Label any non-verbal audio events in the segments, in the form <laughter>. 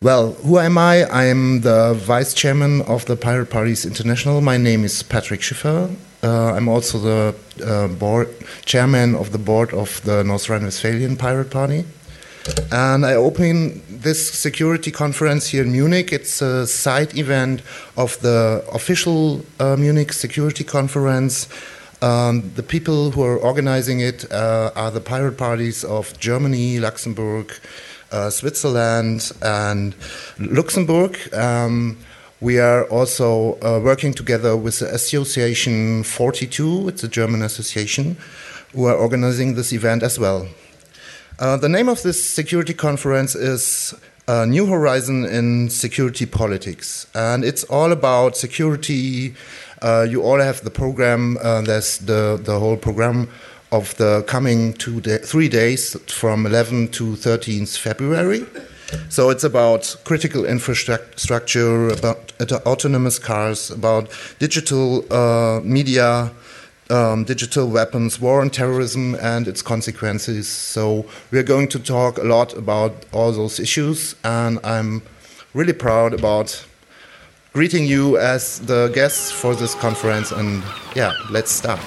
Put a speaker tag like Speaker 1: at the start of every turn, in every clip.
Speaker 1: Well, who am I? I'm the vice chairman of the Pirate Parties International. My name is Patrick Schiffer. Uh, I'm also the uh, board chairman of the board of the North Rhine-Westphalian Pirate Party. And I open this security conference here in Munich. It's a side event of the official uh, Munich Security Conference. Um, the people who are organizing it uh, are the pirate parties of Germany, Luxembourg, uh, Switzerland, and Luxembourg. Um, we are also uh, working together with the Association 42, it's a German association, who are organizing this event as well. Uh, the name of this security conference is uh, New Horizon in Security Politics, and it's all about security. Uh, you all have the program. Uh, there's the the whole program of the coming two three days from 11 to 13th February. So it's about critical infrastructure, about autonomous cars, about digital uh, media um, digital weapons, war on terrorism, and its consequences. So we're going to talk a lot about all those issues, and I'm really proud about greeting you as the guests for this conference. And yeah, let's start.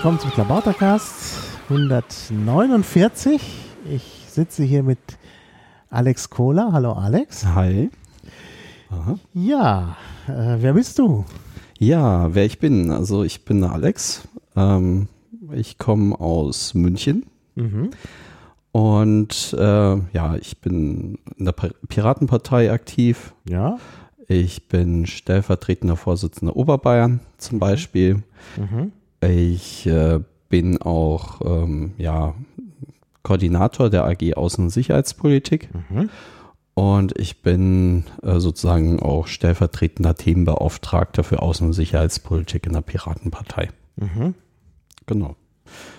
Speaker 2: Willkommen zum Klabautercast 149. Ich sitze hier mit Alex Kohler. Hallo Alex.
Speaker 3: Hi.
Speaker 2: Aha. Ja, äh, wer bist du?
Speaker 3: Ja, wer ich bin. Also ich bin Alex. Ähm, ich komme aus München. Mhm. Und äh, ja, ich bin in der Piratenpartei aktiv.
Speaker 2: Ja.
Speaker 3: Ich bin stellvertretender Vorsitzender Oberbayern zum Beispiel. Mhm. Ich äh, bin auch ähm, ja, Koordinator der AG Außen- und Sicherheitspolitik. Mhm. Und ich bin äh, sozusagen auch stellvertretender Themenbeauftragter für Außen- und Sicherheitspolitik in der Piratenpartei. Mhm. Genau.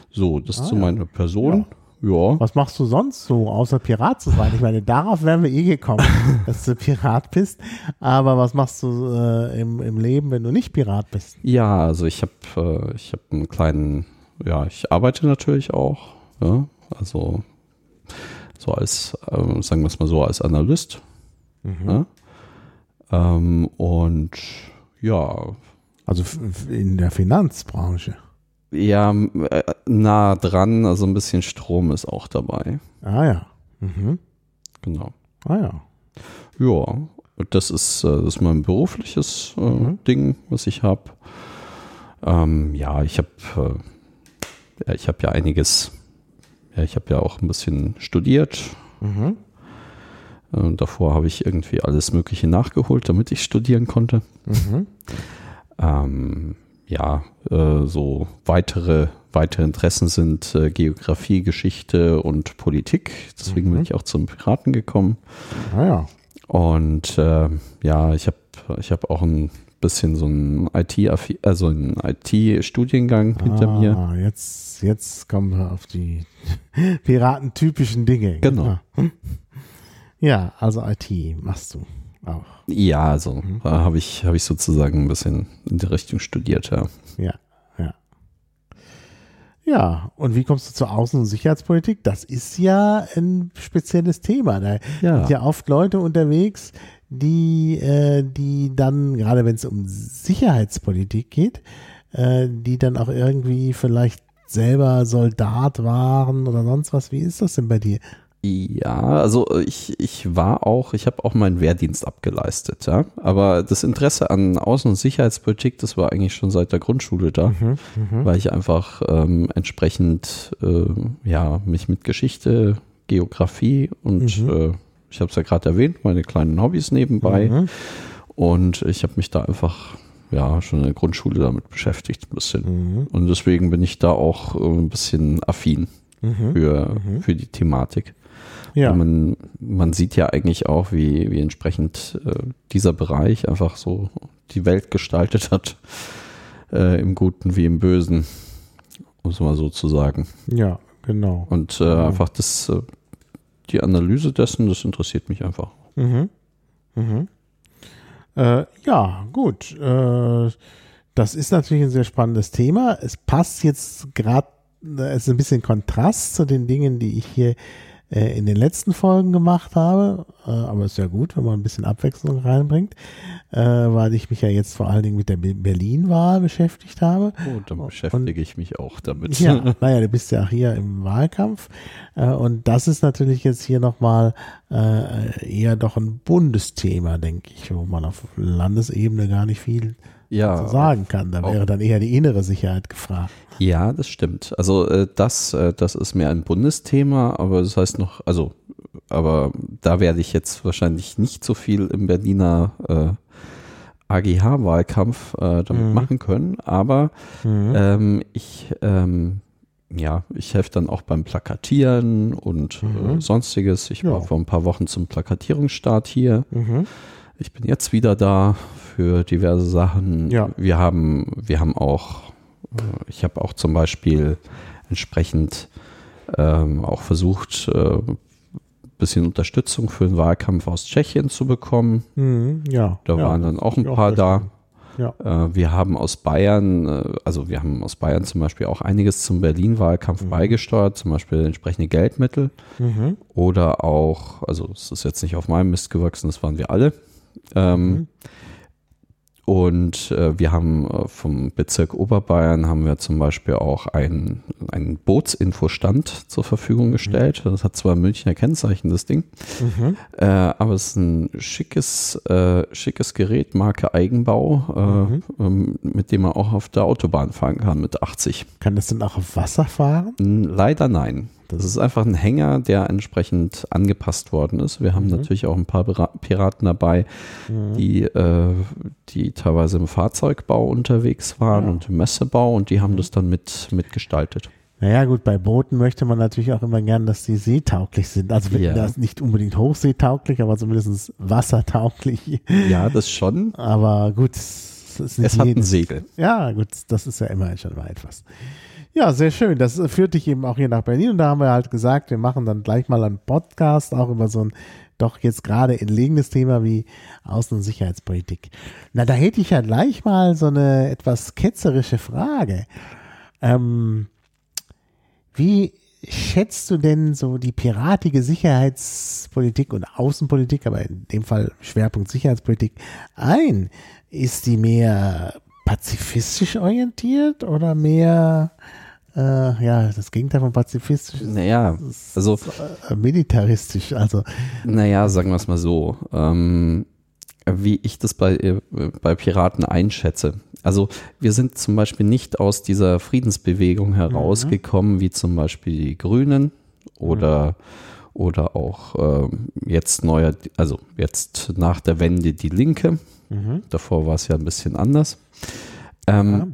Speaker 3: So, das ah, ist so meine ja. Person. Ja.
Speaker 2: Ja. Was machst du sonst so, außer Pirat zu sein? Ich meine, darauf wären wir eh gekommen, <laughs> dass du Pirat bist. Aber was machst du äh, im, im Leben, wenn du nicht Pirat bist?
Speaker 3: Ja, also ich habe äh, ich hab einen kleinen, ja, ich arbeite natürlich auch. Ja, also so als, äh, sagen wir es mal so, als Analyst. Mhm. Ja? Ähm, und ja.
Speaker 2: Also in der Finanzbranche.
Speaker 3: Ja, äh, nah dran, also ein bisschen Strom ist auch dabei.
Speaker 2: Ah ja. Mhm.
Speaker 3: Genau.
Speaker 2: Ah ja.
Speaker 3: Ja, das ist, äh, das ist mein berufliches äh, mhm. Ding, was ich habe. Ähm, ja, ich habe äh, ja, ich habe ja einiges, ja, ich habe ja auch ein bisschen studiert. Mhm. Äh, davor habe ich irgendwie alles Mögliche nachgeholt, damit ich studieren konnte. Mhm. Ähm, ja, äh, so weitere, weitere Interessen sind äh, Geografie, Geschichte und Politik. Deswegen mhm. bin ich auch zum Piraten gekommen.
Speaker 2: Ah ja.
Speaker 3: Und äh, ja, ich habe ich hab auch ein bisschen so einen IT, also einen IT-Studiengang ah, hinter mir.
Speaker 2: Jetzt, jetzt kommen wir auf die <laughs> piratentypischen Dinge.
Speaker 3: Genau.
Speaker 2: Ja, also IT machst du auch.
Speaker 3: Ja, also mhm. habe ich, hab ich sozusagen ein bisschen in die Richtung studiert, ja.
Speaker 2: Ja, ja. Ja, und wie kommst du zur Außen- und Sicherheitspolitik? Das ist ja ein spezielles Thema. Da ja. sind ja oft Leute unterwegs, die, äh, die dann, gerade wenn es um Sicherheitspolitik geht, äh, die dann auch irgendwie vielleicht selber Soldat waren oder sonst was. Wie ist das denn bei dir?
Speaker 3: Ja, also ich, ich war auch, ich habe auch meinen Wehrdienst abgeleistet, ja. Aber das Interesse an Außen- und Sicherheitspolitik, das war eigentlich schon seit der Grundschule da, mhm, mhm. weil ich einfach ähm, entsprechend äh, ja mich mit Geschichte, Geografie und mhm. äh, ich habe es ja gerade erwähnt, meine kleinen Hobbys nebenbei. Mhm. Und ich habe mich da einfach ja schon in der Grundschule damit beschäftigt ein bisschen. Mhm. Und deswegen bin ich da auch äh, ein bisschen affin mhm. für, für die Thematik. Ja. Man, man sieht ja eigentlich auch, wie, wie entsprechend äh, dieser Bereich einfach so die Welt gestaltet hat, äh, im Guten wie im Bösen, muss man so zu sagen.
Speaker 2: Ja, genau.
Speaker 3: Und äh, ja. einfach das, äh, die Analyse dessen, das interessiert mich einfach.
Speaker 2: Mhm. Mhm. Äh, ja, gut. Äh, das ist natürlich ein sehr spannendes Thema. Es passt jetzt gerade, es ist ein bisschen Kontrast zu den Dingen, die ich hier äh, in den letzten Folgen gemacht habe. Äh, aber ist ja gut, wenn man ein bisschen Abwechslung reinbringt, äh, weil ich mich ja jetzt vor allen Dingen mit der Berlin-Wahl beschäftigt habe.
Speaker 3: Oh, dann beschäftige und, ich mich auch damit.
Speaker 2: Ja, <laughs> naja, du bist ja auch hier im Wahlkampf. und das ist natürlich jetzt hier nochmal eher doch ein Bundesthema, denke ich, wo man auf Landesebene gar nicht viel ja, sagen kann. Da wäre dann eher die innere Sicherheit gefragt.
Speaker 3: Ja, das stimmt. Also äh, das, äh, das ist mehr ein Bundesthema, aber das heißt noch, also, aber da werde ich jetzt wahrscheinlich nicht so viel im Berliner äh, AGH-Wahlkampf äh, damit mhm. machen können. Aber mhm. ähm, ich ähm, ja, ich helfe dann auch beim Plakatieren und äh, mhm. äh, sonstiges. Ich war vor ein paar Wochen zum Plakatierungsstart hier. Mhm. Ich bin jetzt wieder da für diverse Sachen. Ja. Wir haben, wir haben auch, äh, ich habe auch zum Beispiel entsprechend ähm, auch versucht, äh, bisschen Unterstützung für den Wahlkampf aus Tschechien zu bekommen.
Speaker 2: Mhm, ja.
Speaker 3: Da
Speaker 2: ja,
Speaker 3: waren dann auch ein paar auch da. Ja. Äh, wir haben aus Bayern, äh, also wir haben aus Bayern zum Beispiel auch einiges zum Berlin-Wahlkampf mhm. beigesteuert, zum Beispiel entsprechende Geldmittel mhm. oder auch, also es ist jetzt nicht auf meinem Mist gewachsen, das waren wir alle. Ähm, mhm. Und äh, wir haben äh, vom Bezirk Oberbayern haben wir zum Beispiel auch einen, einen Bootsinfostand zur Verfügung mhm. gestellt. Das hat zwar Münchner Kennzeichen, das Ding, mhm. äh, aber es ist ein schickes, äh, schickes Gerät, Marke Eigenbau, äh, mhm. Ähm, mit dem man auch auf der Autobahn fahren kann mit 80.
Speaker 2: Kann das denn auch auf Wasser fahren?
Speaker 3: Leider nein. Das ist einfach ein Hänger, der entsprechend angepasst worden ist. Wir haben mhm. natürlich auch ein paar Piraten dabei, mhm. die, äh, die teilweise im Fahrzeugbau unterwegs waren ja. und im Messebau und die haben mhm. das dann mit mitgestaltet.
Speaker 2: Naja, gut, bei Booten möchte man natürlich auch immer gern, dass die seetauglich sind. Also ja. das nicht unbedingt hochseetauglich, aber zumindest wassertauglich.
Speaker 3: Ja, das schon.
Speaker 2: Aber gut,
Speaker 3: es, es hat ein Segel.
Speaker 2: Ja, gut, das ist ja immerhin schon mal etwas. Ja, sehr schön. Das führt dich eben auch hier nach Berlin und da haben wir halt gesagt, wir machen dann gleich mal einen Podcast auch über so ein doch jetzt gerade entlegenes Thema wie Außen- und Sicherheitspolitik. Na, da hätte ich ja gleich mal so eine etwas ketzerische Frage. Ähm, wie schätzt du denn so die piratige Sicherheitspolitik und Außenpolitik, aber in dem Fall Schwerpunkt Sicherheitspolitik ein? Ist die mehr pazifistisch orientiert oder mehr äh, ja, das Gegenteil von pazifistisch
Speaker 3: ist, naja, also
Speaker 2: äh, militaristisch. Also
Speaker 3: naja, sagen wir es mal so, ähm, wie ich das bei äh, bei Piraten einschätze. Also wir sind zum Beispiel nicht aus dieser Friedensbewegung herausgekommen, mhm. wie zum Beispiel die Grünen oder mhm. oder auch ähm, jetzt neuer, also jetzt nach der Wende die Linke. Mhm. Davor war es ja ein bisschen anders. Ähm, ja.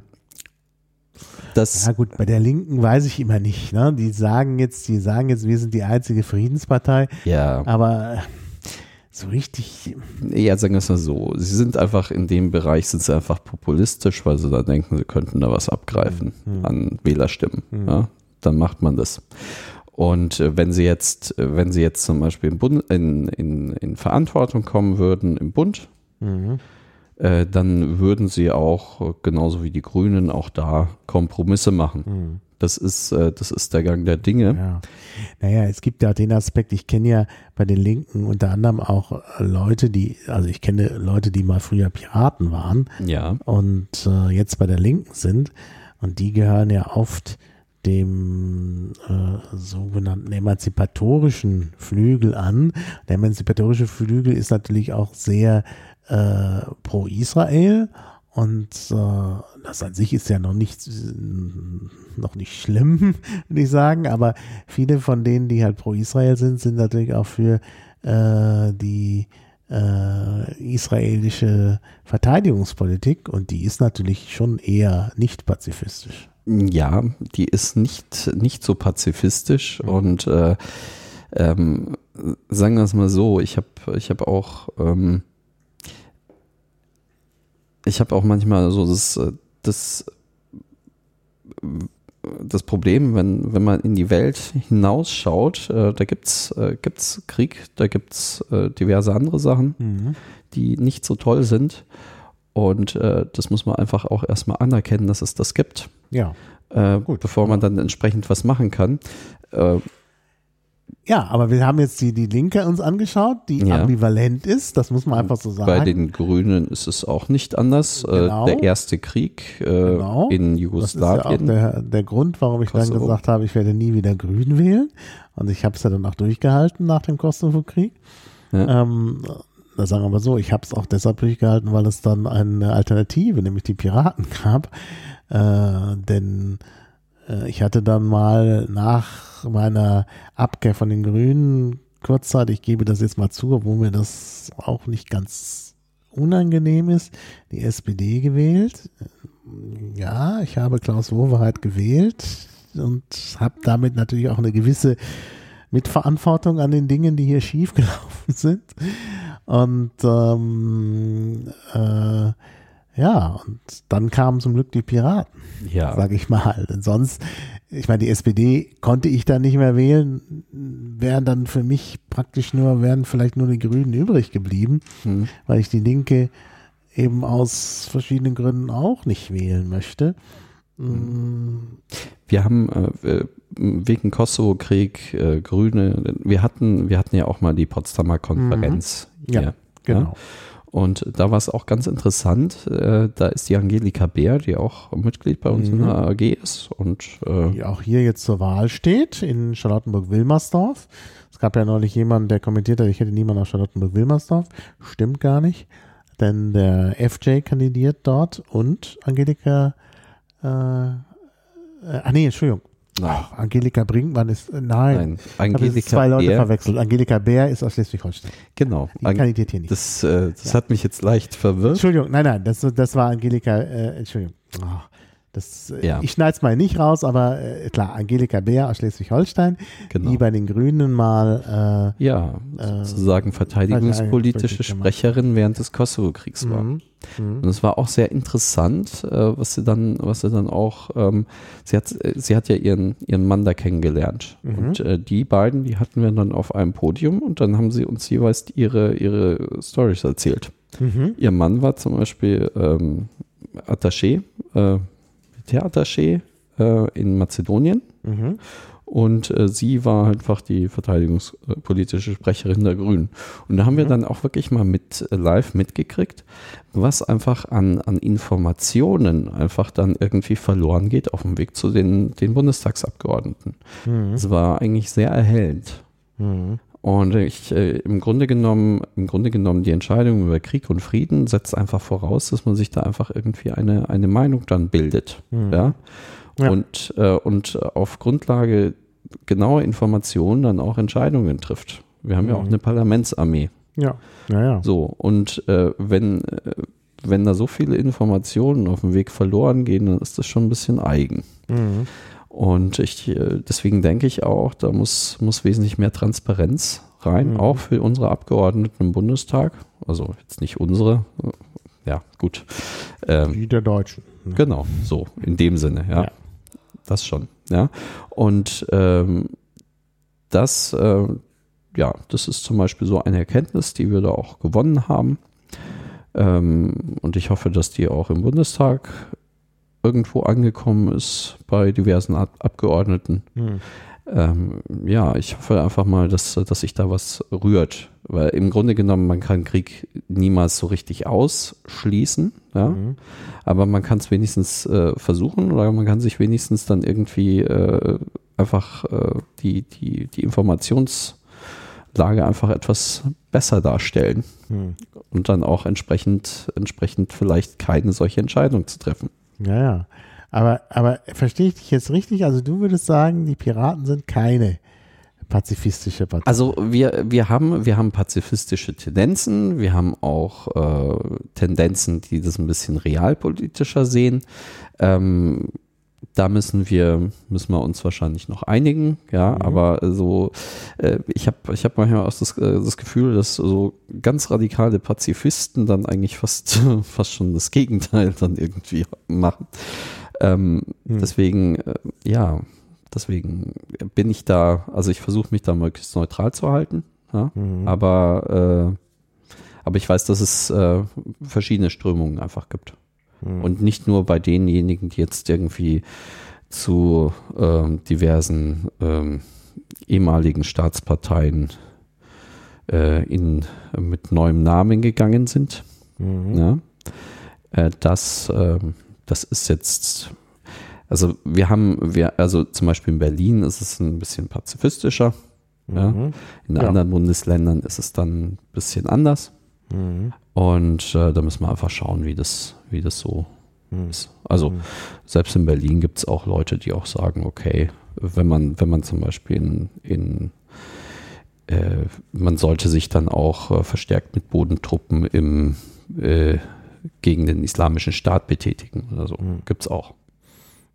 Speaker 2: Das ja gut, bei der Linken weiß ich immer nicht. Ne? Die sagen jetzt, die sagen jetzt, wir sind die einzige Friedenspartei.
Speaker 3: Ja.
Speaker 2: Aber so richtig.
Speaker 3: Ja, sagen wir es mal so. Sie sind einfach in dem Bereich sind sie einfach populistisch, weil sie da denken, sie könnten da was abgreifen mhm. an Wählerstimmen. Mhm. Ja? Dann macht man das. Und äh, wenn sie jetzt, äh, wenn sie jetzt zum Beispiel in, Bund, in, in, in Verantwortung kommen würden im Bund, mhm. Äh, dann würden sie auch, äh, genauso wie die Grünen, auch da Kompromisse machen. Mhm. Das ist, äh, das ist der Gang der Dinge.
Speaker 2: Ja. Naja, es gibt ja den Aspekt, ich kenne ja bei den Linken unter anderem auch Leute, die, also ich kenne Leute, die mal früher Piraten waren
Speaker 3: ja.
Speaker 2: und äh, jetzt bei der Linken sind. Und die gehören ja oft dem äh, sogenannten emanzipatorischen Flügel an. Der emanzipatorische Flügel ist natürlich auch sehr äh, pro Israel und äh, das an sich ist ja noch nicht noch nicht schlimm, <laughs> würde ich sagen, aber viele von denen, die halt pro Israel sind, sind natürlich auch für äh, die äh, israelische Verteidigungspolitik und die ist natürlich schon eher nicht pazifistisch.
Speaker 3: Ja, die ist nicht, nicht so pazifistisch mhm. und äh, ähm, sagen wir es mal so, ich habe ich hab auch, ähm, ich habe auch manchmal so das, das, das Problem, wenn, wenn man in die Welt hinausschaut, äh, da gibt es äh, gibt's Krieg, da gibt es äh, diverse andere Sachen, mhm. die nicht so toll sind. Und äh, das muss man einfach auch erstmal anerkennen, dass es das gibt.
Speaker 2: Ja.
Speaker 3: Äh, Gut. Bevor man dann entsprechend was machen kann. Äh,
Speaker 2: ja, aber wir haben jetzt die, die Linke uns angeschaut, die ja. ambivalent ist, das muss man einfach so sagen.
Speaker 3: Bei den Grünen ist es auch nicht anders. Äh, genau. der erste Krieg äh, genau. in Jugoslawien.
Speaker 2: Das ist ja auch der, der Grund, warum ich Kosovo. dann gesagt habe, ich werde nie wieder Grün wählen. Und ich habe es ja dann auch durchgehalten nach dem Kosovo-Krieg. Ja. Ähm, da sagen wir mal so, ich habe es auch deshalb durchgehalten, weil es dann eine Alternative, nämlich die Piraten <laughs> gab. Äh, denn ich hatte dann mal nach meiner Abkehr von den Grünen kurzzeitig, ich gebe das jetzt mal zu, obwohl mir das auch nicht ganz unangenehm ist, die SPD gewählt. Ja, ich habe Klaus Wowereit gewählt und habe damit natürlich auch eine gewisse Mitverantwortung an den Dingen, die hier <laughs> schiefgelaufen sind. Und ähm, äh, ja, und dann kamen zum Glück die Piraten,
Speaker 3: ja.
Speaker 2: sage ich mal. Denn sonst, ich meine, die SPD konnte ich da nicht mehr wählen, wären dann für mich praktisch nur, wären vielleicht nur die Grünen übrig geblieben, hm. weil ich die Linke eben aus verschiedenen Gründen auch nicht wählen möchte.
Speaker 3: Hm. Wir haben äh, wegen Kosovo-Krieg äh, Grüne, wir hatten, wir hatten ja auch mal die Potsdamer Konferenz.
Speaker 2: Mhm. Ja, hier, genau. Ja?
Speaker 3: Und da war es auch ganz interessant. Äh, da ist die Angelika Bär, die auch Mitglied bei uns mhm. in der AG ist. Und,
Speaker 2: äh, die auch hier jetzt zur Wahl steht in Charlottenburg-Wilmersdorf. Es gab ja neulich jemanden, der kommentiert hat, ich hätte niemanden aus Charlottenburg-Wilmersdorf. Stimmt gar nicht. Denn der FJ kandidiert dort und Angelika, äh, äh, ach nee, Entschuldigung, Ach, Angelika Brinkmann ist, äh, nein, nein
Speaker 3: Angelika
Speaker 2: zwei Leute Bär. verwechselt. Angelika Bär ist aus Schleswig-Holstein.
Speaker 3: Genau.
Speaker 2: Die kandidiert hier nicht.
Speaker 3: Das, äh, das ja. hat mich jetzt leicht verwirrt.
Speaker 2: Entschuldigung, nein, nein, das, das war Angelika, äh, Entschuldigung. Oh. Das, äh, ja. Ich schneide es mal nicht raus, aber äh, klar, Angelika Beer aus Schleswig-Holstein, genau. die bei den Grünen mal
Speaker 3: äh, ja, äh, sozusagen verteidigungspolitische Sprecherin während des Kosovo-Kriegs war. Mhm. Mhm. Und es war auch sehr interessant, äh, was sie dann, was sie dann auch, ähm, sie hat, sie hat ja ihren, ihren Mann da kennengelernt. Mhm. Und äh, die beiden, die hatten wir dann auf einem Podium und dann haben sie uns jeweils ihre, ihre Stories erzählt. Mhm. Ihr Mann war zum Beispiel ähm, Attaché, äh, Militärattaché äh, in Mazedonien. Mhm. Und äh, sie war einfach die verteidigungspolitische Sprecherin der Grünen. Und da haben mhm. wir dann auch wirklich mal mit äh, live mitgekriegt, was einfach an, an Informationen einfach dann irgendwie verloren geht auf dem Weg zu den, den Bundestagsabgeordneten. Mhm. Es war eigentlich sehr erhellend. Mhm. Und ich, äh, im Grunde genommen, im Grunde genommen die Entscheidung über Krieg und Frieden setzt einfach voraus, dass man sich da einfach irgendwie eine, eine Meinung dann bildet. Mhm. Ja? ja? Und, äh, und auf Grundlage genauer Informationen dann auch Entscheidungen trifft. Wir haben mhm. ja auch mhm. eine Parlamentsarmee.
Speaker 2: Ja, ja, ja.
Speaker 3: So, und äh, wenn, äh, wenn da so viele Informationen auf dem Weg verloren gehen, dann ist das schon ein bisschen eigen. Mhm. Und ich, deswegen denke ich auch, da muss, muss wesentlich mehr Transparenz rein, mhm. auch für unsere Abgeordneten im Bundestag. Also jetzt nicht unsere, ja, gut.
Speaker 2: Ähm, Die der Deutschen.
Speaker 3: Ne? Genau, so, in dem Sinne, ja. ja. Das schon, ja. Und ähm, das, äh, ja, das ist zum Beispiel so eine Erkenntnis, die wir da auch gewonnen haben. Ähm, und ich hoffe, dass die auch im Bundestag irgendwo angekommen ist bei diversen Ab Abgeordneten. Hm. Ähm, ja, ich hoffe einfach mal, dass, dass sich da was rührt. Weil im Grunde genommen, man kann Krieg niemals so richtig ausschließen. Ja? Mhm. Aber man kann es wenigstens äh, versuchen oder man kann sich wenigstens dann irgendwie äh, einfach äh, die, die, die Informationslage einfach etwas besser darstellen. Mhm. Und dann auch entsprechend, entsprechend vielleicht keine solche Entscheidung zu treffen.
Speaker 2: Ja, ja. Aber, aber verstehe ich dich jetzt richtig? Also du würdest sagen, die Piraten sind keine pazifistische Partei.
Speaker 3: Also wir, wir, haben, wir haben pazifistische Tendenzen, wir haben auch äh, Tendenzen, die das ein bisschen realpolitischer sehen. Ähm, da müssen wir, müssen wir uns wahrscheinlich noch einigen, ja, mhm. aber so, äh, ich habe ich hab manchmal auch das, äh, das Gefühl, dass so ganz radikale Pazifisten dann eigentlich fast, <laughs> fast schon das Gegenteil dann irgendwie machen. Ähm, mhm. Deswegen, äh, ja, deswegen bin ich da, also ich versuche mich da möglichst neutral zu halten, ja, mhm. aber, äh, aber ich weiß, dass es äh, verschiedene Strömungen einfach gibt. Mhm. Und nicht nur bei denjenigen, die jetzt irgendwie zu ähm, diversen ähm, ehemaligen Staatsparteien äh, in, mit neuem Namen gegangen sind. Mhm. Ja. Äh, das, äh, das ist jetzt, also wir haben, wir, also zum Beispiel in Berlin ist es ein bisschen pazifistischer. Mhm. Ja. In ja. anderen Bundesländern ist es dann ein bisschen anders. Mhm. Und äh, da müssen wir einfach schauen, wie das, wie das so mhm. ist. Also mhm. selbst in Berlin gibt es auch Leute, die auch sagen, okay, wenn man, wenn man zum Beispiel in, in äh, man sollte sich dann auch äh, verstärkt mit Bodentruppen im, äh, gegen den islamischen Staat betätigen oder so. Mhm. Gibt es auch.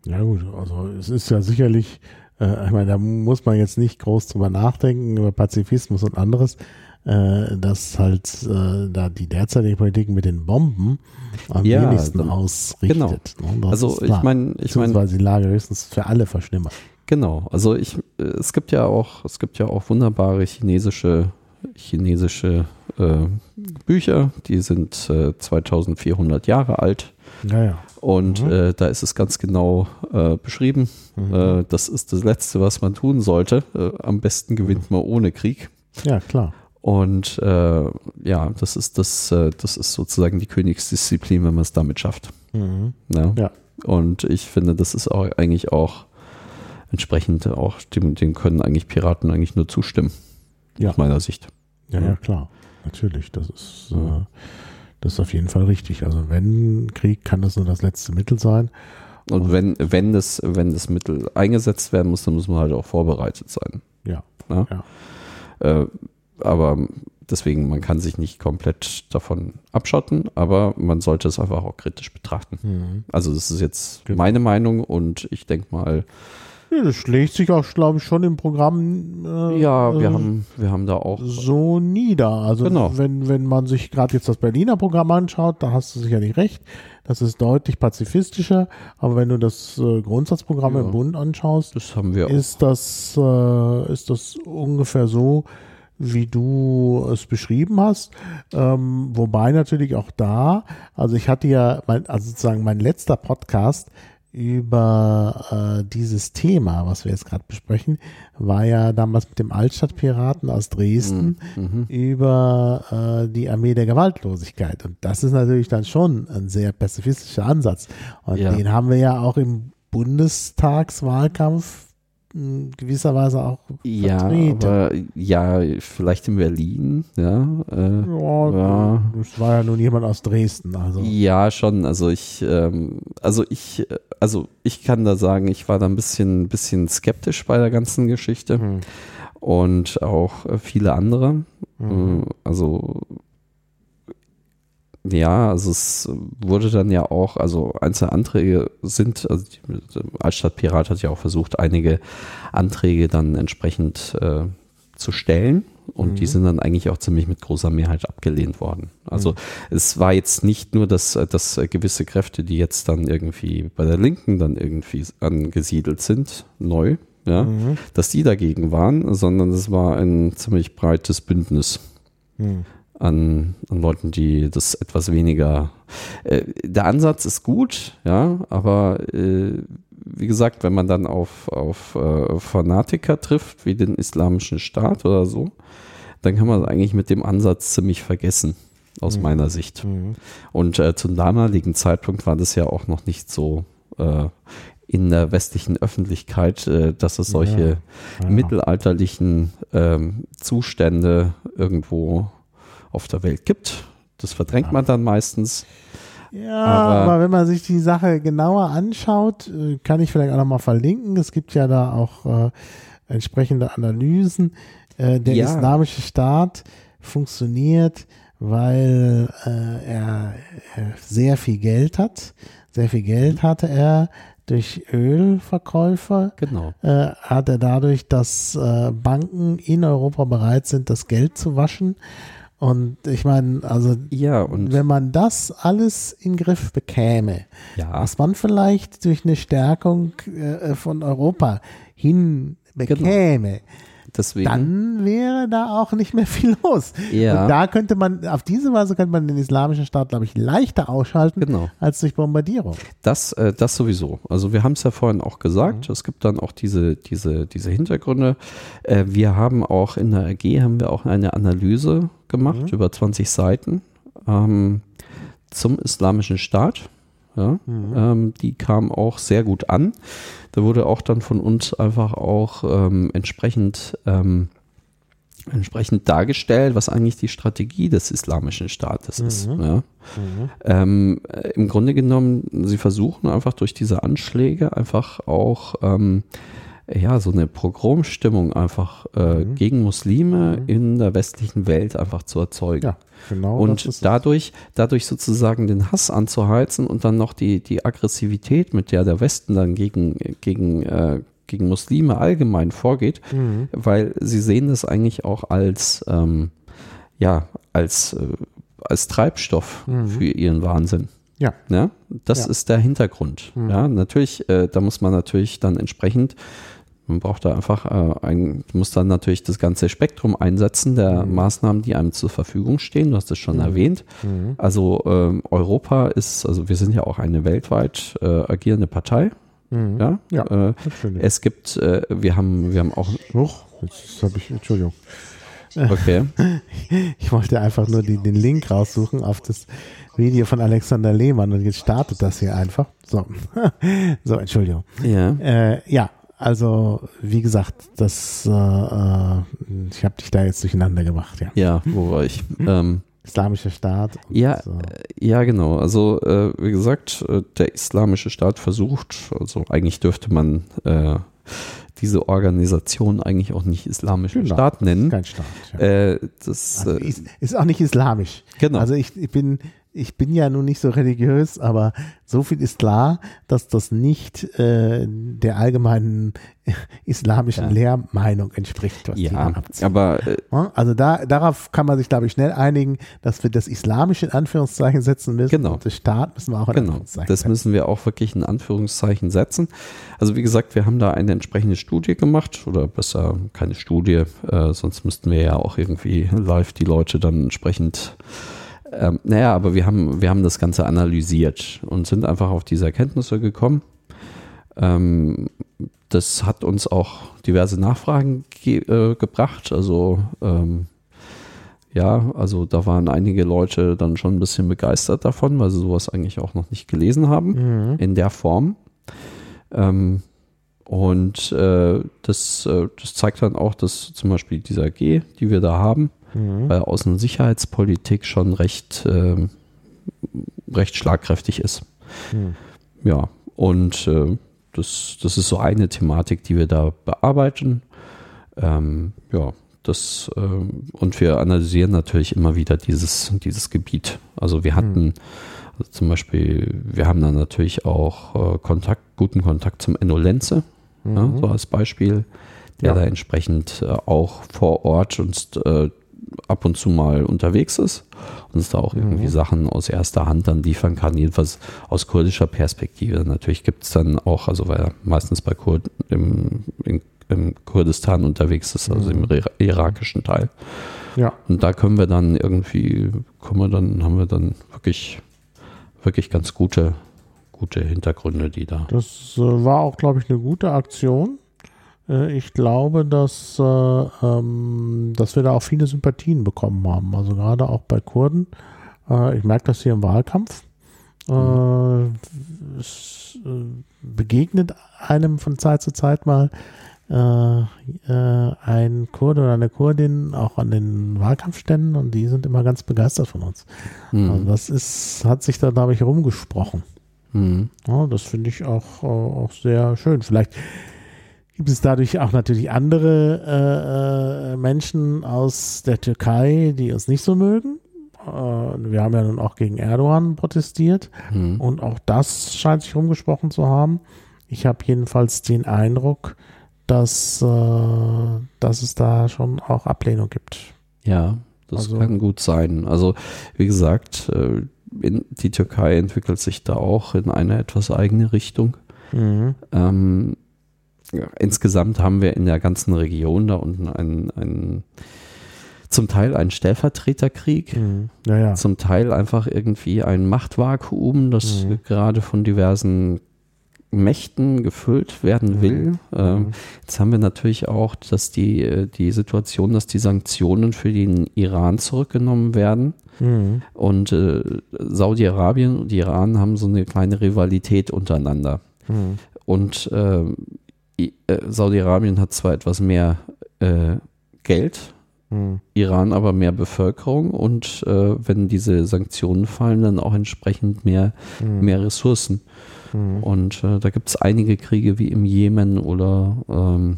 Speaker 2: Ja gut, also es ist ja sicherlich, äh, ich meine, da muss man jetzt nicht groß drüber nachdenken, über Pazifismus und anderes äh, dass halt äh, da die derzeitige Politik mit den Bomben am ja, wenigsten dann, ausrichtet.
Speaker 3: Genau. Ne? Also ich meine, ich meine,
Speaker 2: die Lage höchstens für alle verschlimmert.
Speaker 3: Genau. Also ich, äh, es gibt ja auch, es gibt ja auch wunderbare chinesische chinesische äh, Bücher, die sind äh, 2400 Jahre alt.
Speaker 2: Ja, ja.
Speaker 3: Und mhm. äh, da ist es ganz genau äh, beschrieben. Mhm. Das ist das Letzte, was man tun sollte. Am besten gewinnt man ohne Krieg.
Speaker 2: Ja, klar.
Speaker 3: Und äh, ja, das ist das, äh, das ist sozusagen die Königsdisziplin, wenn man es damit schafft. Mhm. Ja? ja. Und ich finde, das ist auch eigentlich auch entsprechend auch, dem, dem können eigentlich Piraten eigentlich nur zustimmen. Ja. Aus meiner Sicht.
Speaker 2: Ja, ja, klar. Natürlich. Das ist, ja. äh, das ist auf jeden Fall richtig. Also wenn Krieg kann das nur das letzte Mittel sein.
Speaker 3: Und, Und wenn, wenn das, wenn das Mittel eingesetzt werden muss, dann muss man halt auch vorbereitet sein.
Speaker 2: Ja. ja?
Speaker 3: Äh, aber deswegen, man kann sich nicht komplett davon abschotten, aber man sollte es einfach auch kritisch betrachten. Mhm. Also das ist jetzt genau. meine Meinung und ich denke mal,
Speaker 2: ja, das schlägt sich auch, glaube ich, schon im Programm.
Speaker 3: Äh, ja, wir, äh, haben, wir haben da auch.
Speaker 2: So nieder. Also, genau. wenn, wenn man sich gerade jetzt das Berliner Programm anschaut, da hast du sicherlich recht. Das ist deutlich pazifistischer. Aber wenn du das äh, Grundsatzprogramm ja, im Bund anschaust,
Speaker 3: das
Speaker 2: ist, Das, äh, ist das ungefähr so, wie du es beschrieben hast. Ähm, wobei natürlich auch da, also ich hatte ja, mein, also sozusagen mein letzter Podcast über äh, dieses Thema, was wir jetzt gerade besprechen, war ja damals mit dem Altstadtpiraten aus Dresden mhm. mhm. über äh, die Armee der Gewaltlosigkeit. Und das ist natürlich dann schon ein sehr pazifistischer Ansatz. Und ja. den haben wir ja auch im Bundestagswahlkampf gewisserweise auch
Speaker 3: ja, aber ja, vielleicht in Berlin, ja, äh, ja,
Speaker 2: ja. Das war ja nun jemand aus Dresden, also.
Speaker 3: Ja, schon. Also ich, ähm, also ich, also ich kann da sagen, ich war da ein bisschen, bisschen skeptisch bei der ganzen Geschichte mhm. und auch viele andere. Mhm. Also ja, also es wurde dann ja auch, also einzelne Anträge sind, also die Altstadt Pirat hat ja auch versucht, einige Anträge dann entsprechend äh, zu stellen. Und mhm. die sind dann eigentlich auch ziemlich mit großer Mehrheit abgelehnt worden. Also mhm. es war jetzt nicht nur, dass, dass gewisse Kräfte, die jetzt dann irgendwie bei der Linken dann irgendwie angesiedelt sind, neu, ja, mhm. dass die dagegen waren, sondern es war ein ziemlich breites Bündnis. An, an Leuten, die das etwas weniger. Äh, der Ansatz ist gut, ja, aber äh, wie gesagt, wenn man dann auf, auf äh, Fanatiker trifft, wie den Islamischen Staat oder so, dann kann man eigentlich mit dem Ansatz ziemlich vergessen, aus mhm. meiner Sicht. Mhm. Und äh, zum damaligen Zeitpunkt war das ja auch noch nicht so äh, in der westlichen Öffentlichkeit, äh, dass es solche ja, ja. mittelalterlichen ähm, Zustände irgendwo auf der Welt gibt. Das verdrängt man dann meistens.
Speaker 2: Ja, aber, aber, wenn man sich die Sache genauer anschaut, äh, kann ich vielleicht auch nochmal verlinken. Es gibt ja da auch äh, entsprechende Analysen. Äh, der ja. islamische Staat funktioniert, weil äh, er, er, sehr viel Geld hat. Sehr viel Geld hatte er. durch Ölverkäufe
Speaker 3: genau.
Speaker 2: äh, hat er dadurch, dass äh, Banken in Europa bereit sind, das Geld zu waschen. Und ich meine, also
Speaker 3: ja,
Speaker 2: wenn man das alles in den Griff bekäme,
Speaker 3: ja.
Speaker 2: was man vielleicht durch eine Stärkung äh, von Europa hin bekäme, genau.
Speaker 3: Deswegen.
Speaker 2: dann wäre da auch nicht mehr viel los.
Speaker 3: Ja.
Speaker 2: Und da könnte man, auf diese Weise könnte man den islamischen Staat, glaube ich, leichter ausschalten
Speaker 3: genau.
Speaker 2: als durch Bombardierung.
Speaker 3: Das, äh, das sowieso. Also wir haben es ja vorhin auch gesagt, mhm. es gibt dann auch diese, diese, diese Hintergründe. Äh, wir haben auch in der AG haben wir auch eine Analyse gemacht mhm. über 20 Seiten ähm, zum islamischen Staat. Ja, mhm. ähm, die kam auch sehr gut an. Da wurde auch dann von uns einfach auch ähm, entsprechend, ähm, entsprechend dargestellt, was eigentlich die Strategie des islamischen Staates mhm. ist. Ja. Mhm. Ähm, äh, Im Grunde genommen, sie versuchen einfach durch diese Anschläge einfach auch ähm, ja, so eine Progromstimmung einfach äh, mhm. gegen Muslime mhm. in der westlichen Welt einfach zu erzeugen. Ja,
Speaker 2: genau.
Speaker 3: Und dadurch, dadurch sozusagen den Hass anzuheizen und dann noch die, die Aggressivität, mit der der Westen dann gegen, gegen, äh, gegen Muslime allgemein vorgeht, mhm. weil sie sehen das eigentlich auch als, ähm, ja, als, äh, als Treibstoff mhm. für ihren Wahnsinn.
Speaker 2: Ja.
Speaker 3: ja das
Speaker 2: ja.
Speaker 3: ist der Hintergrund. Mhm. Ja, natürlich, äh, da muss man natürlich dann entsprechend man braucht da einfach äh, ein, muss dann natürlich das ganze Spektrum einsetzen der mhm. Maßnahmen, die einem zur Verfügung stehen. Du hast es schon mhm. erwähnt. Mhm. Also ähm, Europa ist, also wir sind ja auch eine weltweit äh, agierende Partei.
Speaker 2: Mhm.
Speaker 3: Ja,
Speaker 2: ja
Speaker 3: äh, es gibt, äh, wir haben, wir haben auch.
Speaker 2: Huch, jetzt habe ich, Entschuldigung.
Speaker 3: Okay. <laughs>
Speaker 2: Ich wollte einfach nur die, den Link raussuchen auf das Video von Alexander Lehmann und jetzt startet das hier einfach. So, <laughs> so Entschuldigung.
Speaker 3: Ja.
Speaker 2: Äh, ja, also, wie gesagt, das, äh, äh ich habe dich da jetzt durcheinander gemacht, ja.
Speaker 3: Ja, wo war ich?
Speaker 2: Hm? Ähm, Islamischer Staat.
Speaker 3: Und, ja, äh, ja, genau. Also, äh, wie gesagt, äh, der Islamische Staat versucht, also eigentlich dürfte man äh, diese Organisation eigentlich auch nicht Islamischer genau, Staat nennen.
Speaker 2: Kein Staat.
Speaker 3: Ja. Äh, das
Speaker 2: also ist, ist, auch nicht islamisch.
Speaker 3: Genau.
Speaker 2: Also ich, ich bin ich bin ja nun nicht so religiös, aber so viel ist klar, dass das nicht äh, der allgemeinen <laughs> islamischen ja. Lehrmeinung entspricht, was
Speaker 3: ja, die aber äh,
Speaker 2: also da darauf kann man sich glaube ich schnell einigen, dass wir das islamische in Anführungszeichen setzen müssen.
Speaker 3: Genau.
Speaker 2: Das Staat müssen wir auch in
Speaker 3: genau. Anführungszeichen. Das müssen wir auch wirklich in Anführungszeichen setzen. Also wie gesagt, wir haben da eine entsprechende Studie gemacht oder besser keine Studie, äh, sonst müssten wir ja auch irgendwie live die Leute dann entsprechend ähm, naja, aber wir haben, wir haben das Ganze analysiert und sind einfach auf diese Erkenntnisse gekommen. Ähm, das hat uns auch diverse Nachfragen ge äh, gebracht. Also ähm, ja, also da waren einige Leute dann schon ein bisschen begeistert davon, weil sie sowas eigentlich auch noch nicht gelesen haben mhm. in der Form. Ähm, und äh, das, äh, das zeigt dann auch, dass zum Beispiel dieser G, die wir da haben, mhm. bei Außen- und Sicherheitspolitik schon recht, äh, recht schlagkräftig ist. Mhm. Ja, und äh, das, das ist so eine Thematik, die wir da bearbeiten. Ähm, ja, das, äh, und wir analysieren natürlich immer wieder dieses, dieses Gebiet. Also wir hatten mhm. also zum Beispiel, wir haben dann natürlich auch äh, Kontakt, guten Kontakt zum Enno Lenze, mhm. ja, so als Beispiel, der ja. da entsprechend äh, auch vor Ort uns äh, ab und zu mal unterwegs ist und uns da auch irgendwie mhm. Sachen aus erster Hand dann liefern kann, jedenfalls aus kurdischer Perspektive. Natürlich gibt es dann auch, also weil er meistens bei Kurden im, in, im Kurdistan unterwegs ist, also mhm. im irakischen Teil.
Speaker 2: Ja.
Speaker 3: Und da können wir dann irgendwie, kommen wir dann, haben wir dann wirklich, wirklich ganz gute, gute Hintergründe, die da.
Speaker 2: Das äh, war auch, glaube ich, eine gute Aktion. Äh, ich glaube, dass, äh, ähm, dass wir da auch viele Sympathien bekommen haben. Also gerade auch bei Kurden. Äh, ich merke das hier im Wahlkampf. Mhm. es begegnet einem von Zeit zu Zeit mal ein Kurde oder eine Kurdin auch an den Wahlkampfständen und die sind immer ganz begeistert von uns. Mhm. Also das ist, hat sich da, glaube ich, rumgesprochen.
Speaker 3: Mhm.
Speaker 2: Ja, das finde ich auch, auch sehr schön. Vielleicht gibt es dadurch auch natürlich andere äh, äh, Menschen aus der Türkei, die uns nicht so mögen. Äh, wir haben ja nun auch gegen Erdogan protestiert mhm. und auch das scheint sich rumgesprochen zu haben. ich habe jedenfalls den Eindruck, dass, äh, dass es da schon auch Ablehnung gibt.
Speaker 3: Ja, das also, kann gut sein. Also wie gesagt, äh, in, die Türkei entwickelt sich da auch in eine etwas eigene Richtung. Mhm. Ähm, ja, insgesamt haben wir in der ganzen Region da unten einen, einen zum Teil einen Stellvertreterkrieg, mhm. ja, ja. zum Teil einfach irgendwie ein Machtvakuum, das mhm. gerade von diversen Mächten gefüllt werden mhm. will. Mhm. Ähm, jetzt haben wir natürlich auch, dass die, äh, die Situation, dass die Sanktionen für den Iran zurückgenommen werden. Mhm. Und äh, Saudi-Arabien und Iran haben so eine kleine Rivalität untereinander. Mhm. Und äh, Saudi-Arabien hat zwar etwas mehr äh, Geld, mhm. Iran aber mehr Bevölkerung und äh, wenn diese Sanktionen fallen, dann auch entsprechend mehr, mhm. mehr Ressourcen. Mhm. Und äh, da gibt es einige Kriege wie im Jemen oder ähm,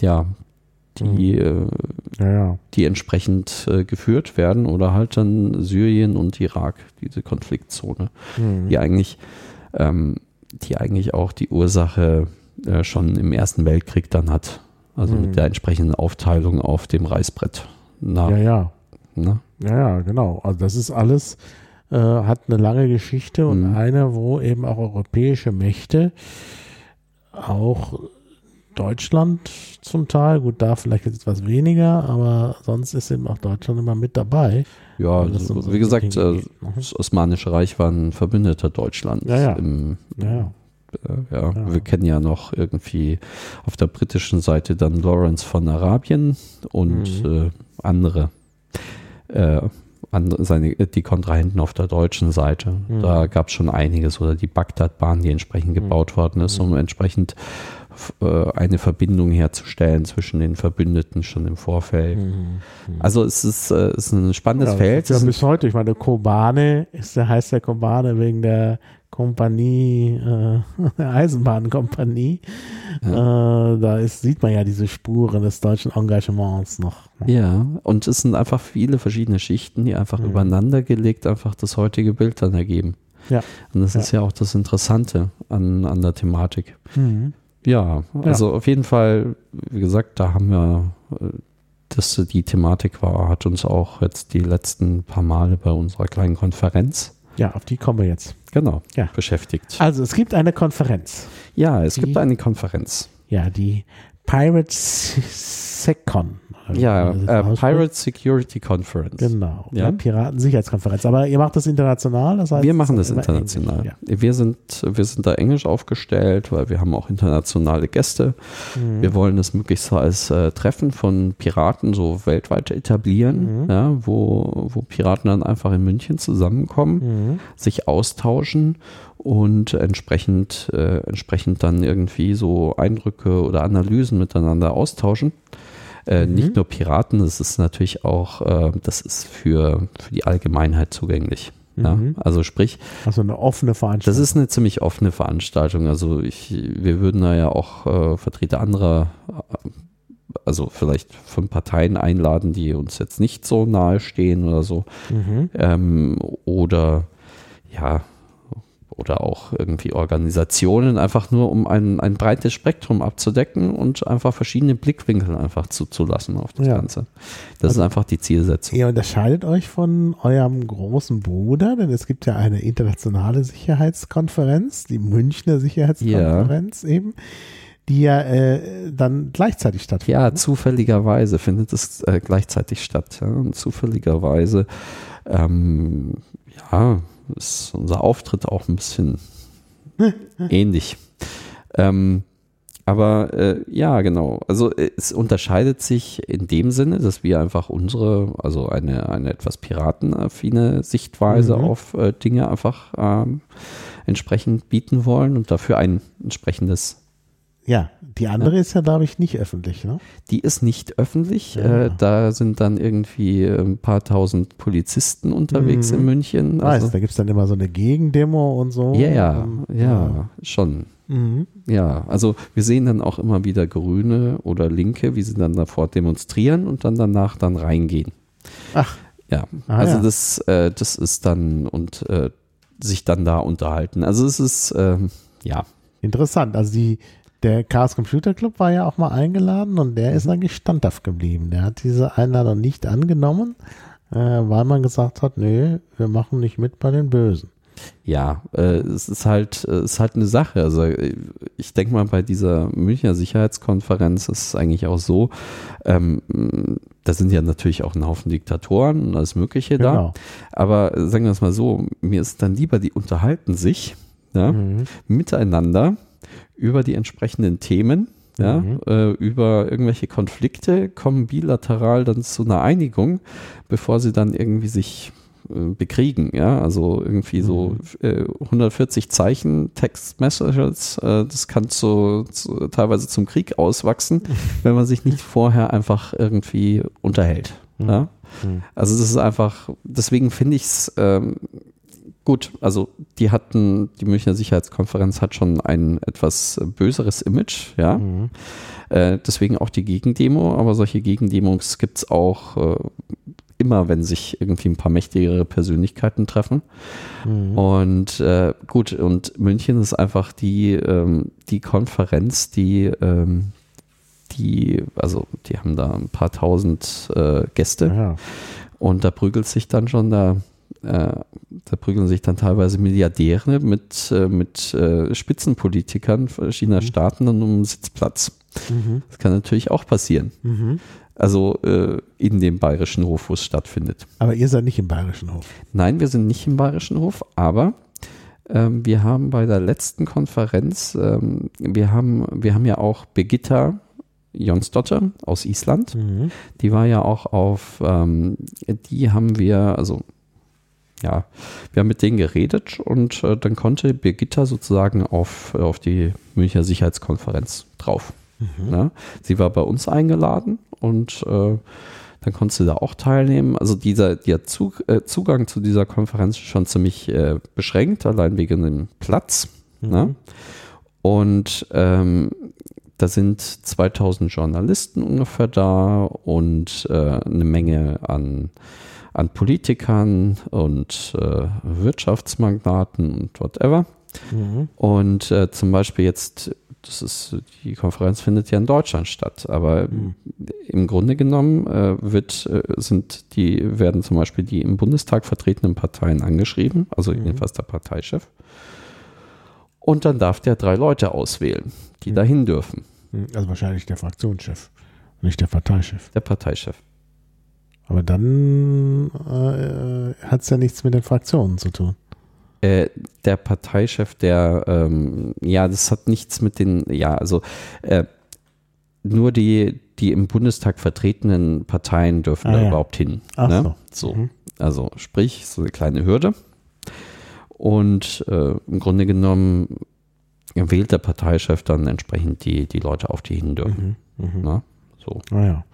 Speaker 3: ja, die, mhm. äh, ja, ja. die entsprechend äh, geführt werden oder halt dann Syrien und Irak, diese Konfliktzone, mhm. die eigentlich, ähm, die eigentlich auch die Ursache äh, schon im Ersten Weltkrieg dann hat. Also mhm. mit der entsprechenden Aufteilung auf dem Reißbrett.
Speaker 2: Na, ja, ja. Na? Ja, ja, genau. Also das ist alles, äh, hat eine lange Geschichte und mhm. eine, wo eben auch europäische Mächte, auch Deutschland zum Teil, gut, da vielleicht jetzt etwas weniger, aber sonst ist eben auch Deutschland immer mit dabei.
Speaker 3: Ja, also, so wie gesagt, äh, das Osmanische Reich war ein Verbündeter Deutschlands
Speaker 2: ja, ja.
Speaker 3: Im,
Speaker 2: ja,
Speaker 3: ja, ja, wir kennen ja noch irgendwie auf der britischen Seite dann Lawrence von Arabien und mhm. äh, andere, äh, andere seine, die Kontrahenten auf der deutschen Seite. Mhm. Da gab es schon einiges oder die Bagdad-Bahn, die entsprechend mhm. gebaut worden ist, um entsprechend äh, eine Verbindung herzustellen zwischen den Verbündeten schon im Vorfeld. Mhm. mhm. Also es ist, äh, es ist ein spannendes ja, Feld.
Speaker 2: Ja, bis heute. Ich meine, Kobane ist der heißt der Kobane wegen der Kompanie, äh, <laughs> Eisenbahnkompanie. Ja. Äh, da ist, sieht man ja diese Spuren des deutschen Engagements noch.
Speaker 3: Ne? Ja, und es sind einfach viele verschiedene Schichten, die einfach mhm. übereinander gelegt einfach das heutige Bild dann ergeben.
Speaker 2: Ja.
Speaker 3: Und das
Speaker 2: ja.
Speaker 3: ist ja auch das Interessante an, an der Thematik. Mhm. Ja, also ja. auf jeden Fall, wie gesagt, da haben wir, äh, dass die Thematik war, hat uns auch jetzt die letzten paar Male bei unserer kleinen Konferenz
Speaker 2: ja, auf die kommen wir jetzt.
Speaker 3: Genau, ja. beschäftigt.
Speaker 2: Also es gibt eine Konferenz.
Speaker 3: Ja, es die, gibt eine Konferenz.
Speaker 2: Ja, die Pirates Secon.
Speaker 3: Ja, äh, Pirate Security Conference.
Speaker 2: Genau, ja? Piratensicherheitskonferenz. Aber ihr macht das international? Das
Speaker 3: heißt, wir machen das international. Ja. Wir, sind, wir sind da englisch aufgestellt, weil wir haben auch internationale Gäste. Mhm. Wir wollen das möglichst als äh, Treffen von Piraten so weltweit etablieren, mhm. ja, wo, wo Piraten dann einfach in München zusammenkommen, mhm. sich austauschen und entsprechend, äh, entsprechend dann irgendwie so Eindrücke oder Analysen miteinander austauschen. Äh, mhm. Nicht nur Piraten, das ist natürlich auch, äh, das ist für, für die Allgemeinheit zugänglich. Ja, mhm. also sprich.
Speaker 2: Also eine offene Veranstaltung.
Speaker 3: Das ist eine ziemlich offene Veranstaltung. Also ich, wir würden da ja auch äh, Vertreter anderer, äh, also vielleicht von Parteien einladen, die uns jetzt nicht so nahe stehen oder so. Mhm. Ähm, oder ja, oder auch irgendwie Organisationen, einfach nur um ein, ein breites Spektrum abzudecken und einfach verschiedene Blickwinkel einfach zuzulassen auf das ja. Ganze. Das also, ist einfach die Zielsetzung.
Speaker 2: Ihr unterscheidet euch von eurem großen Bruder, denn es gibt ja eine internationale Sicherheitskonferenz, die Münchner Sicherheitskonferenz ja. eben die ja äh, dann gleichzeitig stattfindet.
Speaker 3: Ja, zufälligerweise findet es äh, gleichzeitig statt. Ja. Und zufälligerweise, ähm, ja, ist unser Auftritt auch ein bisschen <laughs> ähnlich. Ähm, aber äh, ja, genau. Also es unterscheidet sich in dem Sinne, dass wir einfach unsere, also eine, eine etwas piratenaffine Sichtweise mhm. auf äh, Dinge einfach ähm, entsprechend bieten wollen und dafür ein entsprechendes
Speaker 2: ja, die andere ja. ist ja, glaube ich, nicht öffentlich, ne?
Speaker 3: Die ist nicht öffentlich. Ja. Äh, da sind dann irgendwie ein paar tausend Polizisten unterwegs mhm. in München.
Speaker 2: Also, weißt, da gibt es dann immer so eine Gegendemo und so.
Speaker 3: Ja, ja, ja, ja, schon. Mhm. Ja, also wir sehen dann auch immer wieder Grüne oder Linke, wie sie dann davor demonstrieren und dann danach dann reingehen.
Speaker 2: Ach.
Speaker 3: Ja, ah, also Das, äh, das ist dann und äh, sich dann da unterhalten. Also es ist, ähm, ja,
Speaker 2: Interessant. Also die, der Chaos Computer Club war ja auch mal eingeladen und der ist mhm. eigentlich standhaft geblieben. Der hat diese Einladung nicht angenommen, äh, weil man gesagt hat, nö, wir machen nicht mit bei den Bösen.
Speaker 3: Ja, äh, es ist halt, äh, ist halt eine Sache. Also ich denke mal, bei dieser Münchner Sicherheitskonferenz ist es eigentlich auch so, ähm, da sind ja natürlich auch ein Haufen Diktatoren und alles Mögliche genau. da. Aber sagen wir es mal so, mir ist dann lieber, die unterhalten sich ja, mhm. miteinander über die entsprechenden Themen, ja, mhm. äh, über irgendwelche Konflikte, kommen bilateral dann zu einer Einigung, bevor sie dann irgendwie sich äh, bekriegen, ja, also irgendwie so mhm. äh, 140 Zeichen Text Messages, äh, das kann zu, zu, teilweise zum Krieg auswachsen, <laughs> wenn man sich nicht vorher einfach irgendwie unterhält. Mhm. Ja? Mhm. Also das ist einfach, deswegen finde ich es ähm, Gut, also die hatten, die Münchner Sicherheitskonferenz hat schon ein etwas böseres Image, ja. Mhm. Äh, deswegen auch die Gegendemo, aber solche Gegendemos gibt es auch äh, immer, wenn sich irgendwie ein paar mächtigere Persönlichkeiten treffen. Mhm. Und äh, gut, und München ist einfach die, ähm, die Konferenz, die, ähm, die, also die haben da ein paar tausend äh, Gäste. Ja. Und da prügelt sich dann schon da äh, da prügeln sich dann teilweise Milliardäre mit, äh, mit äh, Spitzenpolitikern verschiedener mhm. Staaten um einen Sitzplatz. Mhm. Das kann natürlich auch passieren. Mhm. Also äh, in dem Bayerischen Hof, wo es stattfindet.
Speaker 2: Aber ihr seid nicht im Bayerischen Hof.
Speaker 3: Nein, wir sind nicht im Bayerischen Hof, aber ähm, wir haben bei der letzten Konferenz, ähm, wir, haben, wir haben ja auch Birgitta Jonsdotter aus Island. Mhm. Die war ja auch auf, ähm, die haben wir, also ja, wir haben mit denen geredet und äh, dann konnte Birgitta sozusagen auf, auf die Münchner Sicherheitskonferenz drauf. Mhm. Ja, sie war bei uns eingeladen und äh, dann konntest du da auch teilnehmen. Also dieser der Zug, äh, Zugang zu dieser Konferenz ist schon ziemlich äh, beschränkt, allein wegen dem Platz. Mhm. Ne? Und ähm, da sind 2000 Journalisten ungefähr da und äh, eine Menge an an Politikern und äh, Wirtschaftsmagnaten und whatever. Mhm. Und äh, zum Beispiel jetzt, das ist, die Konferenz findet ja in Deutschland statt, aber mhm. im Grunde genommen äh, wird, äh, sind die, werden zum Beispiel die im Bundestag vertretenen Parteien angeschrieben, also mhm. jedenfalls der Parteichef. Und dann darf der drei Leute auswählen, die mhm. dahin dürfen.
Speaker 2: Mhm. Also wahrscheinlich der Fraktionschef, nicht der Parteichef.
Speaker 3: Der Parteichef.
Speaker 2: Aber dann äh, hat es ja nichts mit den Fraktionen zu tun.
Speaker 3: Äh, der Parteichef, der, ähm, ja, das hat nichts mit den, ja, also äh, nur die, die im Bundestag vertretenen Parteien dürfen ah, da ja. überhaupt hin. Ach ne? so. so. Mhm. Also sprich, so eine kleine Hürde. Und äh, im Grunde genommen wählt der Parteichef dann entsprechend die, die Leute auf, die hin dürfen. Mhm. Mhm. Na? So. Ah ja.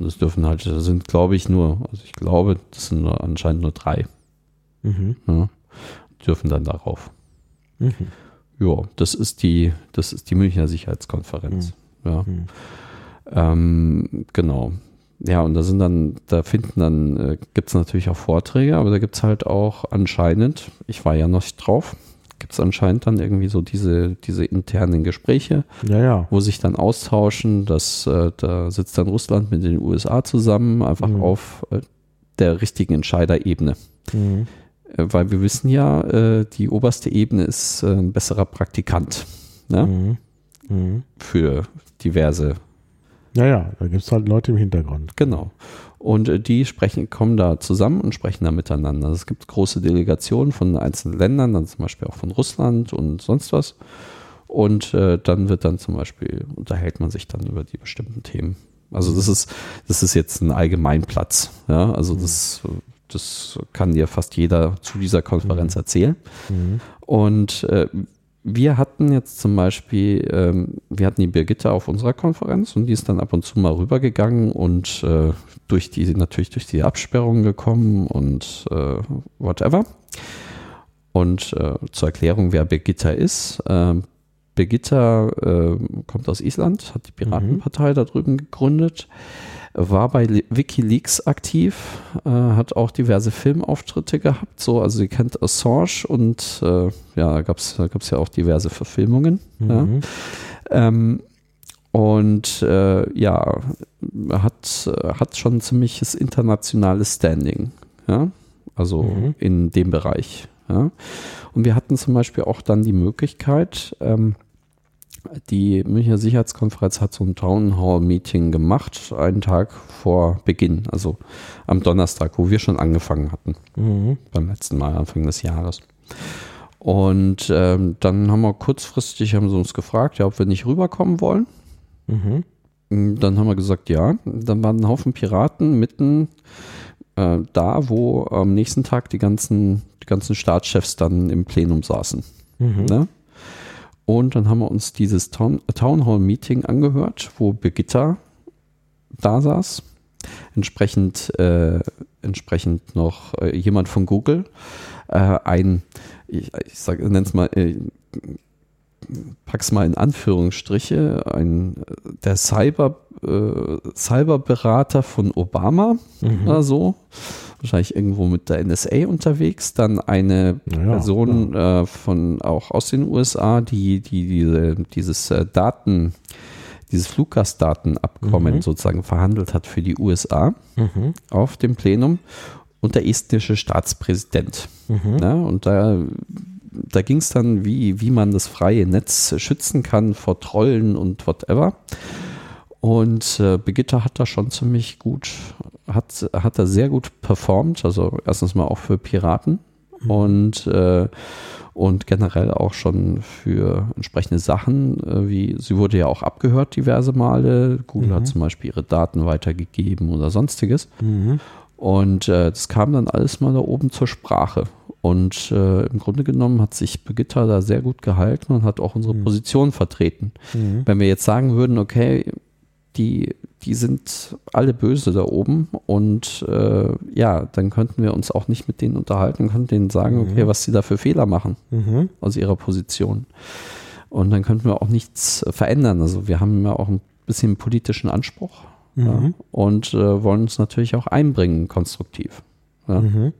Speaker 3: Und das dürfen halt, das sind glaube ich nur, also ich glaube, das sind nur, anscheinend nur drei. Mhm. Ja, dürfen dann darauf. Mhm. Ja, das ist die, das ist die Münchner Sicherheitskonferenz. Mhm. Ja. Mhm. Ähm, genau. Ja, und da sind dann, da finden dann, äh, gibt es natürlich auch Vorträge, aber da gibt es halt auch anscheinend, ich war ja noch nicht drauf, gibt es anscheinend dann irgendwie so diese, diese internen Gespräche,
Speaker 2: ja, ja.
Speaker 3: wo sich dann austauschen. dass äh, da sitzt dann Russland mit den USA zusammen, einfach mhm. auf äh, der richtigen Entscheiderebene. Mhm. Äh, weil wir wissen ja, äh, die oberste Ebene ist äh, ein besserer Praktikant ne? Mhm. mhm. für diverse.
Speaker 2: Ja, ja, da gibt es halt Leute im Hintergrund.
Speaker 3: Genau. Und äh, die sprechen, kommen da zusammen und sprechen da miteinander. Also es gibt große Delegationen von einzelnen Ländern, dann zum Beispiel auch von Russland und sonst was. Und äh, dann wird dann zum Beispiel, unterhält man sich dann über die bestimmten Themen. Also das ist, das ist jetzt ein Allgemeinplatz. Ja, also das, das kann dir fast jeder zu dieser Konferenz mhm. erzählen. Mhm. Und äh, wir hatten jetzt zum Beispiel, ähm, wir hatten die Birgitte auf unserer Konferenz und die ist dann ab und zu mal rübergegangen und äh, durch die, natürlich durch die Absperrung gekommen und äh, whatever. Und äh, zur Erklärung, wer Birgitta ist. Äh, Birgitta kommt aus Island, hat die Piratenpartei mhm. da drüben gegründet. war bei Wikileaks aktiv, äh, hat auch diverse Filmauftritte gehabt, so, also ihr kennt Assange und äh, ja, da gab es ja auch diverse Verfilmungen. Mhm. Ja. Ähm, und äh, ja, hat, hat schon ein ziemliches internationales Standing, ja, also mhm. in dem Bereich. Ja. Und wir hatten zum Beispiel auch dann die Möglichkeit, ähm, die Münchner Sicherheitskonferenz hat so ein Town Hall Meeting gemacht, einen Tag vor Beginn, also am Donnerstag, wo wir schon angefangen hatten, mhm. beim letzten Mal, Anfang des Jahres. Und ähm, dann haben wir kurzfristig, haben sie uns gefragt, ja, ob wir nicht rüberkommen wollen. Mhm. Dann haben wir gesagt, ja. Dann waren ein Haufen Piraten mitten äh, da, wo am nächsten Tag die ganzen, die ganzen Staatschefs dann im Plenum saßen. Mhm. Ne? Und dann haben wir uns dieses Town, Town Hall Meeting angehört, wo Birgitta da saß. Entsprechend, äh, entsprechend noch äh, jemand von Google. Äh, ein, ich, ich nenne es mal, äh, pack's mal in Anführungsstriche, ein der Cyber, äh, Cyberberater von Obama mhm. oder so wahrscheinlich irgendwo mit der NSA unterwegs. Dann eine ja, Person ja. Äh, von auch aus den USA, die, die diese, dieses äh, Daten, dieses Fluggastdatenabkommen mhm. sozusagen verhandelt hat für die USA mhm. auf dem Plenum und der estnische Staatspräsident. Mhm. Ja, und da da ging es dann, wie, wie man das freie Netz schützen kann vor Trollen und whatever. Und äh, Birgitta hat da schon ziemlich gut, hat, hat da sehr gut performt. Also erstens mal auch für Piraten mhm. und, äh, und generell auch schon für entsprechende Sachen, äh, wie sie wurde ja auch abgehört diverse Male. Google mhm. hat zum Beispiel ihre Daten weitergegeben oder sonstiges. Mhm. Und äh, das kam dann alles mal da oben zur Sprache. Und äh, im Grunde genommen hat sich Birgitta da sehr gut gehalten und hat auch unsere mhm. Position vertreten. Mhm. Wenn wir jetzt sagen würden, okay, die, die sind alle böse da oben und äh, ja, dann könnten wir uns auch nicht mit denen unterhalten, könnten denen sagen, mhm. okay, was sie da für Fehler machen mhm. aus ihrer Position. Und dann könnten wir auch nichts verändern. Also wir haben ja auch ein bisschen politischen Anspruch mhm. ja, und äh, wollen uns natürlich auch einbringen, konstruktiv. Ja. Mhm.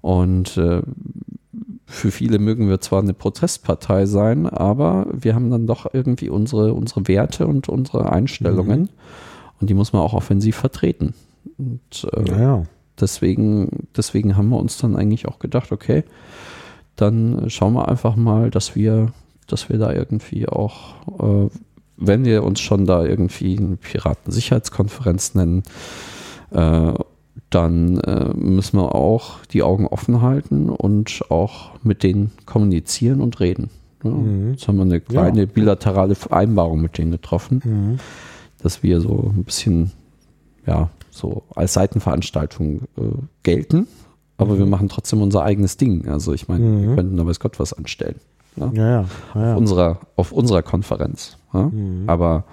Speaker 3: Und äh, für viele mögen wir zwar eine Protestpartei sein, aber wir haben dann doch irgendwie unsere, unsere Werte und unsere Einstellungen mhm. und die muss man auch offensiv vertreten. Und äh, ja. deswegen, deswegen haben wir uns dann eigentlich auch gedacht, okay, dann schauen wir einfach mal, dass wir, dass wir da irgendwie auch, äh, wenn wir uns schon da irgendwie eine Piratensicherheitskonferenz nennen, äh, dann äh, müssen wir auch die Augen offen halten und auch mit denen kommunizieren und reden. Ja, mhm. Jetzt haben wir eine kleine ja. bilaterale Vereinbarung mit denen getroffen, mhm. dass wir so ein bisschen, ja, so als Seitenveranstaltung äh, gelten, aber mhm. wir machen trotzdem unser eigenes Ding. Also ich meine, wir mhm. könnten da weiß Gott was anstellen. Ja? Ja, auf, unserer, auf unserer Konferenz. Mhm. Aber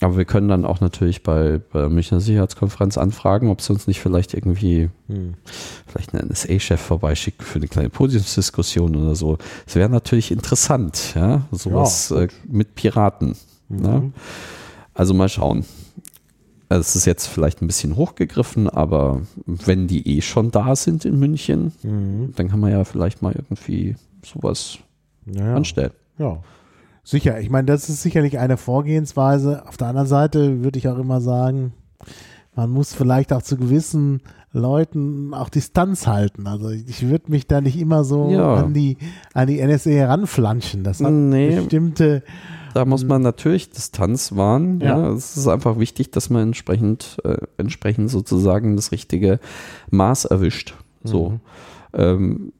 Speaker 3: aber wir können dann auch natürlich bei, bei Münchner Sicherheitskonferenz anfragen, ob sie uns nicht vielleicht irgendwie, hm. vielleicht einen NSA-Chef vorbeischicken für eine kleine Podiumsdiskussion oder so. Es wäre natürlich interessant, ja, sowas ja, äh, mit Piraten. Mhm. Ne? Also mal schauen. Also es ist jetzt vielleicht ein bisschen hochgegriffen, aber wenn die eh schon da sind in München, mhm. dann kann man ja vielleicht mal irgendwie sowas ja, anstellen.
Speaker 2: Ja. Sicher, ich meine, das ist sicherlich eine Vorgehensweise. Auf der anderen Seite würde ich auch immer sagen, man muss vielleicht auch zu gewissen Leuten auch Distanz halten. Also ich würde mich da nicht immer so ja. an die an die NSA heranflanschen. Das hat nee, bestimmte.
Speaker 3: Da muss man natürlich Distanz wahren. Ja. ja. Es ist einfach wichtig, dass man entsprechend äh, entsprechend sozusagen das richtige Maß erwischt. So. Mhm. Ähm,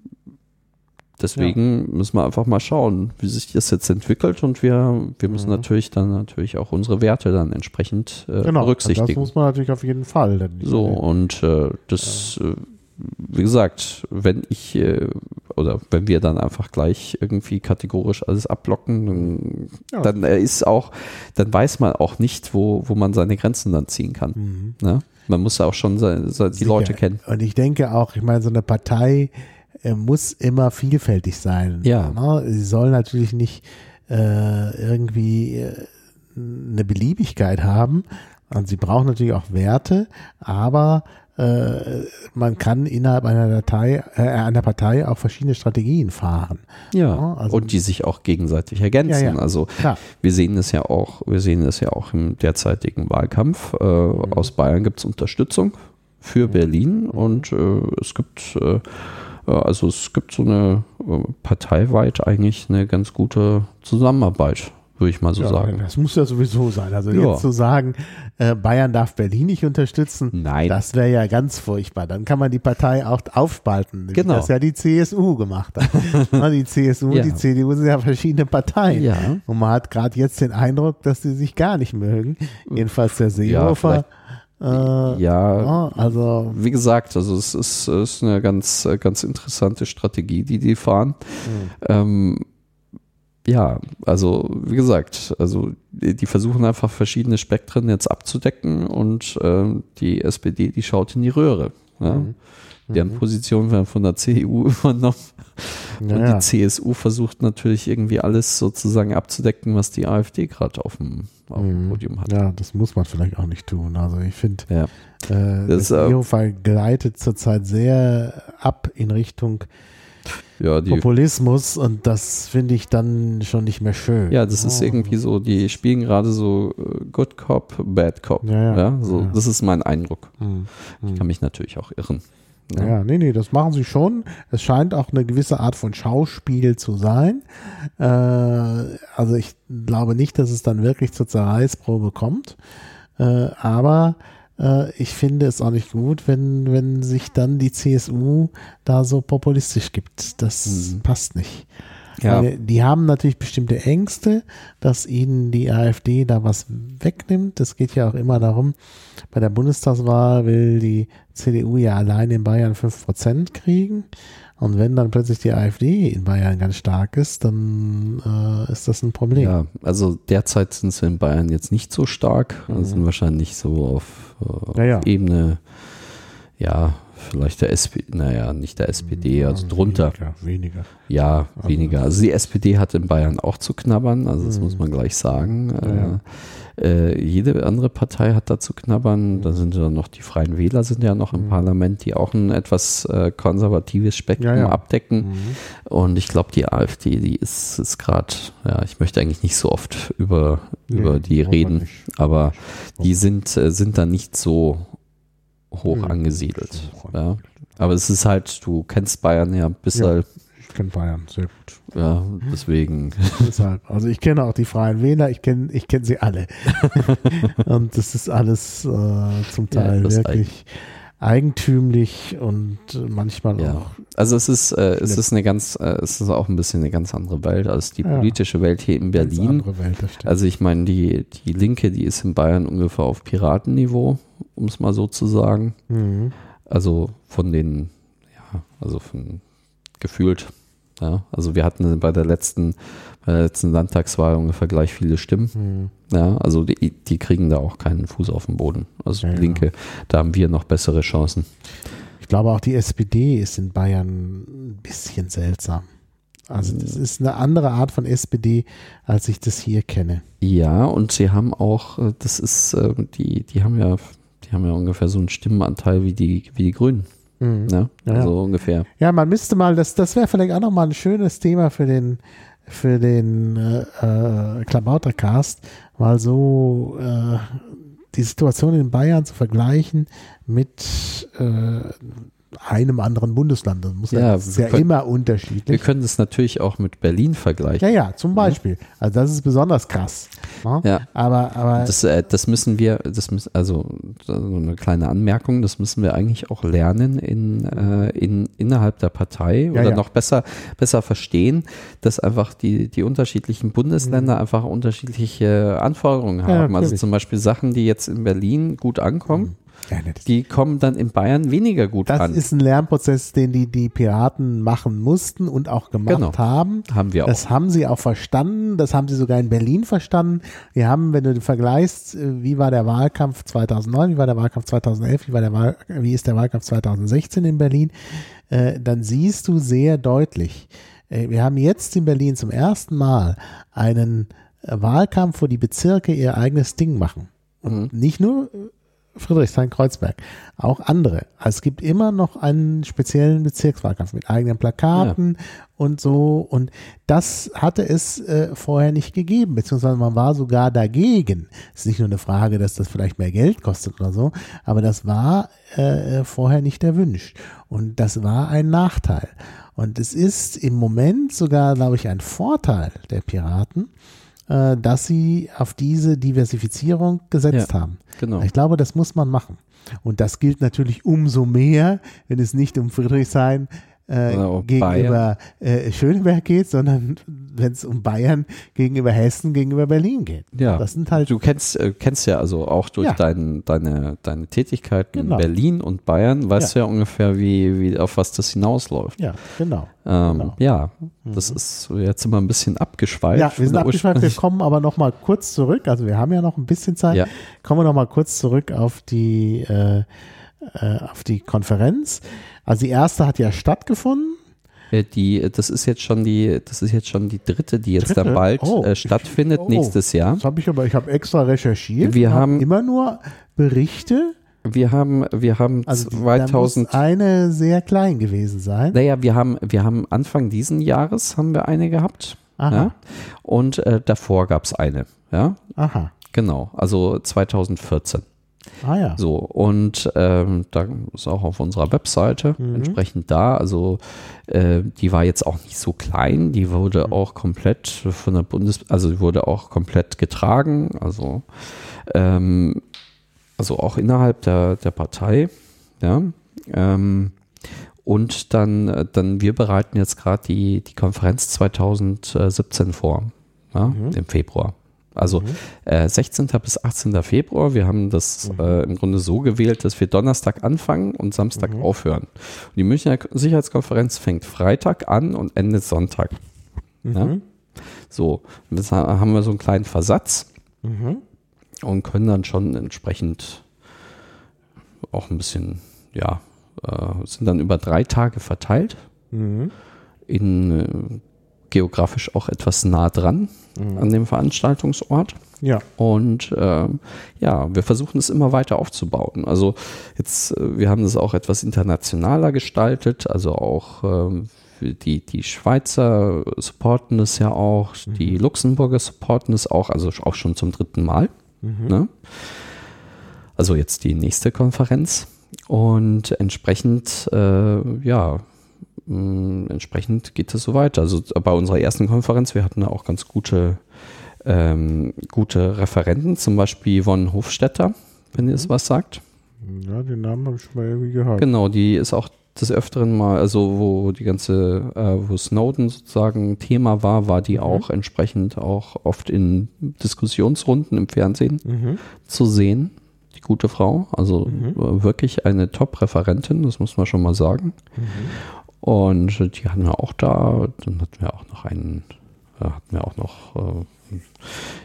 Speaker 3: Deswegen ja. müssen wir einfach mal schauen, wie sich das jetzt entwickelt und wir, wir müssen mhm. natürlich dann natürlich auch unsere Werte dann entsprechend äh, genau, berücksichtigen. Das
Speaker 2: muss man natürlich auf jeden Fall.
Speaker 3: so, und äh, das, ja. äh, wie gesagt, wenn ich äh, oder wenn wir dann einfach gleich irgendwie kategorisch alles abblocken, dann, ja. dann ist auch, dann weiß man auch nicht, wo, wo man seine Grenzen dann ziehen kann. Mhm. Ne? Man muss ja auch schon seine, seine, die Leute kennen.
Speaker 2: Und ich denke auch, ich meine, so eine Partei, muss immer vielfältig sein.
Speaker 3: Ja.
Speaker 2: Ne? Sie soll natürlich nicht äh, irgendwie äh, eine Beliebigkeit haben, Und sie brauchen natürlich auch Werte, aber äh, man kann innerhalb einer Datei, äh, einer Partei auch verschiedene Strategien fahren.
Speaker 3: Ja, ja also, und die sich auch gegenseitig ergänzen. Ja, ja, also klar. wir sehen es ja auch, wir sehen es ja auch im derzeitigen Wahlkampf. Äh, mhm. Aus Bayern gibt es Unterstützung für mhm. Berlin und äh, es gibt äh, also es gibt so eine parteiweit eigentlich eine ganz gute Zusammenarbeit würde ich mal so
Speaker 2: ja,
Speaker 3: sagen.
Speaker 2: Das muss ja sowieso sein. Also ja. jetzt zu sagen, äh, Bayern darf Berlin nicht unterstützen,
Speaker 3: Nein.
Speaker 2: das wäre ja ganz furchtbar. Dann kann man die Partei auch aufspalten,
Speaker 3: genau.
Speaker 2: wie das ja die CSU gemacht hat. <laughs> die CSU ja. die CDU sind ja verschiedene Parteien.
Speaker 3: Ja.
Speaker 2: Und man hat gerade jetzt den Eindruck, dass sie sich gar nicht mögen. Jedenfalls der Seehofer.
Speaker 3: Ja, äh, ja, also wie gesagt, also es ist, ist eine ganz, ganz interessante Strategie, die die fahren. Mhm. Ähm, ja, also wie gesagt, also die versuchen einfach verschiedene Spektren jetzt abzudecken und äh, die SPD, die schaut in die Röhre. Ja? Mhm. Deren mhm. Position werden von der CDU <laughs> übernommen. Ja, und die CSU versucht natürlich irgendwie alles sozusagen abzudecken, was die AfD gerade auf dem, auf dem mhm. Podium hat.
Speaker 2: Ja, das muss man vielleicht auch nicht tun. Also ich finde, ja. äh, das, das äh, gleitet zurzeit sehr ab in Richtung ja, Populismus und das finde ich dann schon nicht mehr schön.
Speaker 3: Ja, das oh. ist irgendwie so, die spielen gerade so äh, Good Cop, Bad Cop. Ja, ja. ja so. Das ist mein Eindruck. Hm. Ich kann mich natürlich auch irren.
Speaker 2: Ja. ja, nee, nee, das machen sie schon. Es scheint auch eine gewisse Art von Schauspiel zu sein. Äh, also ich glaube nicht, dass es dann wirklich zur Zerreißprobe kommt. Äh, aber äh, ich finde es auch nicht gut, wenn, wenn sich dann die CSU da so populistisch gibt. Das mhm. passt nicht. Ja. Weil die haben natürlich bestimmte Ängste, dass ihnen die AfD da was wegnimmt. Es geht ja auch immer darum, bei der Bundestagswahl will die CDU ja allein in Bayern 5% kriegen. Und wenn dann plötzlich die AfD in Bayern ganz stark ist, dann äh, ist das ein Problem. Ja,
Speaker 3: also derzeit sind sie in Bayern jetzt nicht so stark, mhm. sind wahrscheinlich so auf, äh, ja, ja. Ebene, ja, vielleicht der SPD, naja, nicht der SPD, also drunter.
Speaker 2: Weniger, weniger.
Speaker 3: Ja, also weniger. Also die SPD hat in Bayern auch zu knabbern, also das mhm. muss man gleich sagen. Ja, äh, äh, jede andere Partei hat da zu knabbern. Da sind ja noch die Freien Wähler sind ja noch im mhm. Parlament, die auch ein etwas äh, konservatives Spektrum ja, ja. abdecken. Und ich glaube, die AfD, die ist, ist gerade, ja, ich möchte eigentlich nicht so oft über, nee, über die reden, aber die sind, äh, sind da nicht so hoch mhm. angesiedelt. Ja. Aber es ist halt, du kennst Bayern ja, bist ja. halt
Speaker 2: ich kenne Bayern sehr gut.
Speaker 3: Ja, deswegen. <laughs>
Speaker 2: Deshalb. Also ich kenne auch die Freien Wähler, ich kenne ich kenn sie alle. <laughs> und das ist alles äh, zum Teil ja, wirklich eigentümlich und manchmal ja. auch.
Speaker 3: Also es ist, äh, es ist eine ganz, äh, es ist auch ein bisschen eine ganz andere Welt als die politische ja. Welt hier in Berlin. Welt, also ich meine, die, die Linke, die ist in Bayern ungefähr auf Piratenniveau, um es mal so zu sagen. Mhm. Also von den, ja, also von gefühlt ja, also wir hatten bei der letzten, bei der letzten Landtagswahl ungefähr gleich viele Stimmen. Mhm. Ja, also die, die kriegen da auch keinen Fuß auf den Boden. Also ja, Linke, da haben wir noch bessere Chancen.
Speaker 2: Ich glaube auch die SPD ist in Bayern ein bisschen seltsam. Also das ist eine andere Art von SPD, als ich das hier kenne.
Speaker 3: Ja, und sie haben auch, äh, das ist, äh, die, die haben ja, die haben ja ungefähr so einen Stimmenanteil wie die, wie die Grünen. Mhm. Ne? Ja, so ungefähr.
Speaker 2: Ja, man müsste mal, das, das wäre vielleicht auch nochmal ein schönes Thema für den, für den äh, äh, Klabautercast, mal so äh, die Situation in Bayern zu vergleichen mit äh, einem anderen Bundesland. Das muss ja, ja, ist ja können, immer unterschiedlich.
Speaker 3: Wir können es natürlich auch mit Berlin vergleichen.
Speaker 2: Ja, ja, zum Beispiel. Also das ist besonders krass.
Speaker 3: Ne? Ja. Aber, aber das, äh, das müssen wir, das müssen, also so eine kleine Anmerkung, das müssen wir eigentlich auch lernen in, äh, in innerhalb der Partei ja, oder ja. noch besser, besser verstehen, dass einfach die, die unterschiedlichen Bundesländer mhm. einfach unterschiedliche Anforderungen haben. also zum Beispiel Sachen, die jetzt in Berlin gut ankommen. Mhm ja, die kommen dann in Bayern weniger gut
Speaker 2: das
Speaker 3: an.
Speaker 2: Das ist ein Lernprozess, den die, die Piraten machen mussten und auch gemacht genau. haben.
Speaker 3: Haben wir auch.
Speaker 2: Das haben sie auch verstanden. Das haben sie sogar in Berlin verstanden. Wir haben, wenn du vergleichst, äh, wie war der Wahlkampf 2009, wie war der Wahlkampf 2011, wie, war der Wahl, wie ist der Wahlkampf 2016 in Berlin, äh, dann siehst du sehr deutlich, äh, wir haben jetzt in Berlin zum ersten Mal einen Wahlkampf, wo die Bezirke ihr eigenes Ding machen. Und mhm. nicht nur Friedrichshain-Kreuzberg, auch andere. Also es gibt immer noch einen speziellen Bezirkswahlkampf mit eigenen Plakaten ja. und so. Und das hatte es äh, vorher nicht gegeben, beziehungsweise man war sogar dagegen. Es ist nicht nur eine Frage, dass das vielleicht mehr Geld kostet oder so, aber das war äh, vorher nicht erwünscht. Und das war ein Nachteil. Und es ist im Moment sogar, glaube ich, ein Vorteil der Piraten, äh, dass sie auf diese Diversifizierung gesetzt ja, haben. Genau. Ich glaube, das muss man machen. Und das gilt natürlich umso mehr, wenn es nicht um Friedrichshain äh, gegenüber äh, Schöneberg geht, sondern wenn es um Bayern gegenüber Hessen, gegenüber Berlin geht.
Speaker 3: Ja, das sind halt. Du kennst, äh, kennst ja also auch durch ja. dein, deine, deine Tätigkeiten genau. in Berlin und Bayern, weißt ja. du ja ungefähr, wie, wie auf was das hinausläuft.
Speaker 2: Ja, genau.
Speaker 3: Ähm, genau. Ja, das mhm. ist jetzt immer ein bisschen abgeschweift. Ja,
Speaker 2: wir sind abgeschweift, wir kommen aber noch mal kurz zurück, also wir haben ja noch ein bisschen Zeit, ja. kommen wir noch mal kurz zurück auf die, äh, äh auf die Konferenz. Also die erste hat ja stattgefunden.
Speaker 3: Äh, die, das ist jetzt schon die, das ist jetzt schon die dritte, die jetzt dritte? dann bald oh, äh, stattfindet ich, oh, nächstes Jahr.
Speaker 2: Das habe ich aber, ich habe extra recherchiert.
Speaker 3: Wir haben
Speaker 2: immer nur Berichte.
Speaker 3: Wir haben, wir haben
Speaker 2: also 2000 eine sehr klein gewesen sein.
Speaker 3: Naja, wir haben, wir haben Anfang diesen Jahres haben wir eine gehabt. Aha. Ja? Und äh, davor gab es eine. Ja.
Speaker 2: Aha.
Speaker 3: Genau. Also 2014.
Speaker 2: Ah ja.
Speaker 3: So, und ähm, da ist auch auf unserer Webseite mhm. entsprechend da. Also äh, die war jetzt auch nicht so klein, die wurde mhm. auch komplett von der Bundes, also die wurde auch komplett getragen, also, ähm, also auch innerhalb der, der Partei, ja. Ähm, und dann, dann wir bereiten jetzt gerade die, die Konferenz 2017 vor, ja, mhm. im Februar. Also mhm. äh, 16. bis 18. Februar. Wir haben das mhm. äh, im Grunde so gewählt, dass wir Donnerstag anfangen und Samstag mhm. aufhören. Und die Münchner Sicherheitskonferenz fängt Freitag an und endet Sonntag. Mhm. Ja? So, jetzt haben wir so einen kleinen Versatz mhm. und können dann schon entsprechend auch ein bisschen, ja, äh, sind dann über drei Tage verteilt mhm. in äh, geografisch auch etwas nah dran mhm. an dem Veranstaltungsort.
Speaker 2: Ja.
Speaker 3: Und äh, ja, wir versuchen es immer weiter aufzubauen. Also jetzt, äh, wir haben das auch etwas internationaler gestaltet, also auch ähm, die, die Schweizer supporten das ja auch, mhm. die Luxemburger supporten es auch, also auch schon zum dritten Mal. Mhm. Ne? Also jetzt die nächste Konferenz. Und entsprechend, äh, ja, mh, entsprechend geht es so weiter. Also bei unserer ersten Konferenz, wir hatten auch ganz gute, ähm, gute Referenten, zum Beispiel Yvonne Hofstetter, wenn ihr es mhm. was sagt.
Speaker 2: Ja, den Namen habe ich schon mal irgendwie gehört.
Speaker 3: Genau, die ist auch des Öfteren mal, also wo die ganze, äh, wo Snowden sozusagen Thema war, war die mhm. auch entsprechend auch oft in Diskussionsrunden im Fernsehen mhm. zu sehen. Die gute Frau, also mhm. wirklich eine Top-Referentin, das muss man schon mal sagen. Und die hatten wir auch da. Dann hatten wir auch noch einen, äh, hatten wir auch noch, äh,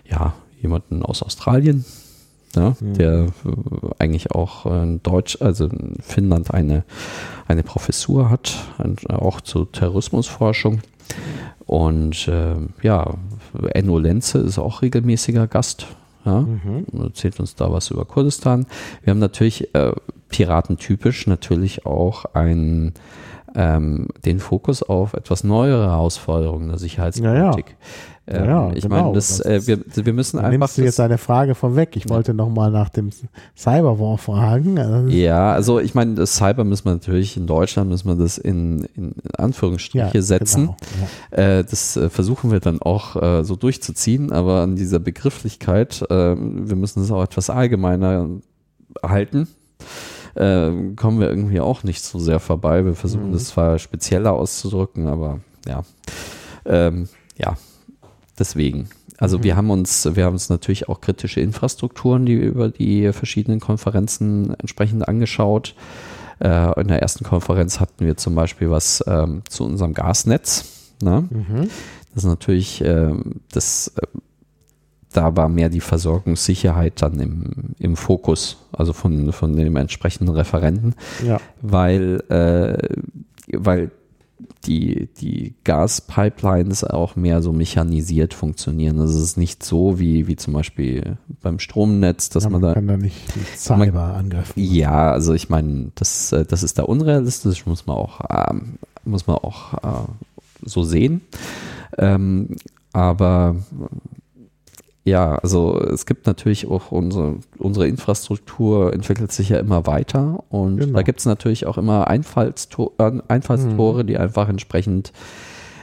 Speaker 3: ja, jemanden aus Australien, ja, mhm. der äh, eigentlich auch in Deutsch, also in Finnland eine, eine Professur hat, auch zur Terrorismusforschung. Und äh, ja, Enno Lenze ist auch regelmäßiger Gast. Ja, mhm. erzählt uns da was über Kurdistan. Wir haben natürlich äh, piratentypisch natürlich auch ein ähm, den Fokus auf etwas neuere Herausforderungen der Sicherheitspolitik. Ja,
Speaker 2: ja. Ähm, ja,
Speaker 3: ich genau. meine, das, äh, wir, wir müssen einfach.
Speaker 2: Nimmst du jetzt eine Frage vorweg? Ich wollte nochmal nach dem Cyberwar fragen.
Speaker 3: Also ja, also ich meine, das Cyber müssen wir natürlich in Deutschland müssen wir das in, in Anführungsstriche ja, setzen. Genau, äh, das äh, versuchen wir dann auch äh, so durchzuziehen, aber an dieser Begrifflichkeit, äh, wir müssen es auch etwas allgemeiner halten äh, kommen wir irgendwie auch nicht so sehr vorbei. Wir versuchen mhm. das zwar spezieller auszudrücken, aber ja. Ähm, ja, deswegen. Also mhm. wir haben uns, wir haben uns natürlich auch kritische Infrastrukturen, die über die verschiedenen Konferenzen entsprechend angeschaut. Äh, in der ersten Konferenz hatten wir zum Beispiel was ähm, zu unserem Gasnetz. Ne? Mhm. Das ist natürlich äh, das da war mehr die Versorgungssicherheit dann im, im Fokus, also von, von dem entsprechenden Referenten,
Speaker 2: ja.
Speaker 3: weil, äh, weil die, die Gaspipelines auch mehr so mechanisiert funktionieren. Also es ist nicht so wie, wie zum Beispiel beim Stromnetz, dass ja, man, man, da.
Speaker 2: kann da nicht Cyber angreifen.
Speaker 3: Ja, also ich meine, das, äh, das ist da unrealistisch, muss man auch, ähm, muss man auch äh, so sehen. Ähm, aber ja, also es gibt natürlich auch unsere, unsere Infrastruktur entwickelt sich ja immer weiter und genau. da gibt es natürlich auch immer Einfallstor äh, Einfallstore, mhm. die einfach entsprechend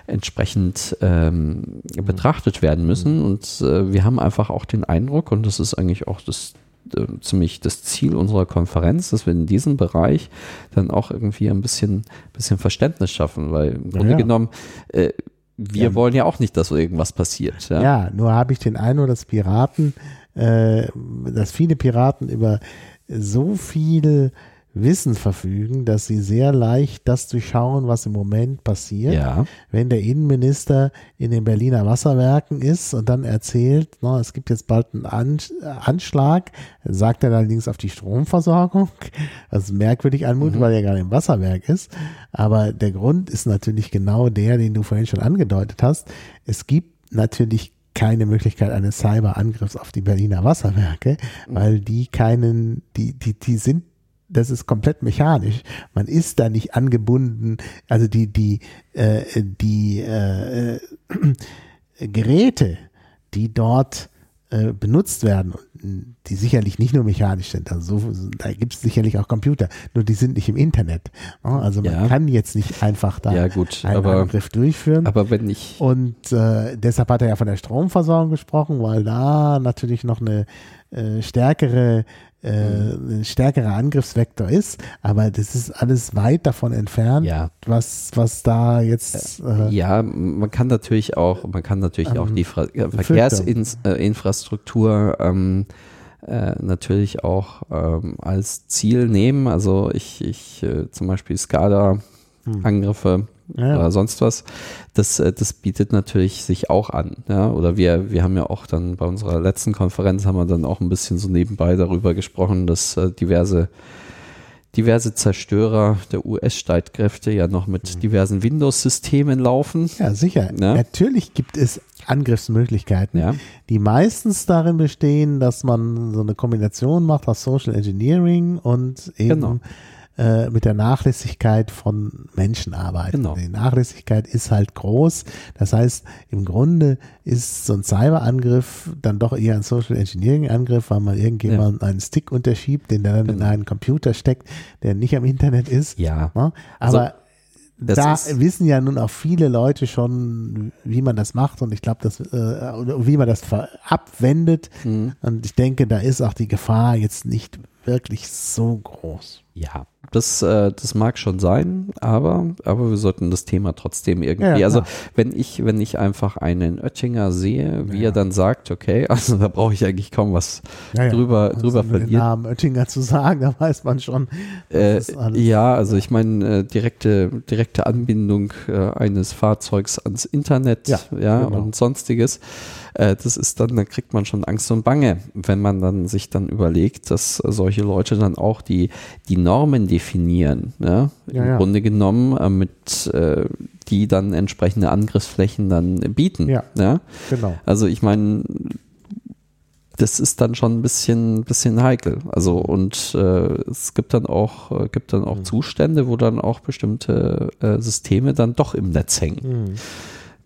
Speaker 3: entsprechend ähm, mhm. betrachtet werden müssen. Mhm. Und äh, wir haben einfach auch den Eindruck, und das ist eigentlich auch das äh, ziemlich das Ziel unserer Konferenz, dass wir in diesem Bereich dann auch irgendwie ein bisschen, bisschen Verständnis schaffen, weil im Grunde ja. genommen äh, wir ja. wollen ja auch nicht, dass so irgendwas passiert.
Speaker 2: Ja, ja nur habe ich den Eindruck, dass Piraten, äh, dass viele Piraten über so viel Wissen verfügen, dass sie sehr leicht das durchschauen, was im Moment passiert. Ja. Wenn der Innenminister in den Berliner Wasserwerken ist und dann erzählt, no, es gibt jetzt bald einen Anschlag, sagt er allerdings auf die Stromversorgung. Ist merkwürdig anmutet, mhm. weil er gerade im Wasserwerk ist. Aber der Grund ist natürlich genau der, den du vorhin schon angedeutet hast. Es gibt natürlich keine Möglichkeit eines Cyberangriffs auf die Berliner Wasserwerke, mhm. weil die keinen, die, die, die sind das ist komplett mechanisch. Man ist da nicht angebunden. Also die, die, äh, die äh, äh, Geräte, die dort äh, benutzt werden, die sicherlich nicht nur mechanisch sind, also so, da gibt es sicherlich auch Computer, nur die sind nicht im Internet. Also man ja. kann jetzt nicht einfach da
Speaker 3: ja, gut,
Speaker 2: einen
Speaker 3: aber,
Speaker 2: Angriff durchführen.
Speaker 3: Aber wenn ich
Speaker 2: und äh, deshalb hat er ja von der Stromversorgung gesprochen, weil da natürlich noch eine äh, stärkere äh, ein stärkerer Angriffsvektor ist, aber das ist alles weit davon entfernt,
Speaker 3: ja.
Speaker 2: was, was da jetzt.
Speaker 3: Äh, ja, man kann natürlich auch, man kann natürlich ähm, auch die Fra äh, Verkehrsinfrastruktur ähm, äh, natürlich auch ähm, als Ziel nehmen. Also ich, ich äh, zum Beispiel SCADA-Angriffe. Ja. oder sonst was. Das, äh, das bietet natürlich sich auch an. Ja? Oder wir, wir haben ja auch dann bei unserer letzten Konferenz haben wir dann auch ein bisschen so nebenbei darüber gesprochen, dass äh, diverse diverse Zerstörer der US-Streitkräfte ja noch mit mhm. diversen Windows-Systemen laufen.
Speaker 2: Ja, sicher. Ja? Natürlich gibt es Angriffsmöglichkeiten, ja. die meistens darin bestehen, dass man so eine Kombination macht aus Social Engineering und eben genau äh, mit der Nachlässigkeit von Menschenarbeit. Genau. Die Nachlässigkeit ist halt groß. Das heißt, im Grunde ist so ein Cyberangriff dann doch eher ein Social Engineering Angriff, weil man irgendjemand ja. einen Stick unterschiebt, den dann genau. in einen Computer steckt, der nicht am Internet ist.
Speaker 3: Ja.
Speaker 2: Aber also, da wissen ja nun auch viele Leute schon, wie man das macht und ich glaube, dass äh, wie man das abwendet. Mhm. Und ich denke, da ist auch die Gefahr jetzt nicht wirklich so groß.
Speaker 3: Ja, das, äh, das mag schon sein, aber, aber wir sollten das Thema trotzdem irgendwie. Ja, also wenn ich, wenn ich einfach einen Oettinger sehe, wie ja. er dann sagt, okay, <laughs> also da brauche ich eigentlich kaum was ja, drüber, also drüber verlieren. Den
Speaker 2: Namen Oettinger zu sagen, <laughs> da weiß man schon.
Speaker 3: Äh, ja, also ich meine, äh, direkte, direkte Anbindung äh, eines Fahrzeugs ans Internet ja, ja genau. und sonstiges. Äh, das ist dann, da kriegt man schon Angst und Bange, wenn man dann sich dann überlegt, dass solche Leute dann auch die, die Normen definieren. Ja? Im ja. Grunde genommen, äh, mit äh, die dann entsprechende Angriffsflächen dann bieten. Ja, ja? genau. Also ich meine, das ist dann schon ein bisschen, bisschen heikel. Also und äh, es gibt dann auch, äh, gibt dann auch mhm. Zustände, wo dann auch bestimmte äh, Systeme dann doch im Netz hängen. Mhm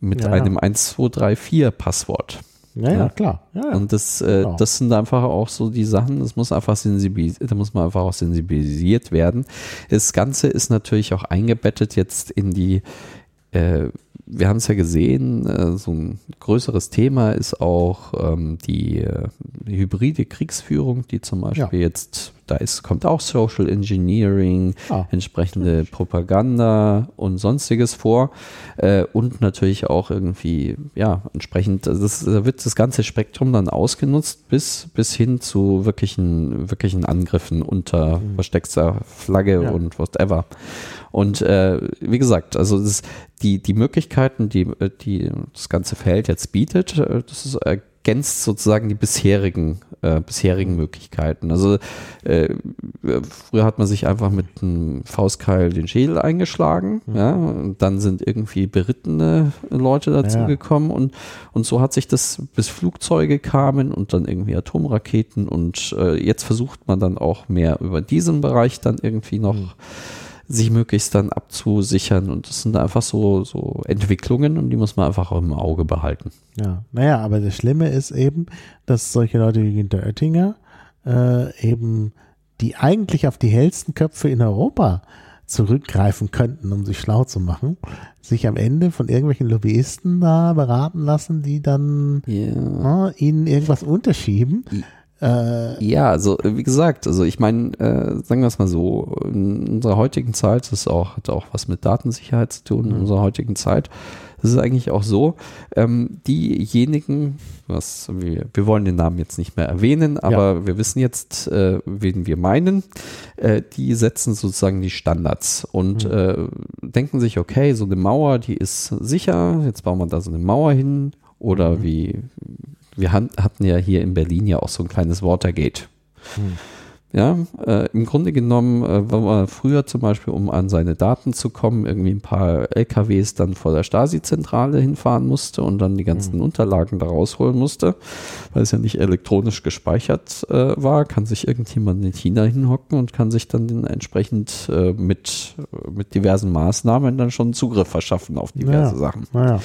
Speaker 3: mit ja, einem 1234-Passwort.
Speaker 2: Ja, ja, klar. Ja,
Speaker 3: Und das, äh, genau. das sind einfach auch so die Sachen, das muss einfach sensibilisiert, da muss man einfach auch sensibilisiert werden. Das Ganze ist natürlich auch eingebettet jetzt in die, äh, wir haben es ja gesehen, äh, so ein größeres Thema ist auch ähm, die, äh, hybride Kriegsführung, die zum Beispiel ja. jetzt da ist, kommt auch Social Engineering, ah. entsprechende Propaganda und sonstiges vor. Äh, und natürlich auch irgendwie, ja, entsprechend, also das, da wird das ganze Spektrum dann ausgenutzt bis, bis hin zu wirklichen, wirklichen Angriffen unter mhm. versteckter Flagge ja. und whatever. Und äh, wie gesagt, also das, die, die Möglichkeiten, die, die das ganze Feld jetzt bietet, äh, das ist ergänzt sozusagen die bisherigen, äh, bisherigen Möglichkeiten. Also äh, früher hat man sich einfach mit einem Faustkeil den Schädel eingeschlagen, mhm. ja, und dann sind irgendwie berittene Leute dazu ja. und, und so hat sich das, bis Flugzeuge kamen und dann irgendwie Atomraketen und äh, jetzt versucht man dann auch mehr über diesen Bereich dann irgendwie noch mhm sich möglichst dann abzusichern. Und das sind einfach so, so Entwicklungen und die muss man einfach auch im Auge behalten.
Speaker 2: Ja, naja, aber das Schlimme ist eben, dass solche Leute wie Günter Oettinger äh, eben die eigentlich auf die hellsten Köpfe in Europa zurückgreifen könnten, um sich schlau zu machen, sich am Ende von irgendwelchen Lobbyisten da beraten lassen, die dann yeah. äh, ihnen irgendwas unterschieben.
Speaker 3: Äh, ja, also wie gesagt, also ich meine, äh, sagen wir es mal so, in unserer heutigen Zeit, das auch, hat auch was mit Datensicherheit zu tun, in mhm. unserer heutigen Zeit, das ist eigentlich auch so, ähm, diejenigen, was wir, wir wollen den Namen jetzt nicht mehr erwähnen, aber ja. wir wissen jetzt, äh, wen wir meinen, äh, die setzen sozusagen die Standards und mhm. äh, denken sich, okay, so eine Mauer, die ist sicher, jetzt bauen wir da so eine Mauer hin oder mhm. wie wir hatten ja hier in Berlin ja auch so ein kleines Watergate. Hm. Ja, äh, im Grunde genommen, äh, wenn man früher zum Beispiel, um an seine Daten zu kommen, irgendwie ein paar LKWs dann vor der Stasi-Zentrale hinfahren musste und dann die ganzen hm. Unterlagen da rausholen musste, weil es ja nicht elektronisch gespeichert äh, war, kann sich irgendjemand in China hinhocken und kann sich dann entsprechend äh, mit, mit diversen Maßnahmen dann schon Zugriff verschaffen auf diverse ja. Sachen. Ja.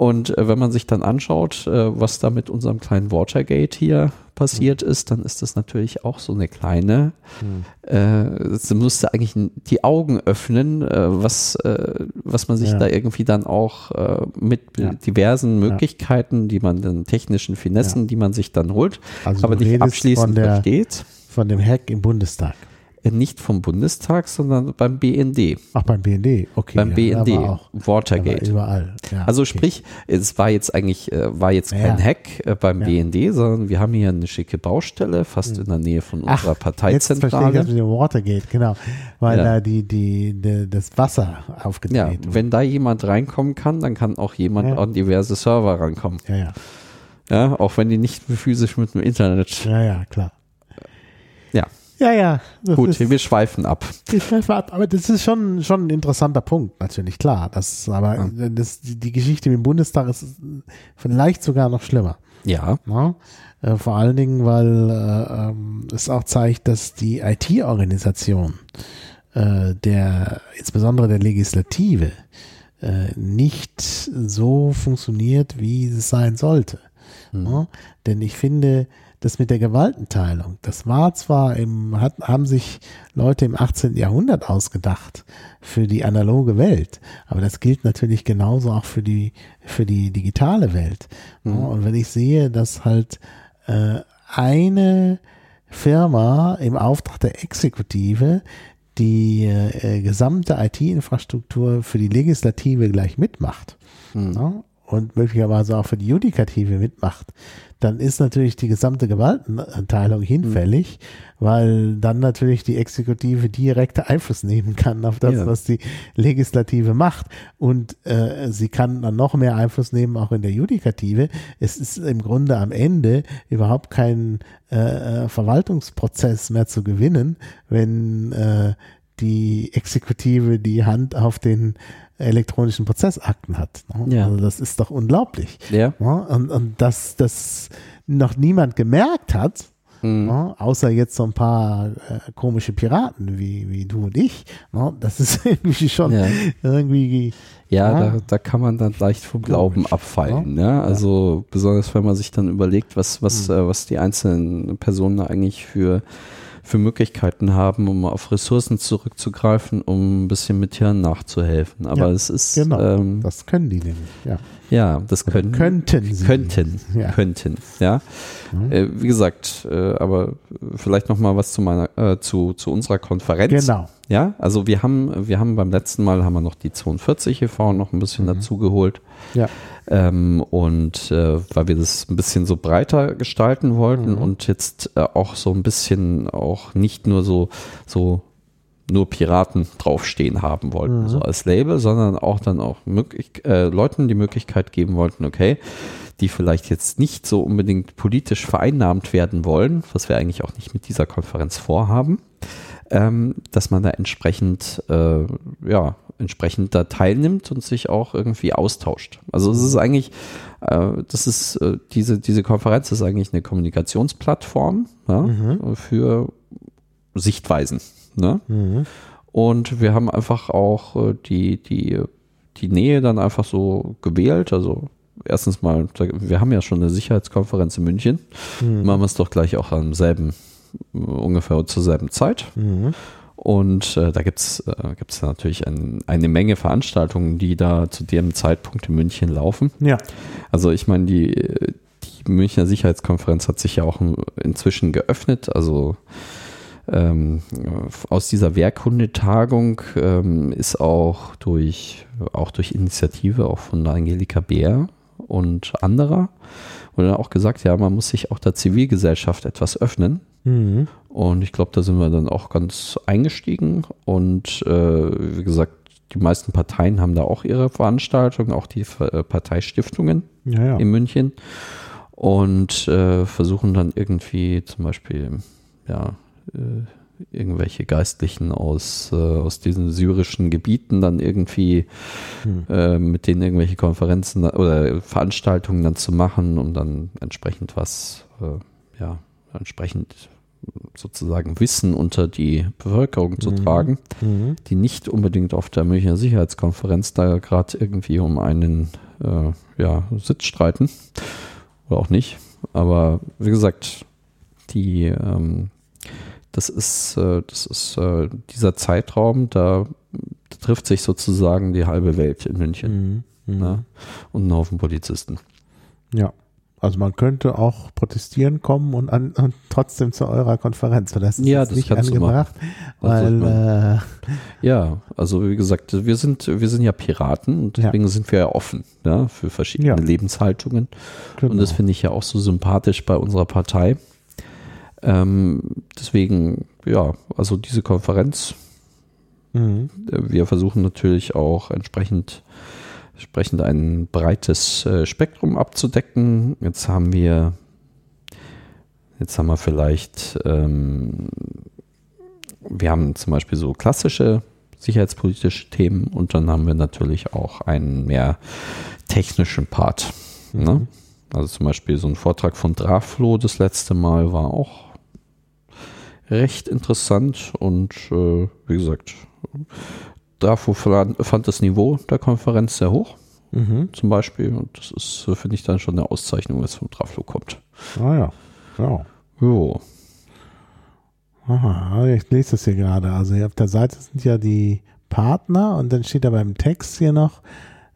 Speaker 3: Und äh, wenn man sich dann anschaut, äh, was da mit unserem kleinen Watergate hier passiert ist, dann ist das natürlich auch so eine kleine, hm. äh, sie musste eigentlich die Augen öffnen, äh, was, äh, was man sich ja. da irgendwie dann auch äh, mit ja. diversen Möglichkeiten, die man den technischen Finessen, ja. die man sich dann holt, also aber nicht abschließend
Speaker 2: der,
Speaker 3: versteht.
Speaker 2: Von dem Hack im Bundestag.
Speaker 3: Äh, nicht vom Bundestag, sondern beim BND.
Speaker 2: Ach, beim BND, okay.
Speaker 3: Beim ja, BND, auch, Watergate.
Speaker 2: Überall. Ja,
Speaker 3: also okay. sprich, es war jetzt eigentlich, äh, war jetzt kein ja. Hack äh, beim BND, sondern wir haben hier eine schicke Baustelle, fast mhm. in der Nähe von unserer Ach, Parteizentrale. Jetzt verstehe ich
Speaker 2: das mit dem Watergate, genau. Weil da die, die, die, das Wasser aufgedreht ja,
Speaker 3: wird. Wenn da jemand reinkommen kann, dann kann auch jemand an diverse Server rankommen.
Speaker 2: Ja, ja.
Speaker 3: Ja, auch wenn die nicht physisch mit dem Internet.
Speaker 2: Ja, ja, klar.
Speaker 3: Ja.
Speaker 2: Ja, ja.
Speaker 3: Gut, ist, wir schweifen ab.
Speaker 2: Wir schweifen ab, aber das ist schon, schon ein interessanter Punkt, natürlich, klar. Das, aber ja. das, die Geschichte mit dem Bundestag ist vielleicht sogar noch schlimmer.
Speaker 3: Ja. ja?
Speaker 2: Äh, vor allen Dingen, weil äh, ähm, es auch zeigt, dass die IT-Organisation äh, der, insbesondere der Legislative, äh, nicht so funktioniert, wie es sein sollte. Hm. Ja? Denn ich finde, das mit der Gewaltenteilung, das war zwar im, hat, haben sich Leute im 18. Jahrhundert ausgedacht für die analoge Welt, aber das gilt natürlich genauso auch für die, für die digitale Welt. Mhm. Und wenn ich sehe, dass halt äh, eine Firma im Auftrag der Exekutive die äh, gesamte IT-Infrastruktur für die Legislative gleich mitmacht, mhm. ja, und möglicherweise auch für die Judikative mitmacht, dann ist natürlich die gesamte Gewaltenteilung hinfällig, mhm. weil dann natürlich die Exekutive direkte Einfluss nehmen kann auf das, ja. was die Legislative macht. Und äh, sie kann dann noch mehr Einfluss nehmen, auch in der Judikative. Es ist im Grunde am Ende überhaupt kein äh, äh Verwaltungsprozess mehr zu gewinnen, wenn äh, die Exekutive die Hand auf den elektronischen Prozessakten hat. Ne? Ja. Also das ist doch unglaublich.
Speaker 3: Ja.
Speaker 2: Ne? Und, und dass das noch niemand gemerkt hat, mhm. ne? außer jetzt so ein paar äh, komische Piraten wie, wie du und ich, ne? das ist <laughs> irgendwie schon ja. irgendwie.
Speaker 3: Ja, ja. Da, da kann man dann leicht vom Glauben abfallen. Ne? Also besonders wenn man sich dann überlegt, was, was, mhm. äh, was die einzelnen Personen eigentlich für für Möglichkeiten haben, um auf Ressourcen zurückzugreifen, um ein bisschen mit Hirn nachzuhelfen. Aber ja, es ist.
Speaker 2: Genau, ähm, das können die nämlich, ja.
Speaker 3: Ja, das können,
Speaker 2: könnten
Speaker 3: sie. Könnten, ja. könnten, ja. Mhm. Äh, wie gesagt, äh, aber vielleicht noch mal was zu meiner, äh, zu, zu unserer Konferenz.
Speaker 2: Genau.
Speaker 3: Ja, also wir haben, wir haben beim letzten Mal haben wir noch die 42 e.V. noch ein bisschen mhm. dazu geholt.
Speaker 2: Ja.
Speaker 3: Ähm, und äh, weil wir das ein bisschen so breiter gestalten wollten mhm. und jetzt äh, auch so ein bisschen auch nicht nur so, so nur Piraten draufstehen haben wollten, mhm. so als Label, sondern auch dann auch möglich, äh, Leuten die Möglichkeit geben wollten, okay, die vielleicht jetzt nicht so unbedingt politisch vereinnahmt werden wollen, was wir eigentlich auch nicht mit dieser Konferenz vorhaben, ähm, dass man da entsprechend, äh, ja, entsprechend da teilnimmt und sich auch irgendwie austauscht. Also es ist eigentlich, äh, das ist, äh, diese, diese Konferenz ist eigentlich eine Kommunikationsplattform ja, mhm. für Sichtweisen. Ne? Mhm. Und wir haben einfach auch äh, die, die, die Nähe dann einfach so gewählt. Also erstens mal, wir haben ja schon eine Sicherheitskonferenz in München. Mhm. Machen wir es doch gleich auch am selben, ungefähr zur selben Zeit. Mhm. Und äh, da gibt es äh, gibt's natürlich ein, eine Menge Veranstaltungen, die da zu dem Zeitpunkt in München laufen.
Speaker 2: Ja.
Speaker 3: Also ich meine, die, die Münchner Sicherheitskonferenz hat sich ja auch inzwischen geöffnet. Also ähm, aus dieser Werkhundetagung ähm, ist auch durch, auch durch Initiative auch von Angelika Bär und anderer wurde auch gesagt, ja, man muss sich auch der Zivilgesellschaft etwas öffnen. Mhm. Und ich glaube, da sind wir dann auch ganz eingestiegen. Und äh, wie gesagt, die meisten Parteien haben da auch ihre Veranstaltungen, auch die äh, Parteistiftungen ja, ja. in München. Und äh, versuchen dann irgendwie zum Beispiel, ja, äh, irgendwelche Geistlichen aus, äh, aus diesen syrischen Gebieten dann irgendwie hm. äh, mit denen irgendwelche Konferenzen oder Veranstaltungen dann zu machen, um dann entsprechend was, äh, ja, entsprechend sozusagen Wissen unter die Bevölkerung zu mhm. tragen, mhm. die nicht unbedingt auf der Münchner Sicherheitskonferenz da gerade irgendwie um einen äh, ja, Sitz streiten. Oder auch nicht. Aber wie gesagt, die ähm, das ist, äh, das ist äh, dieser Zeitraum, da, trifft sich sozusagen die halbe Welt in München. Mhm. Mhm. Ne? Und ein Haufen Polizisten.
Speaker 2: Ja. Also man könnte auch protestieren kommen und, an, und trotzdem zu eurer Konferenz, das ist
Speaker 3: ja, das
Speaker 2: nicht angebracht. Weil, äh,
Speaker 3: ja, also wie gesagt, wir sind, wir sind ja Piraten und deswegen ja. sind wir ja offen ja, für verschiedene ja. Lebenshaltungen. Genau. Und das finde ich ja auch so sympathisch bei unserer Partei. Ähm, deswegen, ja, also diese Konferenz, mhm. wir versuchen natürlich auch entsprechend, entsprechend ein breites äh, Spektrum abzudecken. Jetzt haben wir, jetzt haben wir vielleicht, ähm, wir haben zum Beispiel so klassische sicherheitspolitische Themen und dann haben wir natürlich auch einen mehr technischen Part. Mhm. Ne? Also zum Beispiel so ein Vortrag von Draflo das letzte Mal war auch recht interessant und äh, wie gesagt, dafür fand das Niveau der Konferenz sehr hoch. Mhm. Zum Beispiel. Und das ist, finde ich, dann schon eine Auszeichnung, wenn es vom Traflo kommt.
Speaker 2: Ah ja. Ja. Jo. Aha, ich lese das hier gerade. Also hier auf der Seite sind ja die Partner und dann steht da beim Text hier noch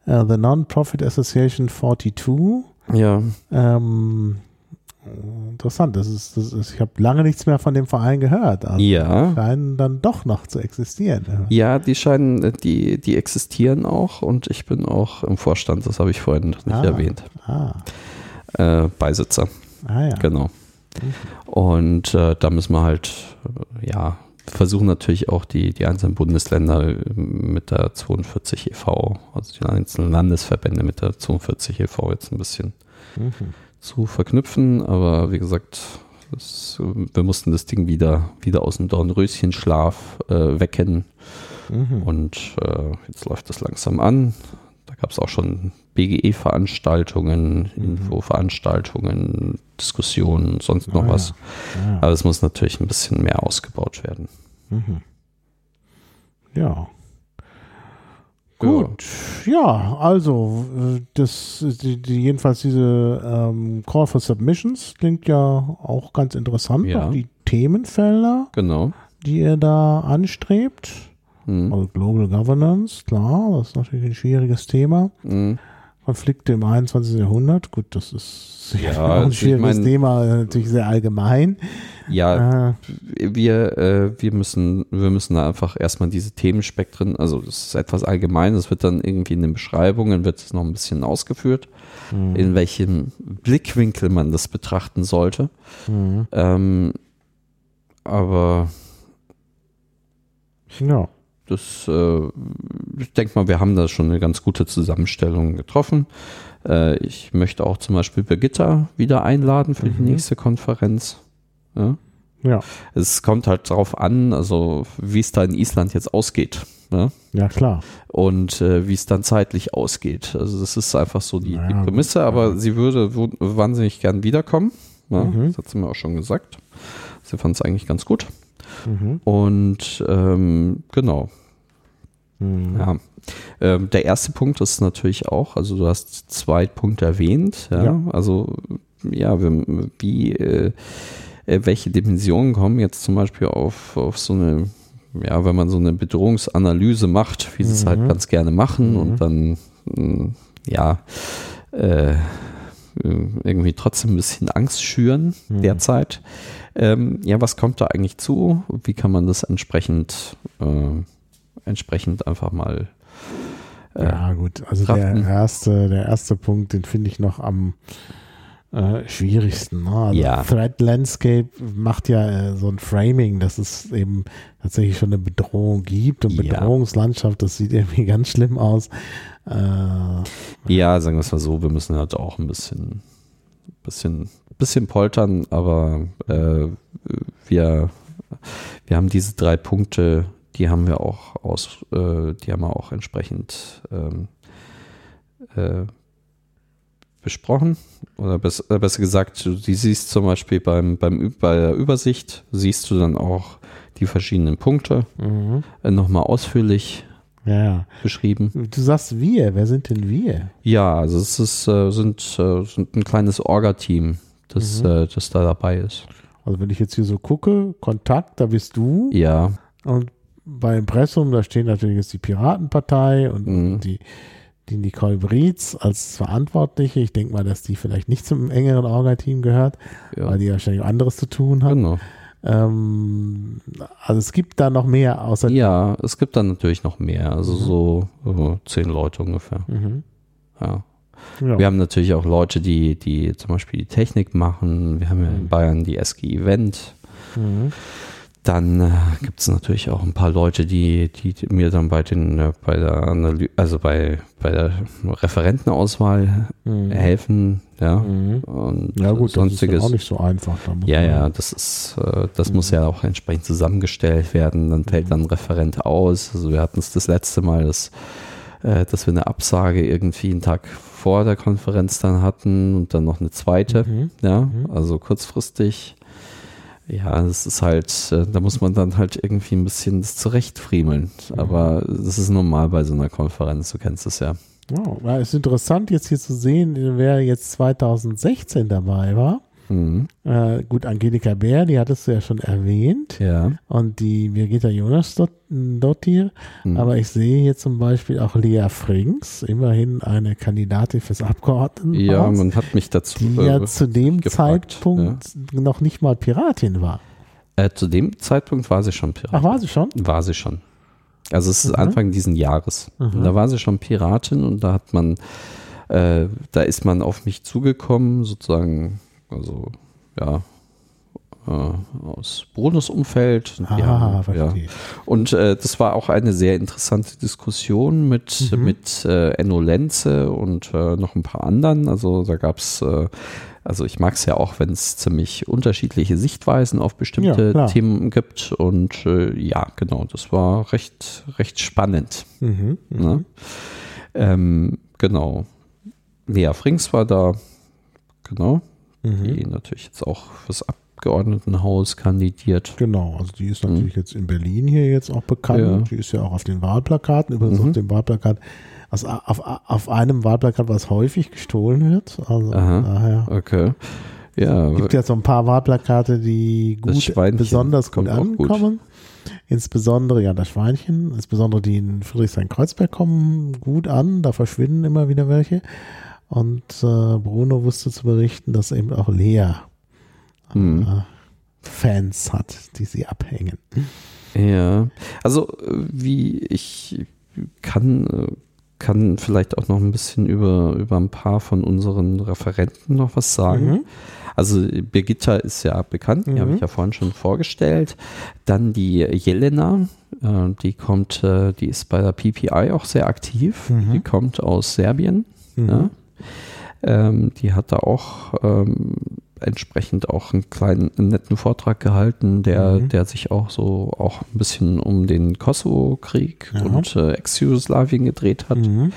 Speaker 2: uh, The Non-Profit Association 42.
Speaker 3: Ja.
Speaker 2: Ähm, interessant. Das ist, das ist ich habe lange nichts mehr von dem Verein gehört.
Speaker 3: Also ja.
Speaker 2: Die scheinen dann doch noch zu existieren.
Speaker 3: Ja, die scheinen, die, die existieren auch und ich bin auch im Vorstand, das habe ich vorhin noch nicht ah, erwähnt. Ah. Äh, Beisitzer.
Speaker 2: Ah ja.
Speaker 3: Genau. Und äh, da müssen wir halt, äh, ja, versuchen natürlich auch die, die einzelnen Bundesländer mit der 42 e.V., also die einzelnen Landesverbände mit der 42 e.V. jetzt ein bisschen mhm zu verknüpfen, aber wie gesagt, das, wir mussten das Ding wieder, wieder aus dem Dornröschenschlaf äh, wecken mhm. und äh, jetzt läuft das langsam an. Da gab es auch schon BGE-Veranstaltungen, mhm. Infoveranstaltungen, Diskussionen, sonst noch ah, was. Ja. Ja. Aber es muss natürlich ein bisschen mehr ausgebaut werden.
Speaker 2: Mhm. Ja. Gut, ja, also das, die, die, jedenfalls diese ähm, Call for Submissions klingt ja auch ganz interessant. Ja. Auch die Themenfelder,
Speaker 3: genau.
Speaker 2: die ihr da anstrebt. Mhm. Also Global Governance, klar, das ist natürlich ein schwieriges Thema. Mhm. Konflikte im 21. Jahrhundert, gut, das ist ja, <laughs> ein also schwieriges ich mein, Thema, natürlich sehr allgemein.
Speaker 3: Ja, äh, wir, äh, wir, müssen, wir müssen da einfach erstmal diese Themenspektren, also das ist etwas allgemein, das wird dann irgendwie in den Beschreibungen, wird es noch ein bisschen ausgeführt, mhm. in welchem Blickwinkel man das betrachten sollte. Mhm. Ähm, aber Ja. Das, äh, ich denke mal, wir haben da schon eine ganz gute Zusammenstellung getroffen. Äh, ich möchte auch zum Beispiel Birgitta wieder einladen für mhm. die nächste Konferenz. Ja. ja. Es kommt halt darauf an, also wie es da in Island jetzt ausgeht.
Speaker 2: Ne? Ja, klar.
Speaker 3: Und äh, wie es dann zeitlich ausgeht. Also das ist einfach so die, naja, die Prämisse, aber ja. sie würde wahnsinnig gern wiederkommen. Ja, mhm. Das hat sie mir auch schon gesagt. Sie fand es eigentlich ganz gut. Mhm. Und ähm, genau. Mhm. Ja. Ähm, der erste Punkt ist natürlich auch, also du hast zwei Punkte erwähnt, ja, ja. also ja, wie, äh, äh, welche Dimensionen kommen jetzt zum Beispiel auf, auf so eine, ja, wenn man so eine Bedrohungsanalyse macht, wie sie es halt mhm. ganz gerne machen mhm. und dann, mh, hm, ja, äh, irgendwie trotzdem ein bisschen Angst schüren mhm. derzeit. Ähm, ja, was kommt da eigentlich zu? Wie kann man das entsprechend, äh, entsprechend einfach mal
Speaker 2: äh, ja, gut. Also der erste, der erste Punkt, den finde ich noch am äh, schwierigsten. Ne? Also ja. Threat Landscape macht ja äh, so ein Framing, dass es eben tatsächlich schon eine Bedrohung gibt und Bedrohungslandschaft, das sieht irgendwie <laughs> ganz schlimm aus.
Speaker 3: Äh, ja, sagen wir es mal so, wir müssen halt auch ein bisschen, bisschen, bisschen poltern, aber äh, wir, wir haben diese drei Punkte die haben wir auch aus, äh, die haben wir auch entsprechend ähm, äh, besprochen. Oder besser, äh, besser gesagt, du die siehst zum Beispiel beim, beim, bei der Übersicht, siehst du dann auch die verschiedenen Punkte mhm. äh, nochmal ausführlich ja. beschrieben.
Speaker 2: Du sagst wir, wer sind denn wir?
Speaker 3: Ja, also es ist, äh, sind, äh, sind ein kleines Orga-Team, das, mhm. das da dabei ist.
Speaker 2: Also wenn ich jetzt hier so gucke, Kontakt, da bist du.
Speaker 3: Ja.
Speaker 2: Und bei Impressum, da stehen natürlich jetzt die Piratenpartei und mhm. die, die Nicole Brietz als Verantwortliche. Ich denke mal, dass die vielleicht nicht zum engeren Orga-Team gehört, ja. weil die wahrscheinlich anderes zu tun hat. Genau. Ähm, also es gibt da noch mehr außer.
Speaker 3: Ja, es gibt da natürlich noch mehr. Also mhm. so, so zehn Leute ungefähr. Mhm. Ja. Ja. Wir haben natürlich auch Leute, die, die zum Beispiel die Technik machen. Wir haben ja in mhm. Bayern die SG Event. Mhm. Dann äh, gibt es natürlich auch ein paar Leute, die, die mir dann bei den, äh, bei der Analyse, also bei, bei der Referentenauswahl mhm. helfen, ja. Mhm.
Speaker 2: Und ja gut, sonstiges. das ist auch nicht so einfach.
Speaker 3: ja, ja, das ist, äh, das mhm. muss ja auch entsprechend zusammengestellt werden. Dann fällt dann ein Referent aus. Also wir hatten es das letzte Mal, dass, äh, dass wir eine Absage irgendwie einen Tag vor der Konferenz dann hatten und dann noch eine zweite, mhm. ja, mhm. also kurzfristig. Ja, das ist halt, äh, da muss man dann halt irgendwie ein bisschen das zurechtfriemeln. Mhm. Aber das ist normal bei so einer Konferenz, du kennst es ja.
Speaker 2: Oh, es ist interessant jetzt hier zu sehen, wer jetzt 2016 dabei war. Mhm. Äh, gut, Angelika Bär, die hattest du ja schon erwähnt.
Speaker 3: Ja.
Speaker 2: Und die Birgitta Jonas Dottir. Mhm. Aber ich sehe hier zum Beispiel auch Lea Frings, immerhin eine Kandidatin fürs Abgeordnetenhaus.
Speaker 3: Ja, man hat mich dazu.
Speaker 2: Die ja äh, zu dem gefragt, Zeitpunkt ja. noch nicht mal Piratin war.
Speaker 3: Äh, zu dem Zeitpunkt war sie schon
Speaker 2: Piratin. Ach, war sie schon?
Speaker 3: War sie schon. Also es ist mhm. Anfang diesen Jahres. Mhm. Da war sie schon Piratin und da hat man, äh, da ist man auf mich zugekommen, sozusagen also ja, äh, aus Bonusumfeld.
Speaker 2: Ah, ja, verstehe.
Speaker 3: Ja. Und äh, das war auch eine sehr interessante Diskussion mit, mhm. mit äh, Enno Lenze und äh, noch ein paar anderen. Also da gab es, äh, also ich mag es ja auch, wenn es ziemlich unterschiedliche Sichtweisen auf bestimmte ja, Themen gibt. Und äh, ja, genau, das war recht, recht spannend. Mhm, ne? Mhm. ähm, genau. Lea Frings war da, genau mhm. die natürlich jetzt auch fürs Abgeordnetenhaus kandidiert.
Speaker 2: Genau, also die ist natürlich mhm. jetzt in Berlin hier jetzt auch bekannt. Ja. Die ist ja auch auf den Wahlplakaten, übrigens mhm. auf dem Wahlplakat, also auf, auf einem Wahlplakat, was häufig gestohlen wird. Also
Speaker 3: Aha, daher. Okay. Ja,
Speaker 2: gibt ja so ein paar Wahlplakate, die gut, besonders gut ankommen. Gut. Insbesondere, ja, das Schweinchen, insbesondere die in Friedrichshain-Kreuzberg kommen gut an, da verschwinden immer wieder welche. Und äh, Bruno wusste zu berichten, dass eben auch Lea mhm. äh, Fans hat, die sie abhängen.
Speaker 3: Ja, also wie ich kann, kann vielleicht auch noch ein bisschen über, über ein paar von unseren Referenten noch was sagen. Mhm. also Birgitta ist ja bekannt, die habe ich mhm. ja vorhin schon vorgestellt. Dann die Jelena, äh, die kommt, äh, die ist bei der PPI auch sehr aktiv. Mhm. Die kommt aus Serbien. Mhm. Ja. Ähm, die hat da auch ähm, entsprechend auch einen kleinen einen netten Vortrag gehalten, der, mhm. der sich auch so auch ein bisschen um den Kosovo-Krieg ja. und äh, Ex-Jugoslawien gedreht hat mhm.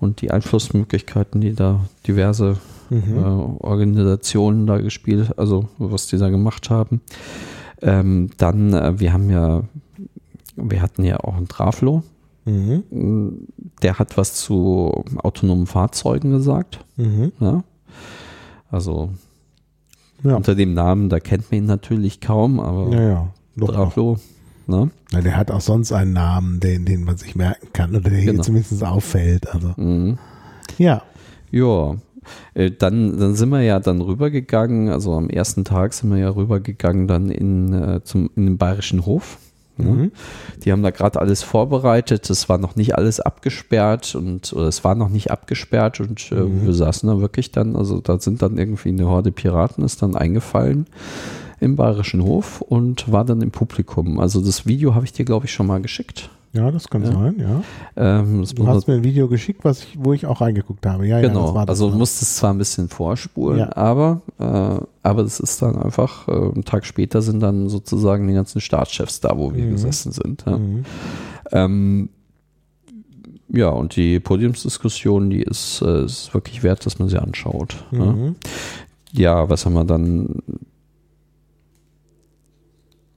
Speaker 3: und die Einflussmöglichkeiten, die da diverse mhm. äh, Organisationen da gespielt, also was die da gemacht haben. Ähm, dann, äh, wir haben ja, wir hatten ja auch einen Traflo. Mhm. Der hat was zu autonomen Fahrzeugen gesagt. Mhm. Ja. Also ja. unter dem Namen, da kennt man ihn natürlich kaum, aber
Speaker 2: ja, ja. Doch, Traflo. Ne? Ja, der hat auch sonst einen Namen, den, den man sich merken kann oder der genau. zumindest auffällt. Also. Mhm.
Speaker 3: Ja. Ja, äh, dann, dann sind wir ja dann rübergegangen, also am ersten Tag sind wir ja rübergegangen dann in, äh, zum, in den Bayerischen Hof. Ne? Mhm. Die haben da gerade alles vorbereitet. Es war noch nicht alles abgesperrt und oder es war noch nicht abgesperrt und äh, mhm. wir saßen da wirklich dann, also da sind dann irgendwie eine Horde Piraten ist dann eingefallen im Bayerischen Hof und war dann im Publikum. Also das Video habe ich dir, glaube ich, schon mal geschickt.
Speaker 2: Ja, das kann ja. sein, ja. Ähm, du hast mir ein Video geschickt, was ich, wo ich auch reingeguckt habe. Ja,
Speaker 3: genau.
Speaker 2: Ja,
Speaker 3: also du musstest zwar ein bisschen vorspulen, ja. aber, äh, aber das ist dann einfach, äh, einen Tag später sind dann sozusagen die ganzen Staatschefs da, wo wir mhm. gesessen sind. Ja. Mhm. Ähm, ja, und die Podiumsdiskussion, die ist, äh, ist wirklich wert, dass man sie anschaut. Ne? Mhm. Ne? Ja, was haben wir dann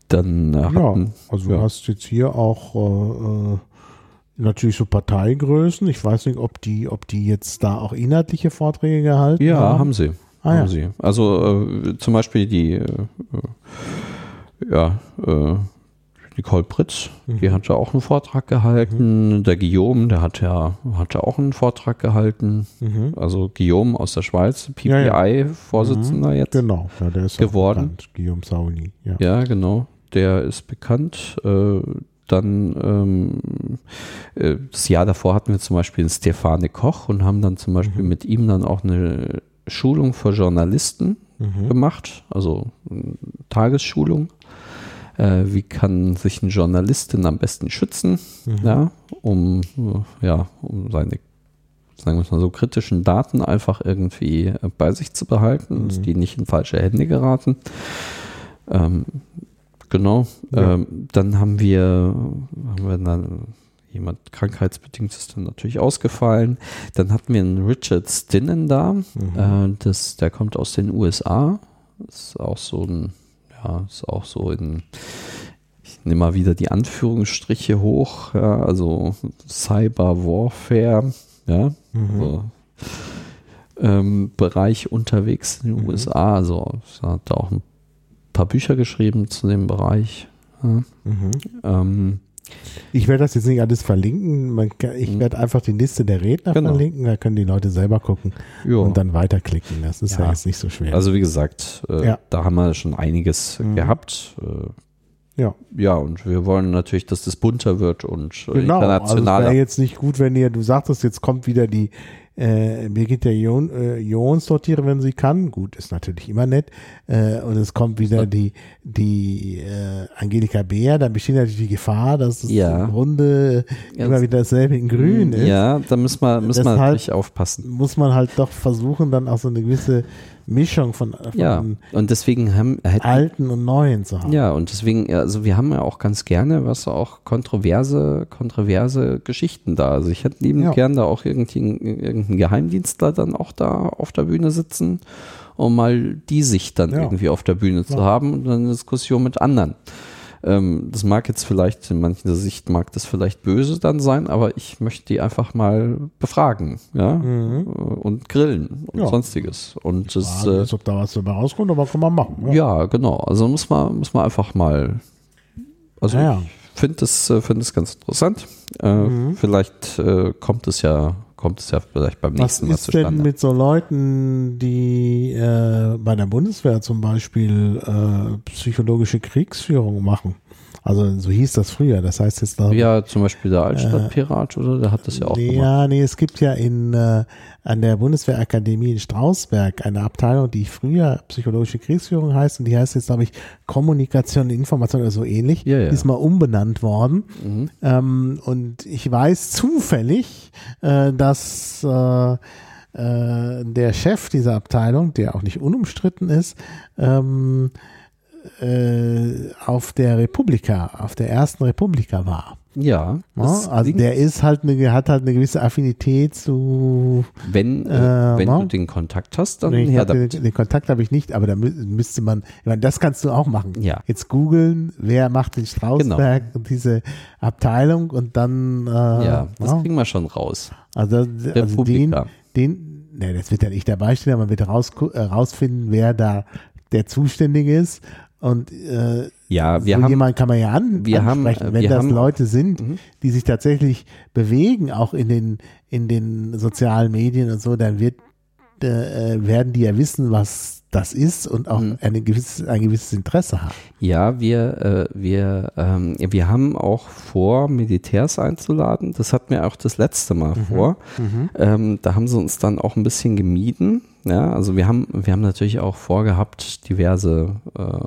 Speaker 3: dann
Speaker 2: äh, hatten. Ja, also ja. du hast jetzt hier auch äh, äh, natürlich so Parteigrößen. Ich weiß nicht, ob die, ob die jetzt da auch inhaltliche Vorträge gehalten
Speaker 3: ja,
Speaker 2: haben.
Speaker 3: Ja, haben sie. Ah, haben ja. sie. Also äh, zum Beispiel die äh, ja, äh, Nicole Pritz, mhm. die hatte auch einen Vortrag gehalten. Mhm. Der Guillaume, der hat ja, hatte auch einen Vortrag gehalten. Mhm. Also Guillaume aus der Schweiz, PPI-Vorsitzender ja, ja. Mhm. jetzt.
Speaker 2: Genau,
Speaker 3: ja,
Speaker 2: der ist
Speaker 3: geworden.
Speaker 2: Guillaume Sauni.
Speaker 3: Ja. ja, genau der ist bekannt. Äh, dann ähm, äh, das Jahr davor hatten wir zum Beispiel einen Stefane Koch und haben dann zum Beispiel mhm. mit ihm dann auch eine Schulung für Journalisten mhm. gemacht, also Tagesschulung. Äh, wie kann sich ein Journalist denn am besten schützen, mhm. ja, um, ja, um seine sagen wir mal so, kritischen Daten einfach irgendwie bei sich zu behalten, dass mhm. die nicht in falsche Hände geraten. Ähm, Genau. Ja. Ähm, dann haben wir, haben wir dann jemand krankheitsbedingt ist dann natürlich ausgefallen. Dann hatten wir einen Richard Stinnen da. Mhm. Äh, das, der kommt aus den USA. Ist auch so ein, ja, ist auch so in, ich nehme mal wieder die Anführungsstriche hoch, ja, also Cyber Warfare, ja, mhm. so, ähm, Bereich unterwegs in den mhm. USA. Also hat auch ein paar Bücher geschrieben zu dem Bereich. Ja. Mhm.
Speaker 2: Ähm, ich werde das jetzt nicht alles verlinken. Kann, ich mhm. werde einfach die Liste der Redner genau. verlinken. Da können die Leute selber gucken jo. und dann weiterklicken. Das ist ja. ja, jetzt nicht so schwer.
Speaker 3: Also wie gesagt, äh, ja. da haben wir schon einiges mhm. gehabt. Äh, ja. Ja, und wir wollen natürlich, dass das bunter wird und
Speaker 2: äh, genau. internationaler. Also es wäre jetzt nicht gut, wenn ihr, du sagtest, jetzt kommt wieder die äh, Birgitta äh, Ion sortiere, wenn sie kann. Gut, ist natürlich immer nett. Äh, und es kommt wieder die, die äh, Angelika Bär. Dann besteht natürlich die Gefahr, dass es ja. im Grunde ja, immer wieder dasselbe in Grün ist.
Speaker 3: Ja, da müssen wir, müssen wir natürlich aufpassen.
Speaker 2: Muss man halt doch versuchen, dann auch so eine gewisse Mischung von, von
Speaker 3: ja, und deswegen haben
Speaker 2: alten und neuen zu haben.
Speaker 3: Ja, und deswegen, also wir haben ja auch ganz gerne, was auch kontroverse, kontroverse Geschichten da. Also ich hätte lieben ja. gern da auch irgendeinen Geheimdienstler dann auch da auf der Bühne sitzen, um mal die Sicht dann ja. irgendwie auf der Bühne zu haben und dann eine Diskussion mit anderen. Ähm, das mag jetzt vielleicht, in mancher Sicht mag das vielleicht böse dann sein, aber ich möchte die einfach mal befragen, ja, mhm. und grillen und ja. sonstiges. Und das,
Speaker 2: äh, ob da was dabei rauskommt, aber kann man machen.
Speaker 3: Ja, ja genau. Also muss man, muss man einfach mal, also ja, ich finde das, äh, finde das ganz interessant. Äh, mhm. Vielleicht äh, kommt es ja kommt es ja vielleicht beim nächsten Mal zustande. Was ist denn
Speaker 2: mit so Leuten, die äh, bei der Bundeswehr zum Beispiel äh, psychologische Kriegsführung machen? Also so hieß das früher. Das heißt jetzt
Speaker 3: noch. Ja, zum Beispiel der Altstadtpirat, äh, oder? Der hat das ja auch
Speaker 2: nee, gemacht. Ja, nee, es gibt ja in äh, an der Bundeswehrakademie in Strausberg eine Abteilung, die früher psychologische Kriegsführung heißt und die heißt jetzt, glaube ich, Kommunikation und Information oder so ähnlich. Ja, ja. Die ist mal umbenannt worden. Mhm. Ähm, und ich weiß zufällig, äh, dass äh, äh, der Chef dieser Abteilung, der auch nicht unumstritten ist, ähm, äh, auf der Republika, auf der ersten Republika war.
Speaker 3: Ja.
Speaker 2: ja also der ist halt eine, hat halt eine gewisse Affinität zu.
Speaker 3: Wenn, äh, wenn du den Kontakt hast, dann
Speaker 2: nee, her den, den, Kontakt habe ich nicht, aber da müsste man, ich meine, das kannst du auch machen.
Speaker 3: Ja.
Speaker 2: Jetzt googeln, wer macht den Strausberg genau. und diese Abteilung und dann. Äh,
Speaker 3: ja, das ja. kriegen wir schon raus.
Speaker 2: Also, also den, den, ne, das wird ja nicht dabei stehen, aber man wird raus, äh, rausfinden, wer da der Zuständige ist und äh,
Speaker 3: ja, wir
Speaker 2: so
Speaker 3: haben,
Speaker 2: jemand kann man ja an,
Speaker 3: wir
Speaker 2: ansprechen,
Speaker 3: haben,
Speaker 2: wenn
Speaker 3: wir
Speaker 2: das
Speaker 3: haben,
Speaker 2: Leute sind, mhm. die sich tatsächlich bewegen, auch in den in den sozialen Medien und so, dann wird äh, werden die ja wissen, was das ist und auch mhm. eine gewisses, ein gewisses Interesse haben.
Speaker 3: Ja, wir, äh, wir, ähm, wir haben auch vor, Militärs einzuladen. Das hatten wir auch das letzte Mal mhm. vor. Mhm. Ähm, da haben sie uns dann auch ein bisschen gemieden. Ja, also wir haben, wir haben natürlich auch vorgehabt, diverse, äh,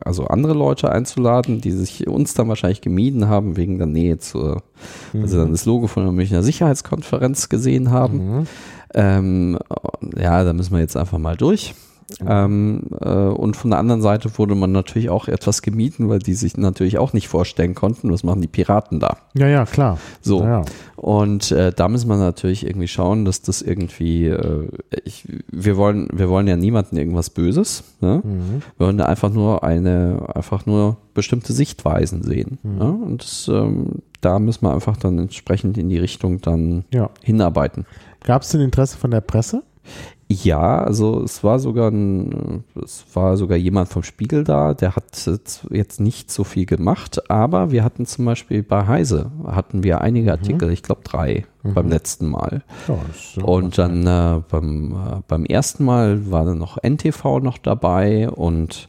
Speaker 3: also andere Leute einzuladen, die sich uns dann wahrscheinlich gemieden haben wegen der Nähe zur, mhm. also dann das Logo von der Münchner Sicherheitskonferenz gesehen haben. Mhm. Ähm, ja, da müssen wir jetzt einfach mal durch. Ähm, äh, und von der anderen Seite wurde man natürlich auch etwas gemieden, weil die sich natürlich auch nicht vorstellen konnten, was machen die Piraten da.
Speaker 2: Ja, ja, klar.
Speaker 3: So.
Speaker 2: Ja, ja.
Speaker 3: Und äh, da müssen wir natürlich irgendwie schauen, dass das irgendwie, äh, ich, wir wollen, wir wollen ja niemanden irgendwas Böses. Ne? Mhm. Wir wollen einfach nur eine, einfach nur bestimmte Sichtweisen sehen. Mhm. Ne? Und das, ähm, da müssen wir einfach dann entsprechend in die Richtung dann
Speaker 2: ja.
Speaker 3: hinarbeiten.
Speaker 2: Gab es denn Interesse von der Presse?
Speaker 3: Ja, also es war sogar ein, es war sogar jemand vom Spiegel da, der hat jetzt nicht so viel gemacht, aber wir hatten zum Beispiel bei Heise hatten wir einige mhm. Artikel, mhm. ich glaube drei mhm. beim letzten Mal. Ja, und dann äh, beim, äh, beim ersten Mal war dann noch NTV noch dabei und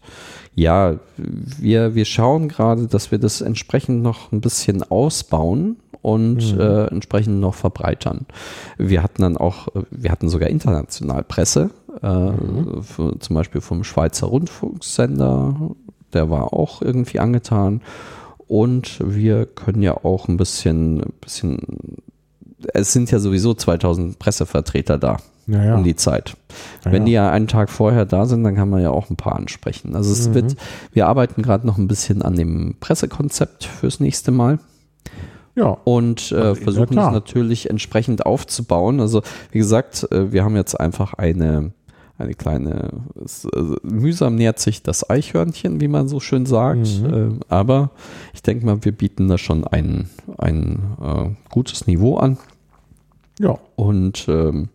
Speaker 3: ja, wir, wir schauen gerade, dass wir das entsprechend noch ein bisschen ausbauen und mhm. äh, entsprechend noch verbreitern. Wir hatten dann auch, wir hatten sogar international Presse, äh, mhm. für, zum Beispiel vom Schweizer Rundfunksender, der war auch irgendwie angetan. Und wir können ja auch ein bisschen, bisschen es sind ja sowieso 2000 Pressevertreter da
Speaker 2: ja, ja.
Speaker 3: um die Zeit. Ja, Wenn die ja einen Tag vorher da sind, dann kann man ja auch ein paar ansprechen. Also es mhm. wird, wir arbeiten gerade noch ein bisschen an dem Pressekonzept fürs nächste Mal.
Speaker 2: Ja.
Speaker 3: Und äh, versuchen es natürlich entsprechend aufzubauen. Also wie gesagt, äh, wir haben jetzt einfach eine, eine kleine, es, also mühsam nähert sich das Eichhörnchen, wie man so schön sagt. Mhm. Äh, aber ich denke mal, wir bieten da schon ein, ein äh, gutes Niveau an.
Speaker 2: Ja.
Speaker 3: Und ähm,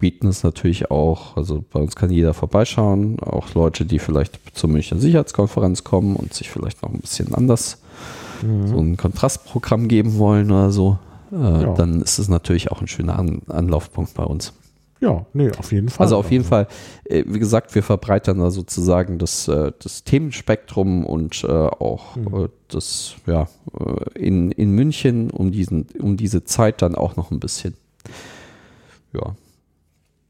Speaker 3: bieten es natürlich auch, also bei uns kann jeder vorbeischauen, auch Leute, die vielleicht zur Münchner Sicherheitskonferenz kommen und sich vielleicht noch ein bisschen anders mhm. so ein Kontrastprogramm geben wollen oder so, äh, ja. dann ist es natürlich auch ein schöner An Anlaufpunkt bei uns.
Speaker 2: Ja, nee, auf jeden Fall.
Speaker 3: Also auf jeden Fall, äh, wie gesagt, wir verbreitern da sozusagen das, äh, das Themenspektrum und äh, auch mhm. das, ja, in, in München um, diesen, um diese Zeit dann auch noch ein bisschen. Ja.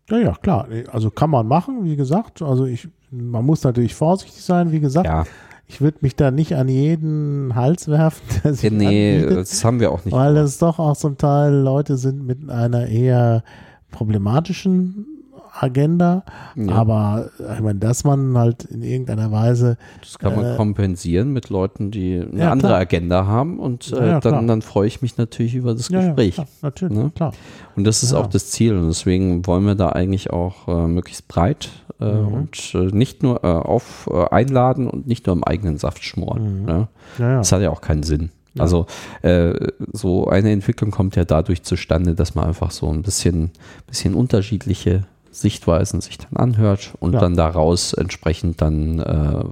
Speaker 2: Ja, ja, klar. Also kann man machen, wie gesagt. Also ich, man muss natürlich vorsichtig sein, wie gesagt.
Speaker 3: Ja.
Speaker 2: Ich würde mich da nicht an jeden Hals werfen. <laughs>
Speaker 3: Der sich nee, anbietet, das haben wir auch nicht.
Speaker 2: Weil es doch auch zum Teil Leute sind mit einer eher problematischen Agenda, ja. aber ich meine, dass man halt in irgendeiner Weise.
Speaker 3: Das kann man äh, kompensieren mit Leuten, die eine ja, andere klar. Agenda haben und äh, ja, dann, dann freue ich mich natürlich über das Gespräch.
Speaker 2: Ja, natürlich, ne? klar.
Speaker 3: Und das ist auch das Ziel und deswegen wollen wir da eigentlich auch äh, möglichst breit äh, mhm. und äh, nicht nur äh, auf einladen und nicht nur im eigenen Saft schmoren. Mhm. Ne? Das hat ja auch keinen Sinn. Also äh, so eine Entwicklung kommt ja dadurch zustande, dass man einfach so ein bisschen, bisschen unterschiedliche Sichtweisen sich dann anhört und ja. dann daraus entsprechend dann äh,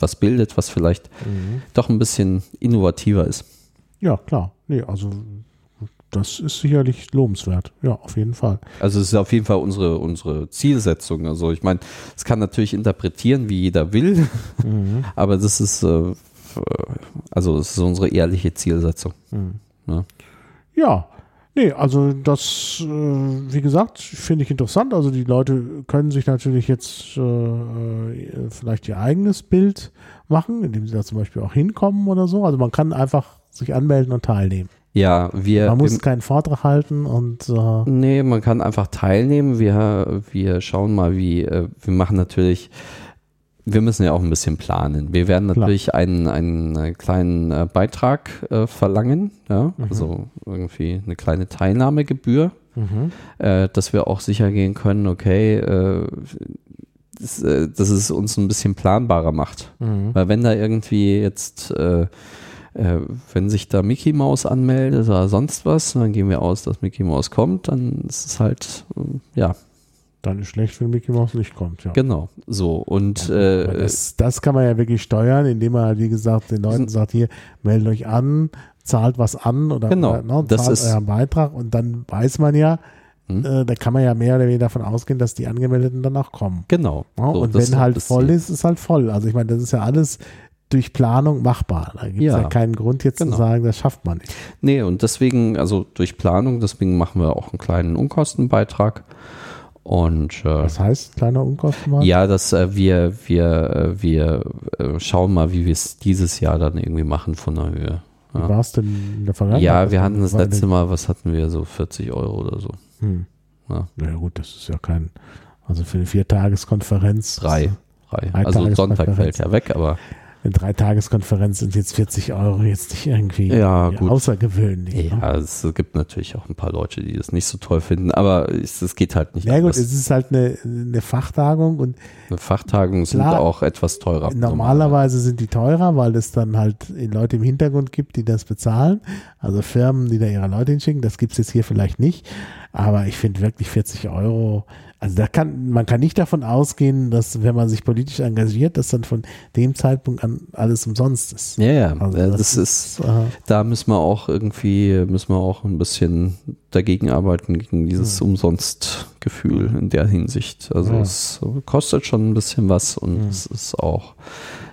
Speaker 3: was bildet, was vielleicht mhm. doch ein bisschen innovativer ist.
Speaker 2: Ja, klar. Nee, also das ist sicherlich lobenswert. Ja, auf jeden Fall.
Speaker 3: Also es ist auf jeden Fall unsere, unsere Zielsetzung. Also ich meine, es kann natürlich interpretieren, wie jeder will, mhm. <laughs> aber das ist äh, also es ist unsere ehrliche Zielsetzung.
Speaker 2: Mhm. Ja. ja. Nee, also das, äh, wie gesagt, finde ich interessant. Also die Leute können sich natürlich jetzt äh, vielleicht ihr eigenes Bild machen, indem sie da zum Beispiel auch hinkommen oder so. Also man kann einfach sich anmelden und teilnehmen.
Speaker 3: Ja, wir.
Speaker 2: Man muss keinen Vortrag halten und.
Speaker 3: Äh nee, man kann einfach teilnehmen. Wir, wir schauen mal, wie. Äh, wir machen natürlich. Wir müssen ja auch ein bisschen planen. Wir werden natürlich Klar. einen, einen kleinen äh, Beitrag äh, verlangen, ja, mhm. also irgendwie eine kleine Teilnahmegebühr, mhm. äh, dass wir auch sicher gehen können, okay, äh, das, äh, dass es uns ein bisschen planbarer macht. Mhm. Weil wenn da irgendwie jetzt äh, äh, wenn sich da Mickey Mouse anmeldet oder sonst was, dann gehen wir aus, dass Mickey Mouse kommt, dann ist es halt, äh, ja.
Speaker 2: Dann ist schlecht, wenn Mickey Mouse nicht kommt, ja.
Speaker 3: Genau, so. Und
Speaker 2: ja, äh, das, das, kann man ja wirklich steuern, indem man, wie gesagt, den Leuten sagt, hier, meldet euch an, zahlt was an oder,
Speaker 3: genau,
Speaker 2: oder ne, zahlt euren Beitrag und dann weiß man ja, hm? Äh, da kann man ja mehr oder weniger davon ausgehen, dass die Angemeldeten dann auch kommen.
Speaker 3: Genau.
Speaker 2: Ja, so, und wenn halt voll ist, ist halt voll. Also ich meine, das ist ja alles durch Planung machbar. Da gibt es ja. ja. keinen Grund jetzt genau. zu sagen, das schafft man nicht.
Speaker 3: Nee, und deswegen, also durch Planung, deswegen machen wir auch einen kleinen Unkostenbeitrag. Und,
Speaker 2: äh, Was heißt kleiner Unkostenbeitrag?
Speaker 3: Ja, dass äh, wir, wir, äh, wir äh, schauen mal, wie wir es dieses Jahr dann irgendwie machen von der Höhe.
Speaker 2: Ja. Wie war es denn in der Vergangenheit?
Speaker 3: Ja, wir hatten das letzte Mal, was hatten wir, so 40 Euro oder so. Hm.
Speaker 2: Ja. Naja gut, das ist ja kein, also für eine Viertageskonferenz.
Speaker 3: Drei. Drei. Also Sonntag fällt ja weg, aber
Speaker 2: eine Dreitageskonferenz sind jetzt 40 Euro jetzt nicht irgendwie ja, gut. außergewöhnlich.
Speaker 3: Ja, ne? es gibt natürlich auch ein paar Leute, die das nicht so toll finden, aber es, geht halt nicht.
Speaker 2: Ja gut, es ist halt eine, eine Fachtagung und
Speaker 3: eine Fachtagung sind auch etwas teurer.
Speaker 2: Normalerweise sind die teurer, weil es dann halt Leute im Hintergrund gibt, die das bezahlen. Also Firmen, die da ihre Leute hinschicken. Das gibt es jetzt hier vielleicht nicht. Aber ich finde wirklich 40 Euro also da kann, man kann nicht davon ausgehen, dass wenn man sich politisch engagiert, dass dann von dem Zeitpunkt an alles umsonst ist.
Speaker 3: Ja, ja. Also das, das, ist, ist äh, da müssen wir auch irgendwie, müssen wir auch ein bisschen dagegen arbeiten, gegen dieses ja. Umsonstgefühl in der Hinsicht. Also ja. es kostet schon ein bisschen was und ja. es ist auch,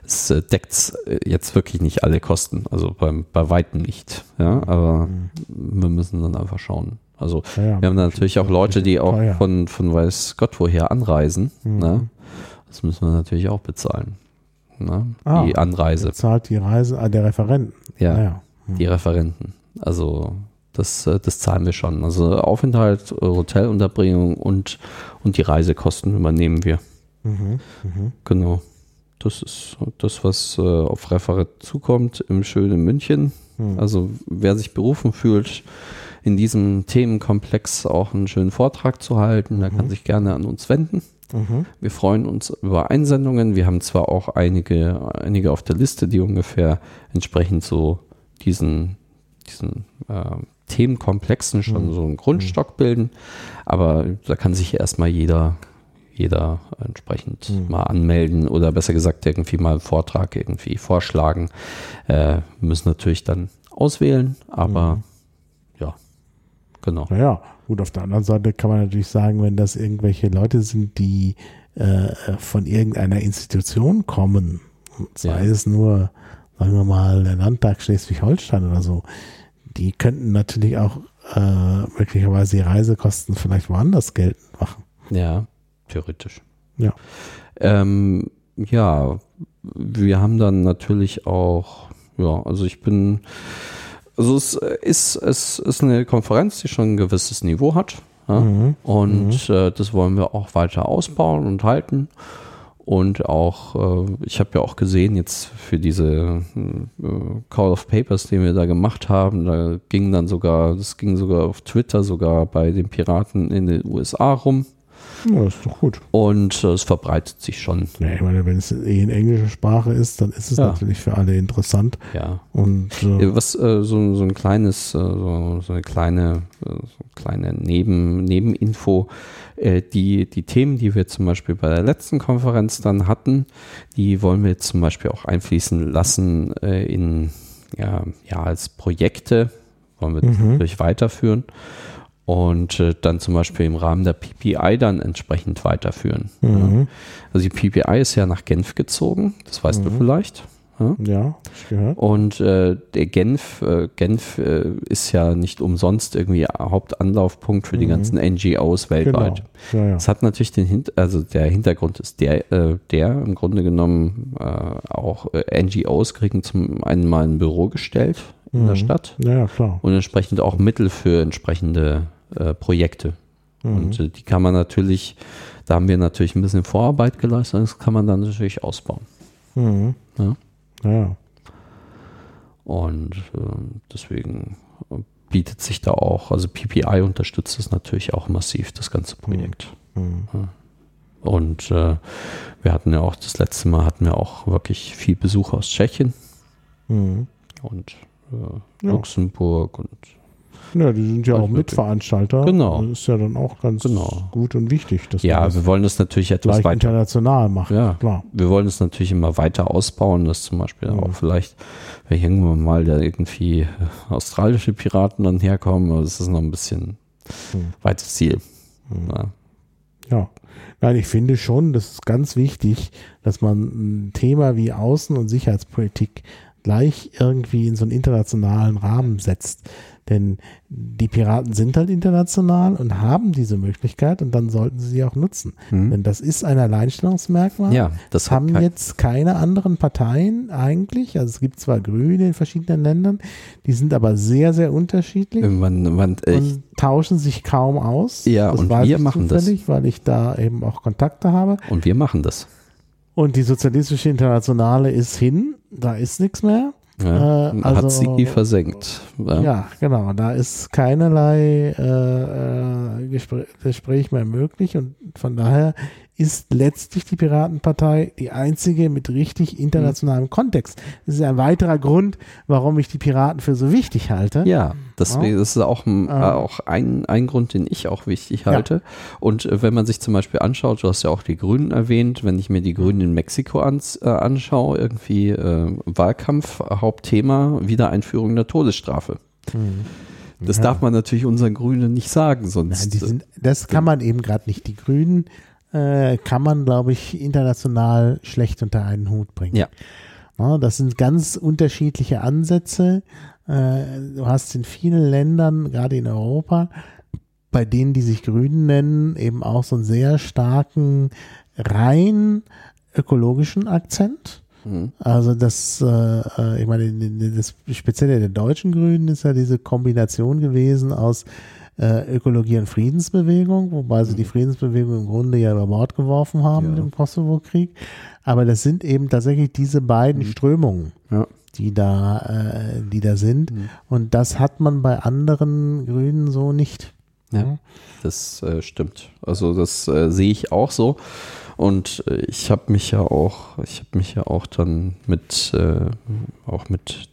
Speaker 3: es äh, deckt äh, jetzt wirklich nicht alle Kosten, also bei, bei weitem nicht. Ja, aber wir müssen dann einfach schauen. Also ja, wir haben natürlich auch Leute, die auch von, von weiß Gott woher anreisen. Mhm. Ne? Das müssen wir natürlich auch bezahlen. Ne? Ah, die Anreise.
Speaker 2: Bezahlt die Reise, ah, der Referenten.
Speaker 3: Ja, ah, mhm. die Referenten. Also das, äh, das zahlen wir schon. Also Aufenthalt, Hotelunterbringung und, und die Reisekosten übernehmen wir. Mhm, mh. Genau. Das ist das, was äh, auf Referat zukommt im schönen München. Mhm. Also wer sich berufen fühlt, in diesem Themenkomplex auch einen schönen Vortrag zu halten. Der mhm. kann sich gerne an uns wenden. Mhm. Wir freuen uns über Einsendungen. Wir haben zwar auch einige, einige auf der Liste, die ungefähr entsprechend so diesen, diesen äh, Themenkomplexen schon mhm. so einen Grundstock bilden, aber da kann sich erstmal jeder, jeder entsprechend mhm. mal anmelden oder besser gesagt irgendwie mal einen Vortrag irgendwie vorschlagen. Äh, müssen natürlich dann auswählen, aber mhm. Genau.
Speaker 2: Naja, gut, auf der anderen Seite kann man natürlich sagen, wenn das irgendwelche Leute sind, die äh, von irgendeiner Institution kommen, sei ja. es nur, sagen wir mal, der Landtag Schleswig-Holstein oder so, die könnten natürlich auch äh, möglicherweise die Reisekosten vielleicht woanders geltend machen.
Speaker 3: Ja, theoretisch.
Speaker 2: Ja.
Speaker 3: Ähm, ja, wir haben dann natürlich auch, ja, also ich bin also es ist, es ist eine Konferenz, die schon ein gewisses Niveau hat. Ja? Mhm. Und mhm. Äh, das wollen wir auch weiter ausbauen und halten. Und auch, äh, ich habe ja auch gesehen, jetzt für diese äh, Call of Papers, den wir da gemacht haben, da ging dann sogar, das ging sogar auf Twitter, sogar bei den Piraten in den USA rum.
Speaker 2: Ja, ist doch gut.
Speaker 3: Und äh, es verbreitet sich schon.
Speaker 2: Ja, ich meine, wenn es eh in englischer Sprache ist, dann ist es ja. natürlich für alle interessant.
Speaker 3: Ja.
Speaker 2: Und
Speaker 3: äh, was äh, so, so ein kleines, äh, so, so, eine kleine, äh, so kleine Neben, Nebeninfo. Äh, die, die Themen, die wir zum Beispiel bei der letzten Konferenz dann hatten, die wollen wir zum Beispiel auch einfließen lassen in ja, ja, als Projekte wollen wir mhm. natürlich weiterführen und äh, dann zum Beispiel im Rahmen der PPI dann entsprechend weiterführen. Mhm. Ja. Also die PPI ist ja nach Genf gezogen, das weißt mhm. du vielleicht. Ja,
Speaker 2: ja gehört.
Speaker 3: Und äh, der Genf, äh, Genf äh, ist ja nicht umsonst irgendwie Hauptanlaufpunkt für die mhm. ganzen NGOs weltweit. Genau. Ja. Es hat natürlich den Hint also der Hintergrund ist der, äh, der im Grunde genommen äh, auch NGOs kriegen zum einen mal ein Büro gestellt in mhm. der Stadt.
Speaker 2: Ja, klar.
Speaker 3: Und entsprechend auch Mittel für entsprechende äh, Projekte. Mhm. Und äh, die kann man natürlich, da haben wir natürlich ein bisschen Vorarbeit geleistet, das kann man dann natürlich ausbauen.
Speaker 2: Mhm. Ja. ja.
Speaker 3: Und äh, deswegen bietet sich da auch, also PPI unterstützt es natürlich auch massiv, das ganze Projekt. Mhm. Ja. Und äh, wir hatten ja auch das letzte Mal hatten wir auch wirklich viel Besuch aus Tschechien
Speaker 2: mhm.
Speaker 3: und äh, Luxemburg und
Speaker 2: ja, die sind ja auch Mitveranstalter.
Speaker 3: Genau.
Speaker 2: Das ist ja dann auch ganz genau. gut und wichtig.
Speaker 3: Dass ja, wir wollen das natürlich etwas weiter
Speaker 2: international machen.
Speaker 3: Ja, klar. Wir wollen es natürlich immer weiter ausbauen, dass zum Beispiel mhm. auch vielleicht, wenn irgendwann mal da irgendwie australische Piraten dann herkommen, das ist noch ein bisschen mhm. weites Ziel.
Speaker 2: Mhm. Ja. ja. Nein, ich finde schon, das ist ganz wichtig, dass man ein Thema wie Außen- und Sicherheitspolitik gleich irgendwie in so einen internationalen Rahmen setzt. Denn die Piraten sind halt international und haben diese Möglichkeit und dann sollten sie sie auch nutzen. Mhm. Denn das ist ein Alleinstellungsmerkmal.
Speaker 3: Ja, das
Speaker 2: haben jetzt keine anderen Parteien eigentlich. Also es gibt zwar Grüne in verschiedenen Ländern, die sind aber sehr, sehr unterschiedlich
Speaker 3: man, man,
Speaker 2: und tauschen sich kaum aus.
Speaker 3: Ja, das und wir machen das.
Speaker 2: Weil ich da eben auch Kontakte habe.
Speaker 3: Und wir machen das.
Speaker 2: Und die Sozialistische Internationale ist hin, da ist nichts mehr.
Speaker 3: Ja, äh, also, hat sie versenkt.
Speaker 2: Ja. ja. genau. Da ist keinerlei äh, äh Gespräch, Gespräch mehr möglich und von daher ist letztlich die Piratenpartei die einzige mit richtig internationalem mhm. Kontext. Das ist ein weiterer Grund, warum ich die Piraten für so wichtig halte.
Speaker 3: Ja, deswegen, ja. das ist auch, ein, ähm. auch ein, ein Grund, den ich auch wichtig halte. Ja. Und äh, wenn man sich zum Beispiel anschaut, du hast ja auch die Grünen erwähnt, wenn ich mir die Grünen in Mexiko ans, äh, anschaue, irgendwie äh, Wahlkampf, Hauptthema, Wiedereinführung der Todesstrafe. Mhm. Das ja. darf man natürlich unseren Grünen nicht sagen, sonst.
Speaker 2: Nein, sind, das kann man eben gerade nicht. Die Grünen äh, kann man, glaube ich, international schlecht unter einen Hut bringen.
Speaker 3: Ja.
Speaker 2: ja das sind ganz unterschiedliche Ansätze. Äh, du hast in vielen Ländern, gerade in Europa, bei denen, die sich Grünen nennen, eben auch so einen sehr starken, rein ökologischen Akzent. Mhm. Also das, äh, äh ich meine, das Spezielle der deutschen Grünen ist ja diese Kombination gewesen aus äh, Ökologie und Friedensbewegung, wobei sie die mhm. Friedensbewegung im Grunde ja über Bord geworfen haben ja. im Kosovo-Krieg. Aber das sind eben tatsächlich diese beiden mhm. Strömungen,
Speaker 3: ja.
Speaker 2: die da, äh, die da sind. Mhm. Und das hat man bei anderen Grünen so nicht.
Speaker 3: Ja, das äh, stimmt. Also das äh, sehe ich auch so. Und äh, ich habe mich ja auch, ich habe mich ja auch dann mit, äh, auch mit,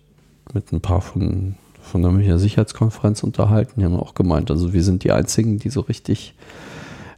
Speaker 3: mit ein paar von von der Münchner Sicherheitskonferenz unterhalten. Die haben auch gemeint, also wir sind die Einzigen, die so richtig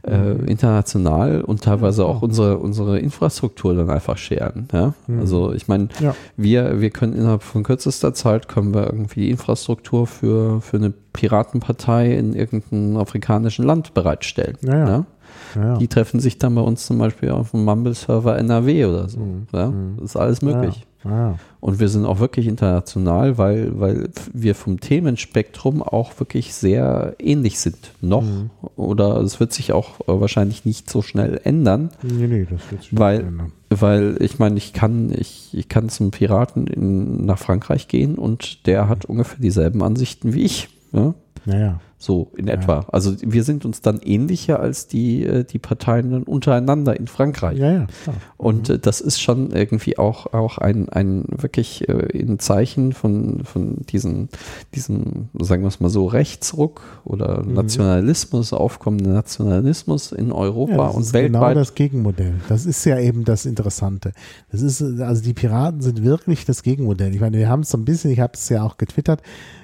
Speaker 3: äh, mhm. international und teilweise auch unsere, unsere Infrastruktur dann einfach scheren. Ja? Mhm. Also ich meine, ja. wir, wir können innerhalb von kürzester Zeit können wir irgendwie Infrastruktur für, für eine Piratenpartei in irgendeinem afrikanischen Land bereitstellen.
Speaker 2: Ja, ja.
Speaker 3: Die treffen sich dann bei uns zum Beispiel auf dem Mumble-Server NRW oder so. Mhm. Ja? Mhm. Das ist alles möglich.
Speaker 2: Ja.
Speaker 3: Und wir sind auch wirklich international, weil, weil wir vom Themenspektrum auch wirklich sehr ähnlich sind. Noch. Mhm. Oder es wird sich auch äh, wahrscheinlich nicht so schnell ändern.
Speaker 2: Nee, nee, das wird sich
Speaker 3: weil, ändern. Weil ich meine, ich kann, ich, ich kann zum Piraten in, nach Frankreich gehen und der hat ungefähr dieselben Ansichten wie ich. Ja?
Speaker 2: Naja.
Speaker 3: So in etwa. Ja. Also wir sind uns dann ähnlicher als die, äh, die Parteien dann untereinander in Frankreich.
Speaker 2: Ja, ja, klar.
Speaker 3: Und äh, das ist schon irgendwie auch, auch ein, ein wirklich äh, ein Zeichen von, von diesen, diesem, sagen wir es mal so, Rechtsruck oder mhm. Nationalismus, aufkommenden Nationalismus in Europa ja, und weltweit. Genau
Speaker 2: das Gegenmodell. Das ist ja eben das Interessante. Das ist, also die Piraten sind wirklich das Gegenmodell. Ich meine, wir haben es so ein bisschen, ich habe es ja auch getwittert,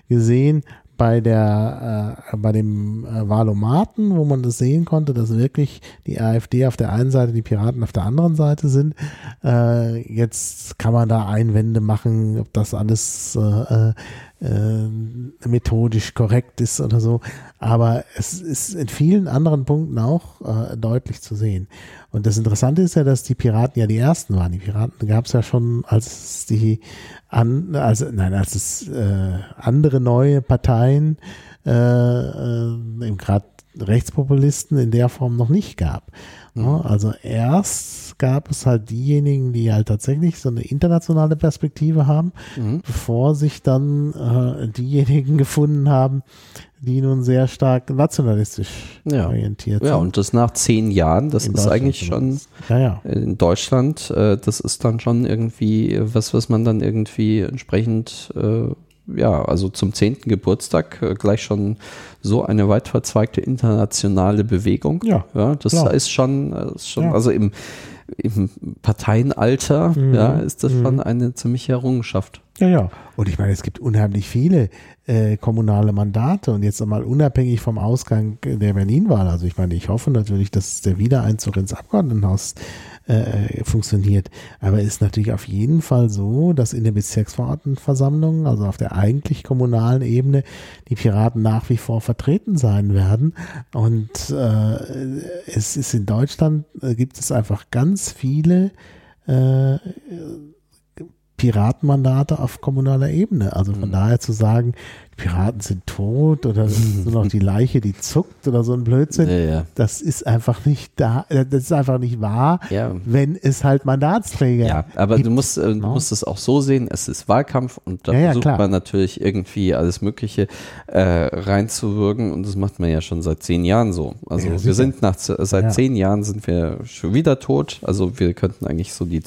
Speaker 2: gesehen, bei der äh, bei dem äh, Wahlomaten, wo man das sehen konnte, dass wirklich die AfD auf der einen Seite, die Piraten auf der anderen Seite sind. Äh, jetzt kann man da Einwände machen, ob das alles äh, äh, methodisch korrekt ist oder so. Aber es ist in vielen anderen Punkten auch äh, deutlich zu sehen. Und das Interessante ist ja, dass die Piraten ja die ersten waren. Die Piraten gab es ja schon, als die an, also nein, als es äh, andere neue Parteien äh, äh, gerade Rechtspopulisten in der Form noch nicht gab. Mhm. Also erst gab es halt diejenigen, die halt tatsächlich so eine internationale Perspektive haben, mhm. bevor sich dann äh, diejenigen <laughs> gefunden haben, die nun sehr stark nationalistisch
Speaker 3: ja.
Speaker 2: orientiert
Speaker 3: sind. Ja, und das nach zehn Jahren, das in ist eigentlich schon
Speaker 2: ja, ja.
Speaker 3: in Deutschland, äh, das ist dann schon irgendwie was, was man dann irgendwie entsprechend äh, ja, also zum zehnten Geburtstag äh, gleich schon so eine weit verzweigte internationale Bewegung.
Speaker 2: Ja,
Speaker 3: ja das klar. ist schon, äh, ist schon ja. also im, im Parteienalter mhm. ja, ist das mhm. schon eine ziemliche Errungenschaft.
Speaker 2: Ja, ja. Und ich meine, es gibt unheimlich viele äh, kommunale Mandate und jetzt einmal unabhängig vom Ausgang der Berlin-Wahl. Also ich meine, ich hoffe natürlich, dass der Wiedereinzug ins Abgeordnetenhaus äh, funktioniert. Aber ist natürlich auf jeden Fall so, dass in der Bezirksverordnetenversammlung, also auf der eigentlich kommunalen Ebene, die Piraten nach wie vor vertreten sein werden. Und äh, es ist in Deutschland, äh, gibt es einfach ganz viele äh, Piratenmandate auf kommunaler Ebene. Also von mhm. daher zu sagen, Piraten sind tot oder das ist nur noch die Leiche, die zuckt oder so ein Blödsinn. Ja, ja. Das ist einfach nicht da, äh, das ist einfach nicht wahr, ja. wenn es halt Mandatsträger
Speaker 3: Ja, aber gibt. du musst, äh, du musst es auch so sehen, es ist Wahlkampf und da versucht klar. man natürlich irgendwie alles Mögliche äh, reinzuwirken und das macht man ja schon seit zehn Jahren so. Also wir sind nach seit zehn Jahren sind wir schon wieder tot. Also wir könnten eigentlich so die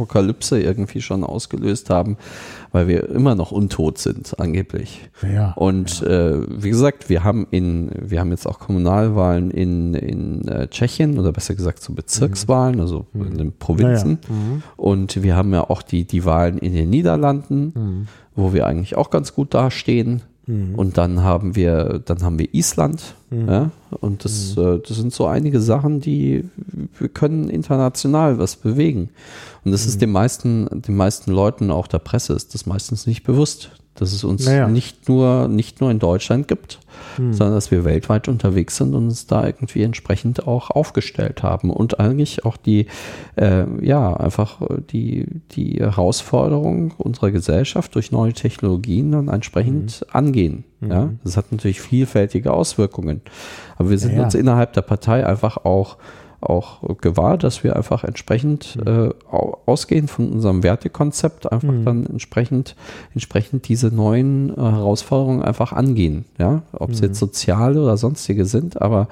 Speaker 3: Zombie-Apokalypse irgendwie schon ausgelöst haben weil wir immer noch untot sind, angeblich.
Speaker 2: Ja,
Speaker 3: und ja. Äh, wie gesagt, wir haben in, wir haben jetzt auch Kommunalwahlen in, in äh, Tschechien oder besser gesagt so Bezirkswahlen, mhm. also mhm. in den Provinzen. Ja, mhm. Und wir haben ja auch die, die Wahlen in den Niederlanden, mhm. wo wir eigentlich auch ganz gut dastehen. Mhm. Und dann haben wir, dann haben wir Island, mhm. ja, und das, mhm. äh, das sind so einige Sachen, die wir können international was bewegen. Und das ist mhm. den meisten, den meisten Leuten, auch der Presse, ist das meistens nicht bewusst, dass es uns naja. nicht nur, nicht nur in Deutschland gibt, hm. sondern dass wir weltweit unterwegs sind und uns da irgendwie entsprechend auch aufgestellt haben und eigentlich auch die, äh, ja, einfach die, die Herausforderung unserer Gesellschaft durch neue Technologien dann entsprechend hm. angehen. Mhm. Ja, das hat natürlich vielfältige Auswirkungen. Aber wir sind ja, uns innerhalb der Partei einfach auch auch gewahr, dass wir einfach entsprechend mhm. äh, ausgehen von unserem Wertekonzept, einfach mhm. dann entsprechend, entsprechend diese neuen äh, Herausforderungen einfach angehen. Ja, ob es mhm. jetzt soziale oder sonstige sind, aber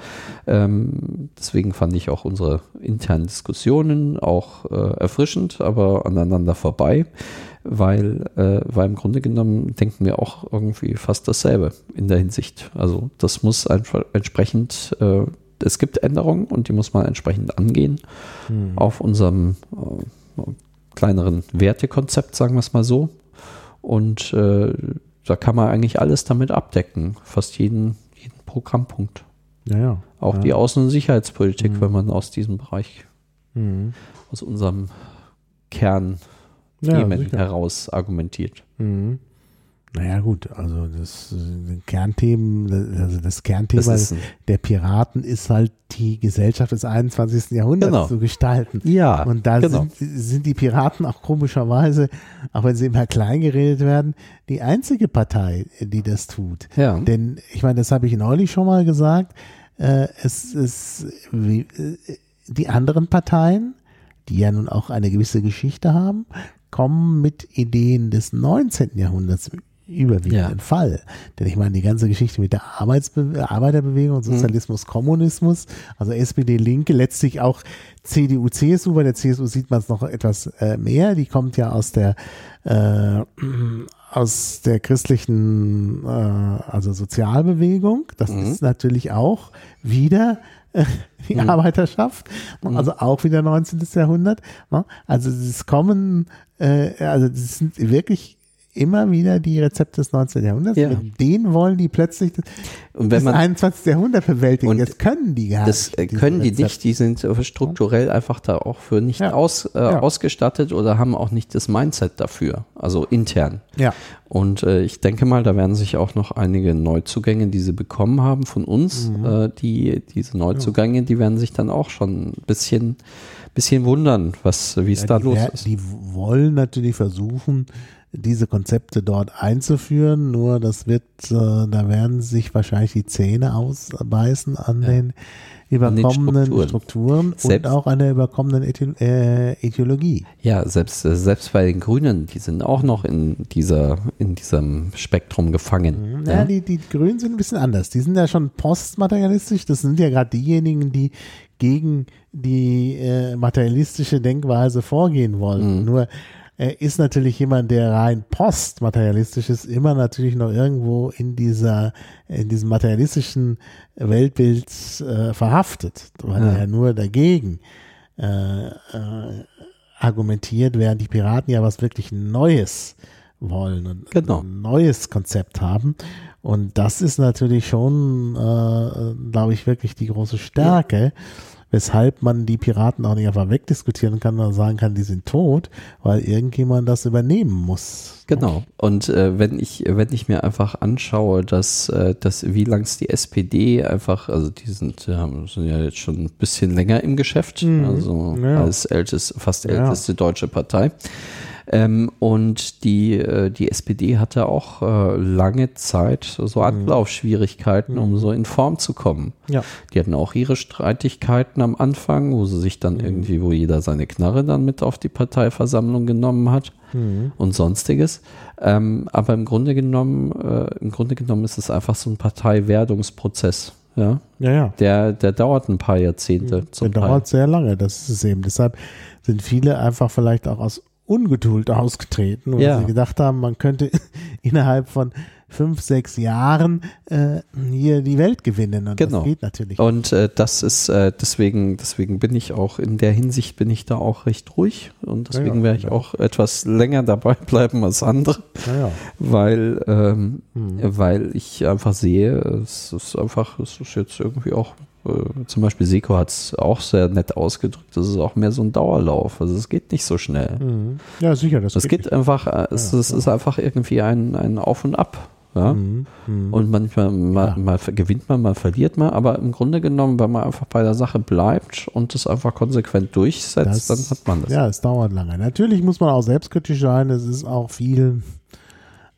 Speaker 3: ähm, deswegen fand ich auch unsere internen Diskussionen auch äh, erfrischend, aber aneinander vorbei weil, äh, weil im Grunde genommen denken wir auch irgendwie fast dasselbe in der Hinsicht. Also das muss einfach entsprechend äh, es gibt Änderungen und die muss man entsprechend angehen hm. auf unserem äh, kleineren Wertekonzept, sagen wir es mal so. Und äh, da kann man eigentlich alles damit abdecken, fast jeden, jeden Programmpunkt.
Speaker 2: Ja, ja.
Speaker 3: Auch
Speaker 2: ja.
Speaker 3: die Außen- und Sicherheitspolitik, mhm. wenn man aus diesem Bereich, mhm. aus unserem Kern heraus argumentiert.
Speaker 2: Mhm. Naja gut, also das äh, Kernthemen, also das Kernthema das der Piraten ist halt die Gesellschaft des 21. Jahrhunderts genau. zu gestalten.
Speaker 3: Ja.
Speaker 2: Und da genau. sind, sind, die Piraten auch komischerweise, auch wenn sie immer klein geredet werden, die einzige Partei, die das tut.
Speaker 3: Ja.
Speaker 2: Denn ich meine, das habe ich neulich schon mal gesagt, äh, es ist wie, äh, die anderen Parteien, die ja nun auch eine gewisse Geschichte haben, kommen mit Ideen des 19. Jahrhunderts überwiegenden ja. Fall. Denn ich meine, die ganze Geschichte mit der Arbeitsbe Arbeiterbewegung, mhm. Sozialismus, mhm. Kommunismus, also SPD, Linke, letztlich auch CDU, CSU, bei der CSU sieht man es noch etwas äh, mehr, die kommt ja aus der äh, aus der christlichen, äh, also Sozialbewegung. Das mhm. ist natürlich auch wieder äh, die mhm. Arbeiterschaft, mhm. also auch wieder 19. Jahrhundert. Ne? Also es kommen, äh, also es sind wirklich immer wieder die Rezepte des 19. Jahrhunderts.
Speaker 3: Ja.
Speaker 2: Mit denen wollen die plötzlich das,
Speaker 3: Und wenn
Speaker 2: das
Speaker 3: man
Speaker 2: 21. Jahrhundert bewältigen.
Speaker 3: Und
Speaker 2: das können die gar
Speaker 3: das
Speaker 2: nicht.
Speaker 3: äh,
Speaker 2: diese
Speaker 3: können die
Speaker 2: Rezepte.
Speaker 3: nicht, die sind strukturell einfach da auch für nicht
Speaker 2: Ja.
Speaker 3: aus, äh,
Speaker 2: Ja.
Speaker 3: ausgestattet oder haben auch nicht das Mindset dafür, also intern.
Speaker 2: Ja.
Speaker 3: Und äh, ich denke mal, da werden sich auch noch einige Neuzugänge, die sie bekommen haben von uns,
Speaker 2: Mhm.
Speaker 3: äh, die, diese Neuzugänge, die werden sich dann auch schon ein bisschen, bisschen wundern, was, wie es
Speaker 2: Ja,
Speaker 3: da los ist.
Speaker 2: die wollen natürlich versuchen, diese Konzepte dort einzuführen, nur das wird, äh, da werden sich wahrscheinlich die Zähne ausbeißen an den überkommenen
Speaker 3: Strukturen.
Speaker 2: Strukturen, und
Speaker 3: Selbst-
Speaker 2: auch an der überkommenen Ethio äh, Ideologie.
Speaker 3: Ja, selbst, äh, selbst bei den Grünen, die sind auch noch in dieser, in diesem Spektrum gefangen.
Speaker 2: Ja, die, die Grünen sind ein bisschen anders. Die sind ja schon postmaterialistisch. Das sind ja gerade diejenigen, die gegen die äh, materialistische Denkweise vorgehen wollen. Nur er ist natürlich jemand, der rein postmaterialistisch ist, immer natürlich noch irgendwo in dieser, in diesem materialistischen Weltbild äh, verhaftet, weil
Speaker 3: Ja.
Speaker 2: er nur dagegen äh, äh, argumentiert, während die Piraten ja was wirklich Neues wollen und
Speaker 3: Genau.
Speaker 2: ein neues Konzept haben. Und das ist natürlich schon, äh, glaube ich, wirklich die große Stärke, weshalb man die Piraten auch nicht einfach wegdiskutieren kann und sagen kann, die sind tot, weil irgendjemand das übernehmen muss.
Speaker 3: Genau. Und äh, wenn ich, wenn ich mir einfach anschaue, dass, äh, dass wie lang es die SPD einfach, also die sind, ja, sind ja jetzt schon ein bisschen länger im Geschäft, also
Speaker 2: Ja.
Speaker 3: als ältest, fast
Speaker 2: Ja.
Speaker 3: älteste deutsche Partei. Ähm, und die, äh, die SPD hatte auch äh, lange Zeit so Anlaufschwierigkeiten, um so in Form zu kommen.
Speaker 2: Ja.
Speaker 3: Die hatten auch ihre Streitigkeiten am Anfang, wo sie sich dann irgendwie, wo jeder seine Knarre dann mit auf die Parteiversammlung genommen hat und sonstiges. Ähm, aber im Grunde genommen, äh, im Grunde genommen ist es einfach so ein Parteiwerdungsprozess. Ja,
Speaker 2: Ja, ja.
Speaker 3: der, der dauert ein paar Jahrzehnte zum
Speaker 2: Der
Speaker 3: Teil.
Speaker 2: dauert sehr lange, das ist es eben. Deshalb sind viele einfach vielleicht auch aus Ungeduld ausgetreten, weil
Speaker 3: Ja.
Speaker 2: sie gedacht haben, man könnte <laughs> innerhalb von fünf, sechs Jahren äh, hier die Welt gewinnen. Und
Speaker 3: Genau.
Speaker 2: das geht natürlich.
Speaker 3: Und äh, das ist äh, deswegen, deswegen bin ich auch in der Hinsicht bin ich da auch recht ruhig und deswegen
Speaker 2: Ja,
Speaker 3: werde ich
Speaker 2: ja.
Speaker 3: auch etwas länger dabei <laughs> bleiben als andere,
Speaker 2: Naja.
Speaker 3: weil ähm,
Speaker 2: Hm.
Speaker 3: weil ich einfach sehe, es ist einfach, es ist jetzt irgendwie auch äh, zum Beispiel Seko hat es auch sehr nett ausgedrückt. Das ist auch mehr so ein Dauerlauf. Also es geht nicht so schnell.
Speaker 2: Mhm. Ja, sicher. Das
Speaker 3: Es geht einfach, äh, es, es ist einfach irgendwie ein, ein Auf und Ab. Ja?
Speaker 2: Mhm. Mhm.
Speaker 3: Und manchmal mal,
Speaker 2: Ja.
Speaker 3: mal gewinnt man, mal verliert man, aber im Grunde genommen, wenn man einfach bei der Sache bleibt und es einfach konsequent durchsetzt, dann hat man das.
Speaker 2: Ja, es dauert lange. Natürlich muss man auch selbstkritisch sein. Es ist auch viel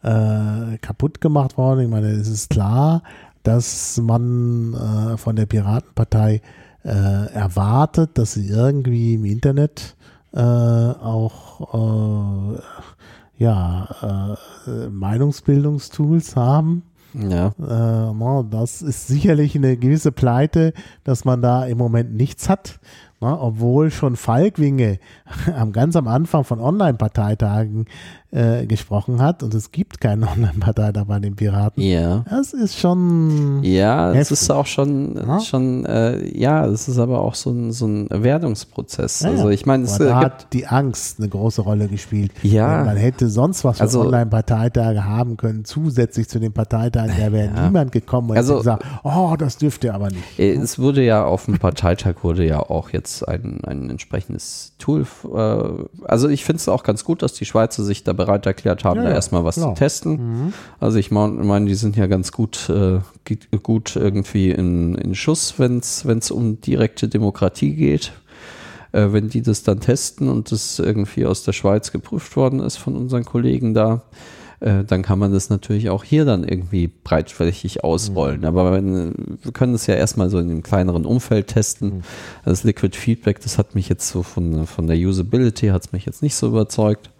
Speaker 2: äh, kaputt gemacht worden. Ich meine, es ist klar, dass man äh, von der Piratenpartei äh, erwartet, dass sie irgendwie im Internet äh, auch äh, ja, äh, Meinungsbildungstools haben.
Speaker 3: Ja.
Speaker 2: Äh, das ist sicherlich eine gewisse Pleite, dass man da im Moment nichts hat. Ne, obwohl schon Falkwinge <laughs> am ganz am Anfang von Online-Parteitagen äh, gesprochen hat und es gibt keinen <laughs> Online-Parteitag bei den Piraten.
Speaker 3: Ja.
Speaker 2: Das ist schon
Speaker 3: Ja, es
Speaker 2: Heftig.
Speaker 3: ist auch schon,
Speaker 2: Ja.
Speaker 3: schon äh, ja, es ist aber auch so ein, so ein Werdungsprozess.
Speaker 2: Ja,
Speaker 3: also ich meine, es
Speaker 2: Aber da
Speaker 3: äh,
Speaker 2: hat die Angst eine große Rolle gespielt.
Speaker 3: Ja.
Speaker 2: Man hätte sonst was für
Speaker 3: Also-
Speaker 2: Online-Parteitage haben können, zusätzlich zu den Parteitagen, da wäre
Speaker 3: Ja.
Speaker 2: niemand gekommen und
Speaker 3: Also-
Speaker 2: gesagt, oh, das dürft ihr aber nicht.
Speaker 3: Äh, Es wurde ja auf dem Parteitag wurde ja auch jetzt ein, ein entsprechendes Tool. Äh, also ich finde es auch ganz gut, dass die Schweizer sich da bereit erklärt haben,
Speaker 2: Ja,
Speaker 3: da erstmal was
Speaker 2: klar.
Speaker 3: zu testen. Also ich meine, mein, die sind ja ganz gut, äh, gut irgendwie in, in Schuss, wenn es um direkte Demokratie geht. Äh, wenn die das dann testen und das irgendwie aus der Schweiz geprüft worden ist von unseren Kollegen da, äh, dann kann man das natürlich auch hier dann irgendwie breitflächig ausrollen. Aber wenn, wir können es ja erstmal so in einem kleineren Umfeld testen. Das Liquid Feedback, das hat mich jetzt so von, von der Usability, hat es mich jetzt nicht so überzeugt.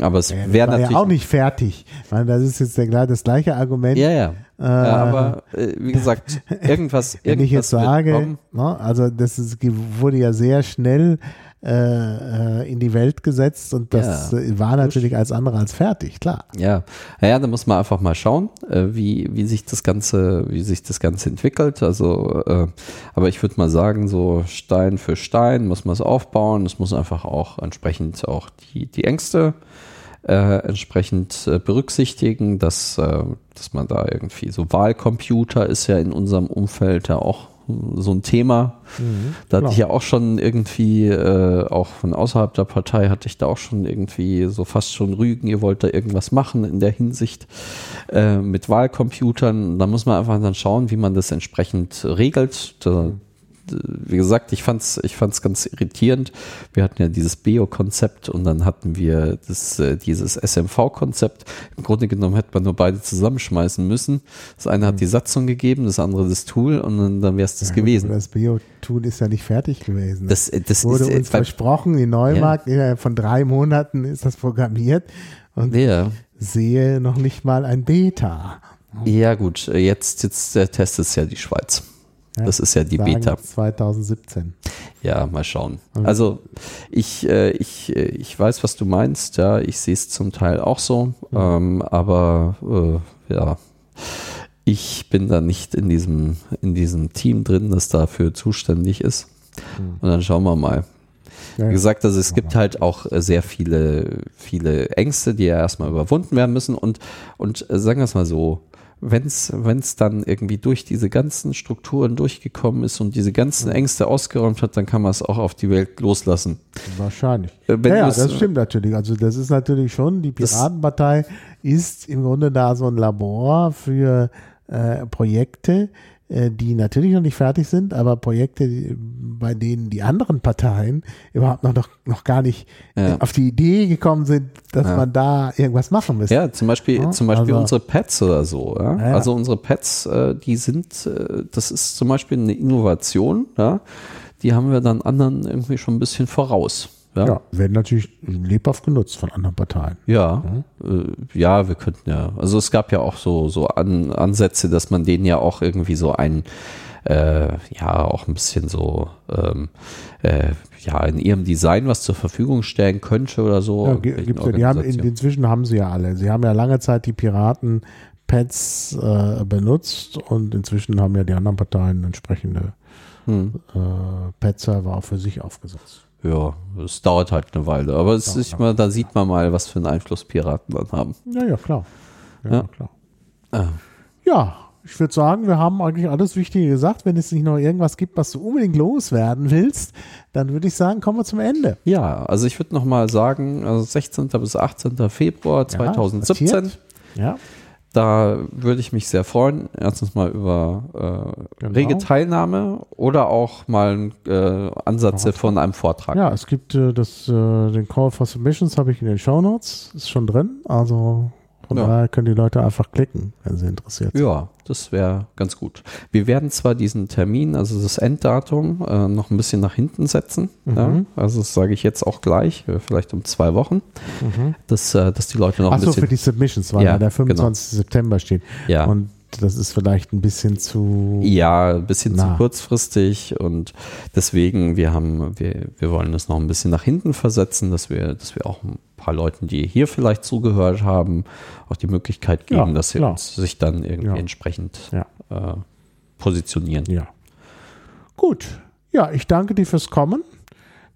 Speaker 3: Aber es
Speaker 2: Ja,
Speaker 3: wäre natürlich.
Speaker 2: ja auch nicht fertig. Meine, das ist jetzt der, das gleiche Argument.
Speaker 3: Ja, ja.
Speaker 2: Äh,
Speaker 3: ja aber äh, wie gesagt, <laughs> irgendwas,
Speaker 2: Wenn ich jetzt
Speaker 3: irgendwas
Speaker 2: sage, ne, also das ist, wurde ja sehr schnell in die Welt gesetzt und das
Speaker 3: Ja.
Speaker 2: äh, war natürlich als andere als fertig, klar.
Speaker 3: Ja, naja, da muss man einfach mal schauen, äh, wie, wie sich das Ganze, wie sich das Ganze entwickelt. Also, äh, aber ich würde mal sagen, so Stein für Stein muss man es aufbauen. Es muss einfach auch entsprechend auch die, die Ängste äh, entsprechend äh, berücksichtigen, dass, äh, dass man da irgendwie so Wahlcomputer ist ja in unserem Umfeld ja auch so ein Thema. Mhm, da hatte ich ja auch schon irgendwie, äh, auch von außerhalb der Partei hatte ich da auch schon irgendwie so fast schon Rügen, ihr wollt da irgendwas machen in der Hinsicht äh, mit Wahlcomputern. Da muss man einfach dann schauen, wie man das entsprechend regelt. Da, wie gesagt, ich fand's, ich fand's ganz irritierend. Wir hatten ja dieses Beo-Konzept und dann hatten wir das, äh, dieses SMV-Konzept. Im Grunde genommen hätte man nur beide zusammenschmeißen müssen. Das eine hat die Satzung gegeben, das andere das Tool und dann, dann wäre es das ja, gewesen.
Speaker 2: Das Beo-Tool ist ja nicht fertig gewesen.
Speaker 3: Das, das
Speaker 2: wurde
Speaker 3: ist,
Speaker 2: uns bei, versprochen, die Neumarkt, ja. von drei Monaten ist das programmiert und ja. sehe noch nicht mal ein Beta.
Speaker 3: Ja gut, jetzt, jetzt testet es ja die Schweiz. Ja, das ist ja die Beta.
Speaker 2: 2017.
Speaker 3: Ja, mal schauen. Also ich, äh, ich, äh, ich weiß, was du meinst. Ja, ich sehe es zum Teil auch so. Mhm. Ähm, aber äh, ja, ich bin da nicht in diesem, in diesem Team drin, das dafür zuständig ist. Mhm. Und dann schauen wir mal. Ja, Wie gesagt, also es gibt halt auch sehr viele, viele Ängste, die ja erstmal überwunden werden müssen. Und, und sagen wir es mal so, wenn es dann irgendwie durch diese ganzen Strukturen durchgekommen ist und diese ganzen Ängste ausgeräumt hat, dann kann man es auch auf die Welt loslassen.
Speaker 2: Wahrscheinlich. Äh, ja, ja, das stimmt natürlich. Also das ist natürlich schon, die Piratenpartei ist im Grunde da so ein Labor für äh, Projekte, äh, die natürlich noch nicht fertig sind, aber Projekte, bei denen die anderen Parteien überhaupt noch, noch, noch gar nicht ja. auf die Idee gekommen sind, dass ja. man da irgendwas machen müsste.
Speaker 3: Ja, zum Beispiel, ja, zum Beispiel also, unsere Pets oder so. Also unsere Pets, äh, die sind, äh, das ist zum Beispiel eine Innovation, ja? die haben wir dann anderen irgendwie schon ein bisschen voraus. Ja. ja,
Speaker 2: werden natürlich lebhaft genutzt von anderen Parteien.
Speaker 3: Ja, ja, äh, ja, wir könnten ja. Also es gab ja auch so, so An, Ansätze, dass man denen ja auch irgendwie so ein, äh, ja, auch ein bisschen so, ähm, äh, ja, in ihrem Design was zur Verfügung stellen könnte oder so. Ja,
Speaker 2: gibt's ja, die haben, in, inzwischen haben sie ja alle. Sie haben ja lange Zeit die Piraten Pads äh, benutzt und inzwischen haben ja die anderen Parteien entsprechende hm. äh, Pad-Server auch für sich aufgesetzt
Speaker 3: ja, es dauert halt eine Weile. Aber es ist mal, da sieht man mal, was für einen Einfluss Piraten dann haben.
Speaker 2: Ja, ja, klar. Ja, ja. klar. Ah. Ja, ich würde sagen, wir haben eigentlich alles Wichtige gesagt. Wenn es nicht noch irgendwas gibt, was du unbedingt loswerden willst, dann würde ich sagen, kommen wir zum Ende.
Speaker 3: Ja, also ich würde nochmal sagen, also 16. bis 18. Februar 2017. Ja, ja. Da würde ich mich sehr freuen. Erstens mal über äh, genau. rege Teilnahme oder auch mal äh, Ansätze von einem Vortrag.
Speaker 2: Ja, es gibt äh, das, äh, den Call for Submissions habe ich in den Show Notes, ist schon drin. Also von ja. daher können die Leute einfach klicken, wenn sie interessiert
Speaker 3: sind. Ja, das wäre ganz gut. Wir werden zwar diesen Termin, also das Enddatum, äh, noch ein bisschen nach hinten setzen. Mhm. Ja? Also das sage ich jetzt auch gleich, äh, vielleicht um zwei Wochen, mhm. dass, äh, dass die Leute noch Ach ein bisschen...
Speaker 2: Achso, für die Submissions, weil ja, der 25. Genau. September steht. Ja. Und das ist vielleicht ein bisschen zu.
Speaker 3: Ja, ein bisschen nah. zu kurzfristig und deswegen, wir haben, wir, wir wollen das noch ein bisschen nach hinten versetzen, dass wir, dass wir auch ein paar Leuten, die hier vielleicht zugehört haben, auch die Möglichkeit geben, ja, dass sie uns, sich dann irgendwie ja. entsprechend ja. Äh, positionieren.
Speaker 2: Ja. Gut. Ja, ich danke dir fürs Kommen.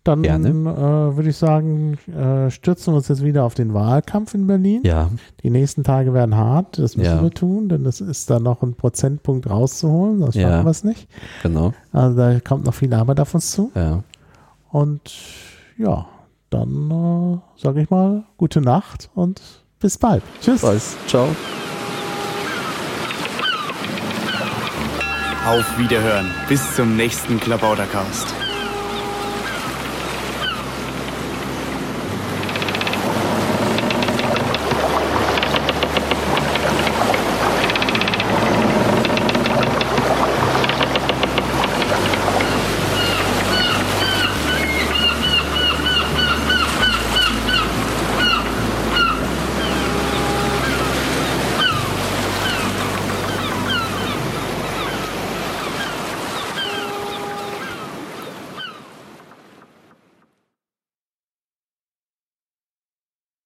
Speaker 2: Dann äh, würde ich sagen, äh, stürzen wir uns jetzt wieder auf den Wahlkampf in Berlin.
Speaker 3: Ja.
Speaker 2: Die nächsten Tage werden hart, das müssen ja. wir tun, denn es ist da noch ein Prozentpunkt rauszuholen, sonst ja. schaffen wir es nicht.
Speaker 3: Genau.
Speaker 2: Also da kommt noch viel Arbeit auf uns zu.
Speaker 3: Ja.
Speaker 2: Und ja, dann äh, sage ich mal gute Nacht und bis bald.
Speaker 3: Tschüss. Bis. Ciao.
Speaker 4: Auf Wiederhören. Bis zum nächsten Klabautercast.